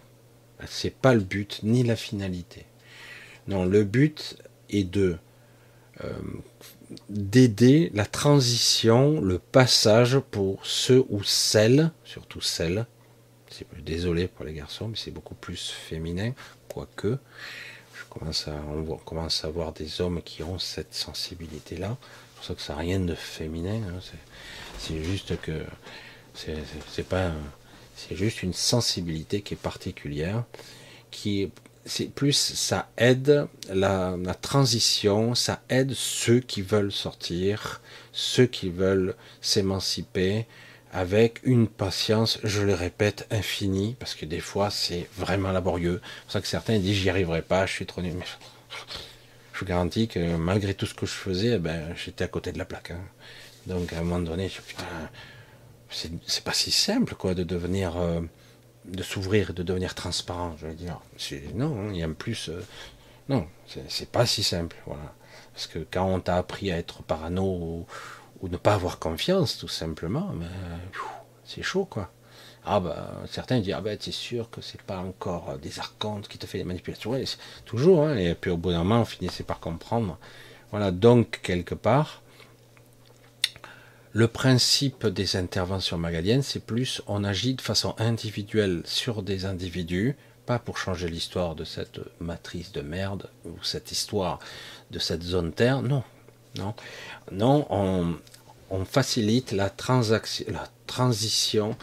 C'est pas le but ni la finalité. Non, le but est de euh, d'aider la transition, le passage pour ceux ou celles, surtout celles, désolé pour les garçons, mais c'est beaucoup plus féminin, quoique. On commence à voir des hommes qui ont cette sensibilité-là. C'est pour ça que ça n'a rien de féminin. Hein. C'est juste que c'est pas, c'est juste une sensibilité qui est particulière, qui c'est plus ça aide la, transition, ça aide ceux qui veulent sortir, ceux qui veulent s'émanciper avec une patience, je le répète, infinie, parce que des fois c'est vraiment laborieux. C'est pour ça que certains disent j'y arriverai pas, je suis trop nul. Mais je vous garantis que malgré tout ce que je faisais, eh ben, j'étais à côté de la plaque. Hein. Donc à un moment donné, je putain, c'est pas si simple quoi de devenir. Euh, de s'ouvrir, de devenir transparent. Je veux dire, non, il y a plus. Euh, non, c'est pas si simple, voilà. Parce que quand on t'a appris à être parano ou, ne pas avoir confiance, tout simplement, ben, c'est chaud, quoi. Ah bah certains disent ah ben c'est sûr que c'est pas encore des archontes qui te fait des manipulations, toujours, hein, et puis au bout d'un moment on finissait par comprendre. Voilà, donc quelque part, le principe des interventions magaliennes, c'est plus on agit de façon individuelle sur des individus, pas pour changer l'histoire de cette matrice de merde ou cette histoire de cette zone Terre, non, non, non, on, facilite la, transition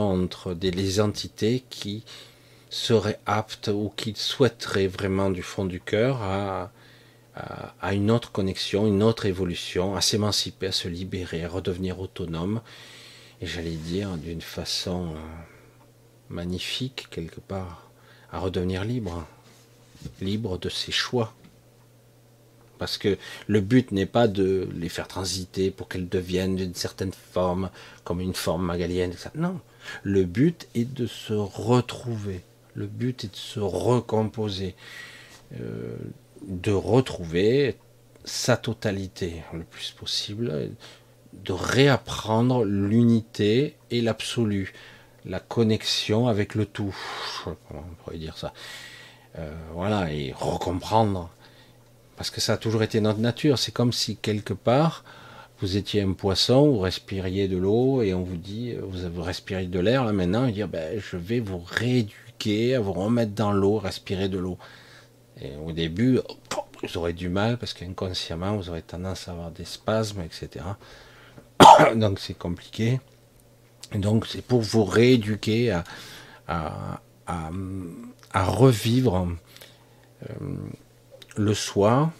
entre des, les entités qui seraient aptes ou qui souhaiteraient vraiment du fond du cœur à à une autre connexion, une autre évolution, à s'émanciper, à se libérer, à redevenir autonome, et j'allais dire d'une façon euh, magnifique quelque part, à redevenir libre, libre de ses choix. Parce que le but n'est pas de les faire transiter pour qu'elles deviennent d'une certaine forme, comme une forme magalienne. Non, le but est de se retrouver. Le but est de se recomposer. Euh, de retrouver sa totalité le plus possible, de réapprendre l'unité et l'absolu, la connexion avec le tout. Comment on pourrait dire ça euh, Voilà, et recomprendre. Parce que ça a toujours été notre nature. C'est comme si quelque part, vous étiez un poisson, vous respiriez de l'eau et on vous dit, vous respirez de l'air, là maintenant, et dire, ben, je vais vous rééduquer, à vous remettre dans l'eau, respirer de l'eau. Et au début, vous aurez du mal parce qu'inconsciemment, vous aurez tendance à avoir des spasmes, etc. donc c'est compliqué. Donc c'est pour vous rééduquer à, à, revivre euh, le soi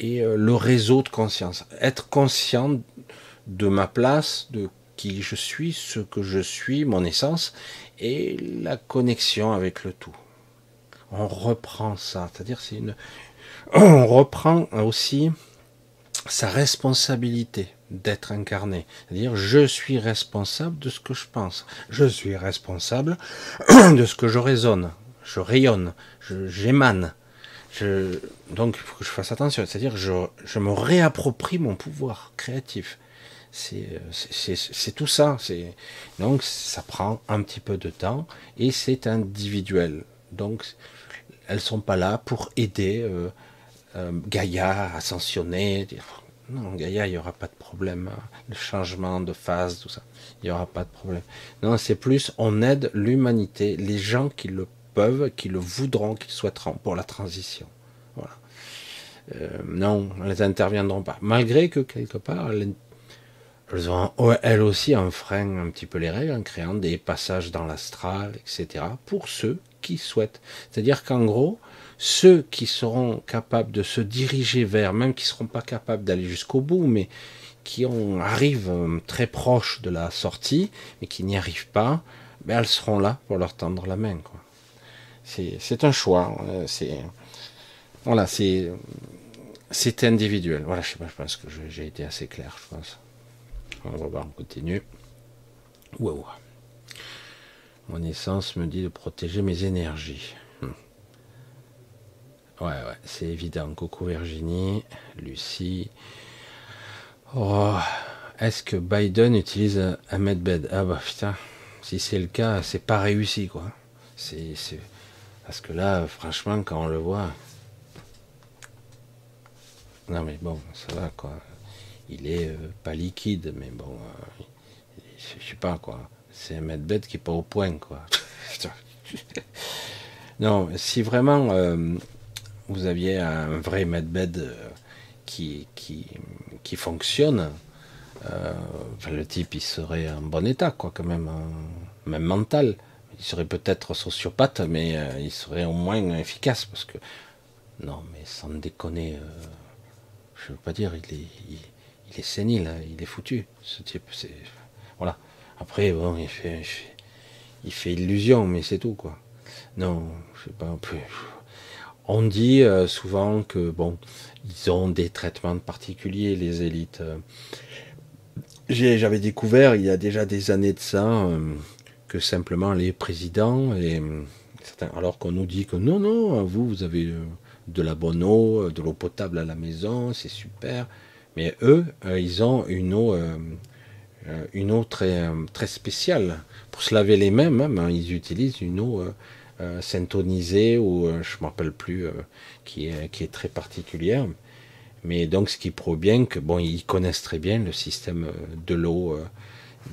et euh, le réseau de conscience. Être conscient de ma place, de qui je suis, ce que je suis, mon essence, et la connexion avec le tout on reprend ça. C'est-à-dire, c'est une, on reprend aussi sa responsabilité d'être incarné. C'est-à-dire, je suis responsable de ce que je pense. Je suis responsable de ce que je raisonne. Je rayonne. J'émane. Donc, il faut que je fasse attention. C'est-à-dire, je, je me réapproprie mon pouvoir créatif. C'est tout ça. Donc, ça prend un petit peu de temps et c'est individuel. Donc, elles sont pas là pour aider euh, euh, Gaïa à ascensionner. Non, Gaïa, il n'y aura pas de problème. Hein. Le changement de phase, tout ça, il n'y aura pas de problème. Non, c'est plus, on aide l'humanité, les gens qui le peuvent, qui le voudront, qui souhaiteront pour la transition. Voilà. Euh, non, elles n'interviendront pas. Malgré que quelque part, elles, elles ont elles aussi un frein un petit peu les règles en créant des passages dans l'astral, etc. pour ceux qui souhaitent. C'est-à-dire qu'en gros, ceux qui seront capables de se diriger vers, même qui seront pas capables d'aller jusqu'au bout, mais qui ont, arrivent euh, très proches de la sortie, mais qui n'y arrivent pas, ben elles seront là pour leur tendre la main. C'est un choix. Euh, c'est voilà, c'est c'est individuel. Voilà, je sais pas, je pense que j'ai été assez clair, je pense. On va voir, on continue. Wow. Mon essence me dit de protéger mes énergies. Hmm. Ouais, ouais, c'est évident. Coucou Virginie, Lucie. Oh, est-ce que Biden utilise un medbed Ah bah putain, si c'est le cas, c'est pas réussi quoi. C'est, Parce que là, franchement, quand on le voit. Non mais bon, ça va quoi. Il est euh, pas liquide, mais bon, euh, je sais pas quoi c'est un medbed qui n'est pas au point, quoi. non, si vraiment euh, vous aviez un vrai medbed euh, qui, fonctionne, euh, le type il serait en bon état, quoi, quand même, même mental. il serait peut-être sociopathe, mais il serait au moins efficace parce que non, mais sans déconner, je veux pas dire, il est, il, est sénile, hein, il est foutu. Ce type, c'est voilà. Après, bon, il fait, il fait, illusion, mais c'est tout quoi. Non, je sais pas. On dit souvent que bon, ils ont des traitements particuliers, les élites. J'avais découvert il y a déjà des années de ça euh, que simplement les présidents et certains, alors qu'on nous dit que non non vous vous avez euh, de la bonne eau, de l'eau potable à la maison, c'est super. Mais eux, euh, ils ont une eau, une eau très très spéciale pour se laver les mains. Hein, ils utilisent une eau syntonisée ou je me rappelle plus qui est qui est très particulière. Mais donc, ce qui prouve bien que, bon, ils connaissent très bien le système euh, de l'eau, euh,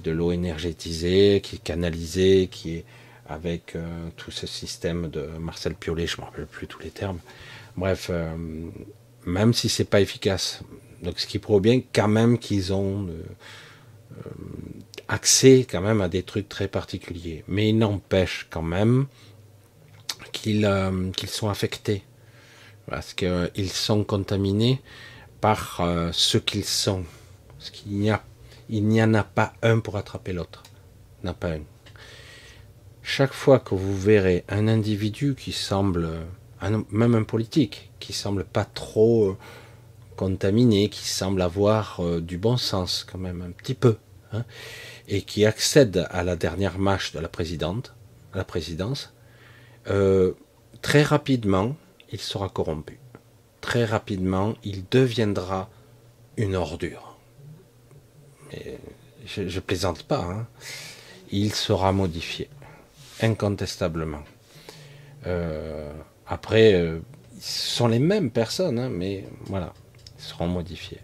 de l'eau énergétisée, qui est canalisée, qui est avec euh, tout ce système de Marcel Piolet, je ne me rappelle plus tous les termes. Bref, même si c'est pas efficace. Donc, ce qui prouve bien quand même qu'ils ont accès quand même à des trucs très particuliers. Mais il n'empêche quand même qu'ils qu'ils sont affectés parce qu'ils sont contaminés par euh, ce qu'ils sont. Parce qu'il n'y il n'y en a pas un pour attraper l'autre. Il n'y en a pas un. Chaque fois que vous verrez un individu qui semble, même un politique, qui semble pas trop euh, contaminé, qui semble avoir euh, du bon sens quand même un petit peu, hein, et qui accède à la dernière marche de la présidente, la présidence, très rapidement, il sera corrompu. Très rapidement, il deviendra une ordure. Mais je, plaisante pas. Hein. Il sera modifié, incontestablement. Euh, après, euh, ce sont les mêmes personnes, hein, mais voilà, ils seront modifiés.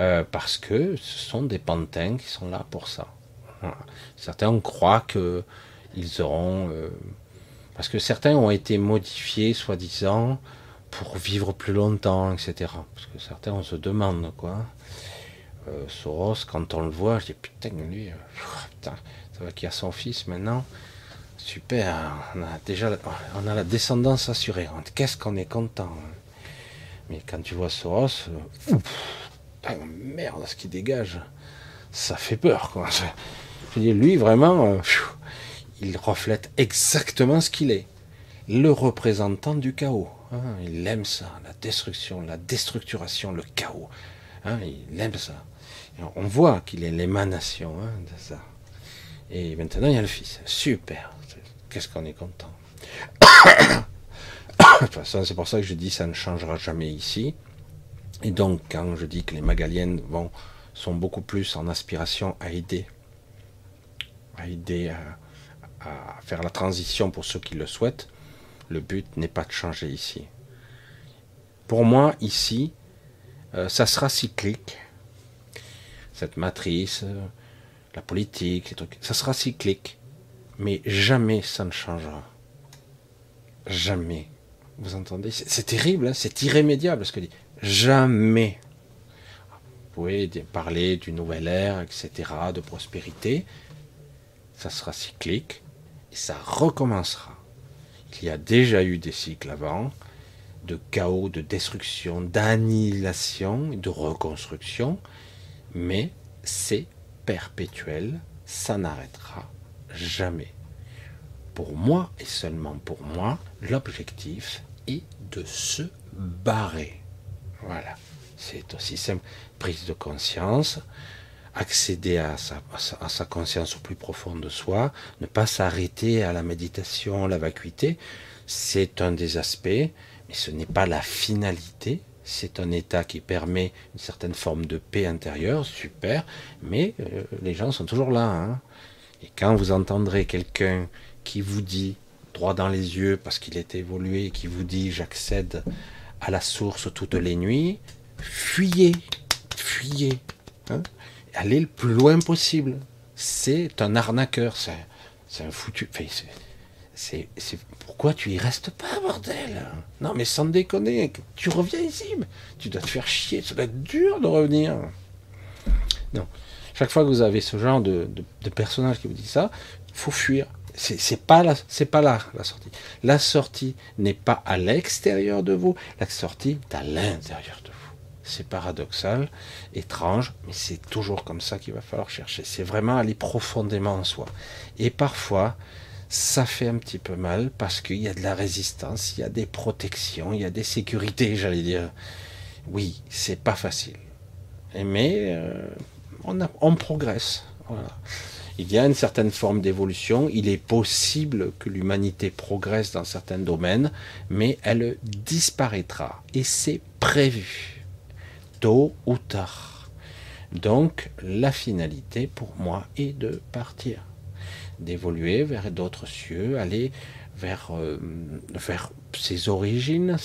Euh, parce que ce sont des pantins qui sont là pour ça. Certains croient que ils auront parce que certains ont été modifiés, soi-disant, pour vivre plus longtemps, etc. Parce que certains, on se demande, quoi. Euh, Soros, quand on le voit, je dis, putain, lui, euh, putain, ça va qu'il a son fils maintenant. Super, on a déjà on a la descendance assurée. Qu'est-ce qu'on est content. Mais quand tu vois Soros, euh, merde, ce qui dégage, ça fait peur, quoi. Lui, vraiment, il reflète exactement ce qu'il est. Le représentant du chaos. Hein. il aime ça, la destruction, la déstructuration, le chaos. Hein. il aime ça. on voit qu'il est l'émanation hein, de ça. Et maintenant, il y a le fils. Super. Qu'est-ce qu'on est content. c'est pour ça que je dis ça ne changera jamais ici. Et donc, quand je dis que les Magaliennes sont beaucoup plus en aspiration à aider, à aider à, faire la transition pour ceux qui le souhaitent. Le but n'est pas de changer ici. Pour moi, ici, euh, ça sera cyclique. Cette matrice, euh, la politique, trucs, ça sera cyclique. Mais jamais ça ne changera. Jamais. Vous entendez? C'est terrible, hein? C'est irrémédiable ce que dit. Jamais. Vous pouvez parler d'une nouvelle ère, etc., de prospérité. Ça sera cyclique et ça recommencera. Il y a déjà eu des cycles avant, de chaos, de destruction, d'annihilation, de reconstruction, mais c'est perpétuel, ça n'arrêtera jamais. Pour moi, et seulement pour moi, l'objectif est de se barrer. Voilà, c'est aussi simple. Prise de conscience, accéder à sa, conscience au plus profond de soi, ne pas s'arrêter à la méditation, la vacuité, c'est un des aspects, mais ce n'est pas la finalité. C'est un état qui permet une certaine forme de paix intérieure, super, mais euh, les gens sont toujours là. Hein. Et quand vous entendrez quelqu'un qui vous dit, droit dans les yeux, parce qu'il est évolué, qui vous dit j'accède à la source toutes les nuits, fuyez, fuyez. Hein aller le plus loin possible. C'est un arnaqueur, c'est un foutu. pourquoi tu y restes pas, bordel? Non, mais sans déconner, tu reviens ici, tu dois te faire chier, ça doit être dur de revenir. Non, chaque fois que vous avez ce genre de, de, personnage qui vous dit ça, faut fuir. C'est pas là, c'est pas là la sortie. La sortie n'est pas à l'extérieur de vous, la sortie est à l'intérieur de vous. C'est paradoxal, étrange, mais c'est toujours comme ça qu'il va falloir chercher. C'est vraiment aller profondément en soi. Et parfois, ça fait un petit peu mal parce qu'il y a de la résistance, il y a des protections, il y a des sécurités, j'allais dire. Oui, c'est pas facile. Mais euh, on, on progresse. Voilà il y a une certaine forme d'évolution. Il est possible que l'humanité progresse dans certains domaines, mais elle disparaîtra. Et c'est prévu, tôt ou tard. Donc la finalité pour moi est de partir, d'évoluer vers d'autres cieux, aller vers, euh, vers ses origines,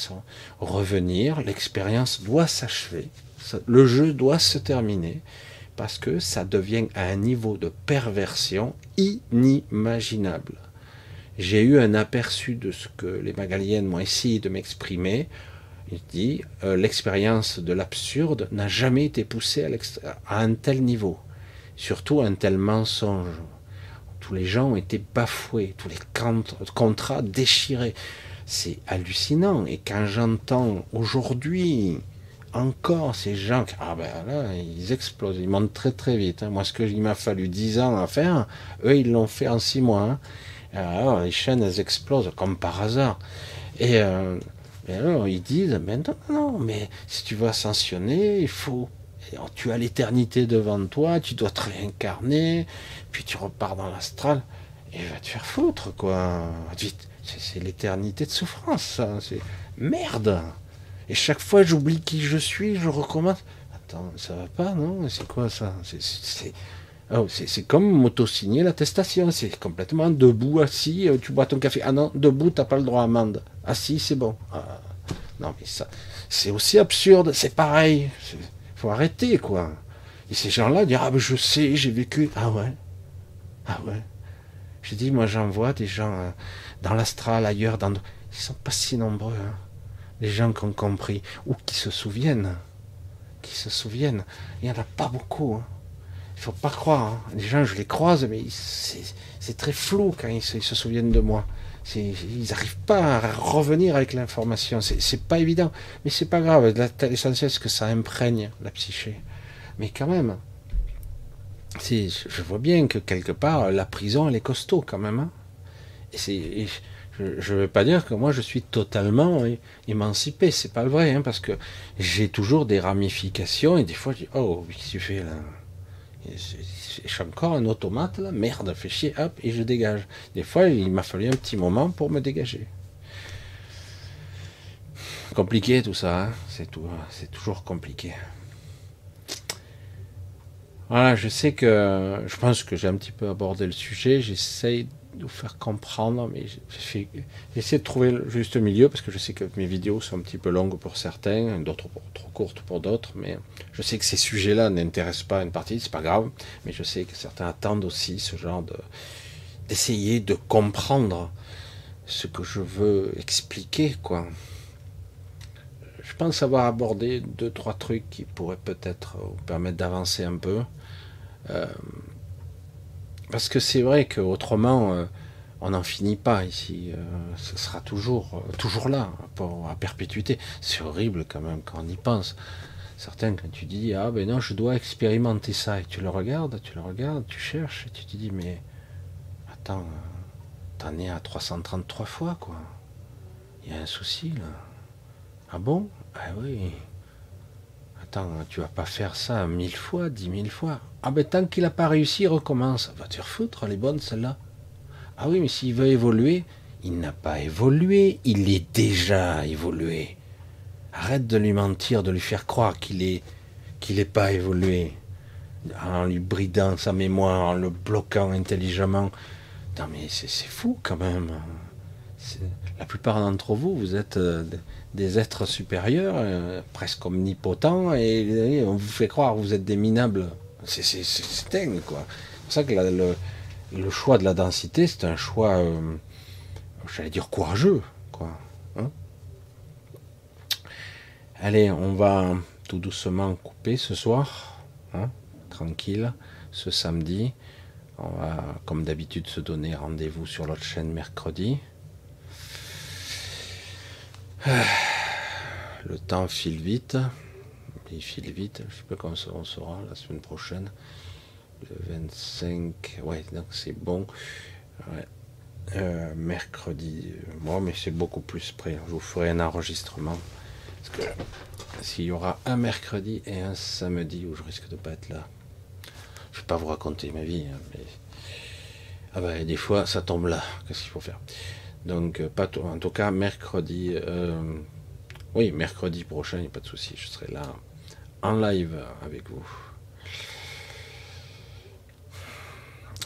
revenir. L'expérience doit s'achever, le jeu doit se terminer parce que ça devient à un niveau de perversion inimaginable. J'ai eu un aperçu de ce que les Magaliennes m'ont essayé de m'exprimer. Il dit euh, l'expérience de l'absurde n'a jamais été poussée à, un tel niveau, surtout un tel mensonge. Tous les gens ont été bafoués, tous les contrats déchirés. C'est hallucinant. Et quand j'entends aujourd'hui encore ces gens, ah ben là, ils explosent, ils montent très très vite. Hein. Moi, ce que il m'a fallu dix ans à faire, eux, ils l'ont fait en six mois. Hein. Alors, les chaînes, elles explosent comme par hasard. Et, euh, alors, ils disent, mais non, non, mais si tu veux ascensionner, il faut. tu as l'éternité devant toi, tu dois te réincarner, puis tu repars dans l'astral, et va te faire foutre, quoi. C'est l'éternité de souffrance, ça. C'est merde. Et chaque fois, j'oublie qui je suis, je recommence. Attends, ça va pas, non? C'est quoi ça? Oh, C'est comme m'auto-signer l'attestation. C'est complètement debout, assis, euh, tu bois ton café. Ah non, debout, t'as pas le droit à amende. Assis, c'est bon. Ah, non, mais ça, c'est aussi absurde, c'est pareil. faut arrêter, quoi. Et ces gens-là disent Ah, ben je sais, j'ai vécu. Ah ouais? Ah ouais? J'ai dit, moi, j'en vois des gens euh, dans l'astral, ailleurs, dans. Ils sont pas si nombreux. Hein les gens qui ont compris, ou qui se souviennent, qui se souviennent. Il n'y en a pas beaucoup. Hein. Il faut pas croire. Hein. Les gens, je les croise, mais c'est très flou quand ils se, souviennent de moi. Ils n'arrivent pas à revenir avec l'information. C'est pas évident. Mais c'est pas grave. L'essentiel, c'est que ça imprègne la psyché. Mais quand même, je vois bien que quelque part, la prison, elle est costaud quand même. Hein. Et, je ne veux pas dire que moi je suis totalement émancipé, c'est pas le vrai, hein, parce que j'ai toujours des ramifications et des fois je dis oh qu'est-ce que tu fais là Je suis encore un automate là, merde, fais chier, hop et je dégage. Des fois il m'a fallu un petit moment pour me dégager. Compliqué tout ça, hein. c'est tout, c'est toujours compliqué. Voilà, je sais que je pense que j'ai un petit peu abordé le sujet. J'essaye vous faire comprendre, mais j'essaie de trouver le juste milieu parce que je sais que mes vidéos sont un petit peu longues pour certains, d'autres trop courtes pour d'autres, mais je sais que ces sujets-là n'intéressent pas une partie, c'est pas grave, mais je sais que certains attendent aussi ce genre de d'essayer de comprendre ce que je veux expliquer, quoi. Je pense avoir abordé deux, trois trucs qui pourraient peut-être vous permettre d'avancer un peu. Euh, parce que c'est vrai qu'autrement, euh, on n'en finit pas ici. Euh, ce sera toujours, euh, toujours là, à perpétuité. C'est horrible quand même quand on y pense. Certains, quand tu dis, ah ben non, je dois expérimenter ça, et tu le regardes, tu le regardes, tu cherches, et tu te dis, mais attends, t'en es à 333 fois, quoi. Il y a un souci, là. Ah bon? Ah oui. Tu vas pas faire ça mille fois, dix mille fois. Ah ben tant qu'il n'a pas réussi, il recommence. Va te refoutre, elle est bonne celle-là. Ah oui, mais s'il veut évoluer, il n'a pas évolué, il est déjà évolué. Arrête de lui mentir, de lui faire croire qu'il est qu'il n'est pas évolué, en lui bridant sa mémoire, en le bloquant intelligemment. Non mais c'est fou quand même. La plupart d'entre vous, vous êtes euh, des êtres supérieurs, euh, presque omnipotents, et, on vous fait croire que vous êtes des minables. C'est dingue, quoi. C'est ça que le, choix de la densité, c'est un choix, euh, j'allais dire, courageux, quoi. Hein. Allez, on va tout doucement couper ce soir, hein, tranquille, ce samedi, On va, comme d'habitude, se donner rendez-vous sur l'autre chaîne mercredi. Le temps file vite. Il file vite. Je sais pas quand on sera la semaine prochaine. Le 25. Ouais, donc c'est bon. Euh, mercredi. Moi, mais c'est beaucoup plus près. Je vous ferai un enregistrement. Parce que s'il y aura un mercredi et un samedi où je risque de pas être là, je vais pas vous raconter ma vie. Hein. Ah ben, des fois, ça tombe là. Qu'est-ce qu'il faut faire? Donc, euh, pas En tout cas, mercredi. Euh, oui, mercredi prochain, il n'y a pas de souci. Je serai là en live avec vous.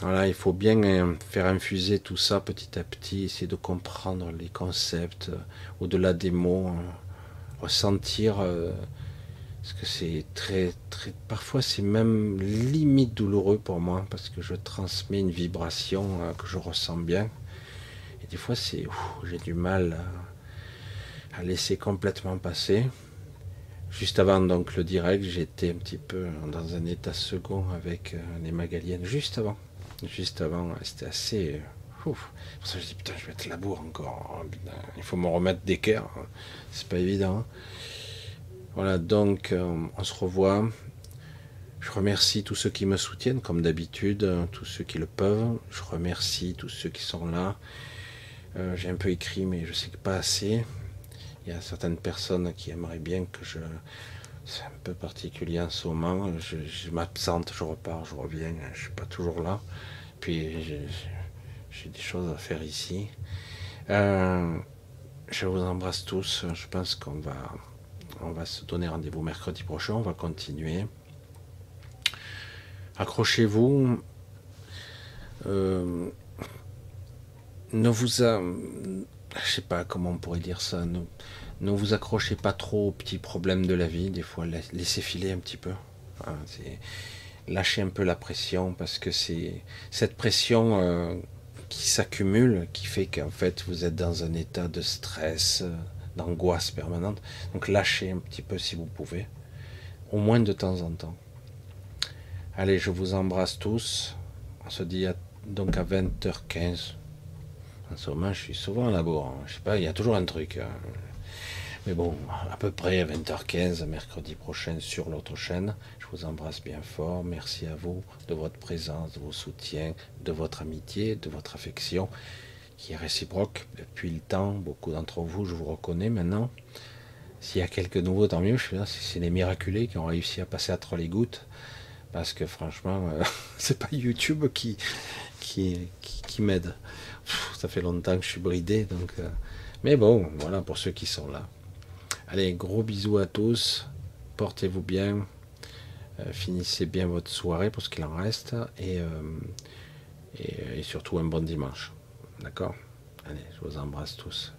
Voilà, il faut bien euh, faire infuser tout ça petit à petit, essayer de comprendre les concepts au-delà des mots, hein. ressentir. parce que c'est très, très. Parfois, c'est même limite douloureux pour moi parce que je transmets une vibration que je ressens bien. Des fois, c'est. J'ai du mal à laisser complètement passer. Juste avant donc le direct, j'étais un petit peu dans un état second avec euh, les magaliennes. Juste avant. Juste avant, c'était assez. Euh, ouf. Pour ça, je dis putain, je vais être labour encore. Oh, il faut me remettre d'équerre. C'est pas évident. Voilà, donc euh, on se revoit. Je remercie tous ceux qui me soutiennent, comme d'habitude, tous ceux qui le peuvent. Je remercie tous ceux qui sont là. J'ai un peu écrit, mais je sais que pas assez. Il y a certaines personnes qui aimeraient bien que je. C'est un peu particulier en ce moment. Je, m'absente, je repars, je reviens, je ne suis pas toujours là. Puis j'ai des choses à faire ici. Euh, je vous embrasse tous. Je pense qu'on va, on va se donner rendez-vous mercredi prochain. On va continuer. Accrochez-vous. Euh, ne vous a, je sais pas comment on pourrait dire ça. Ne vous accrochez pas trop aux petits problèmes de la vie. Des fois, laissez filer un petit peu. lâchez un peu la pression parce que c'est cette pression euh, qui s'accumule qui fait qu'en fait vous êtes dans un état de stress, euh, d'angoisse permanente. Donc lâchez un petit peu si vous pouvez, au moins de temps en temps. Allez, je vous embrasse tous. On se dit donc à 20h15. En ce moment, je suis souvent à la bourre. Hein. Je sais pas, il y a toujours un truc. Hein. Mais bon, à peu près à 20h15, mercredi prochain, sur l'autre chaîne. Je vous embrasse bien fort. Merci à vous de votre présence, de vos soutiens, de votre amitié, de votre affection, qui est réciproque depuis le temps. Beaucoup d'entre vous, je vous reconnais maintenant. S'il y a quelques nouveaux, tant mieux. Je c'est les miraculés qui ont réussi à passer à trop les gouttes. Parce que franchement, euh, c'est pas YouTube qui, qui, qui m'aide ça fait longtemps que je suis bridé, donc. Euh, mais bon, voilà pour ceux qui sont là. Allez, gros bisous à tous. Portez-vous bien. Euh, finissez bien votre soirée pour ce qu'il en reste. Et, euh, et, et surtout un bon dimanche. D'accord? Allez, je vous embrasse tous.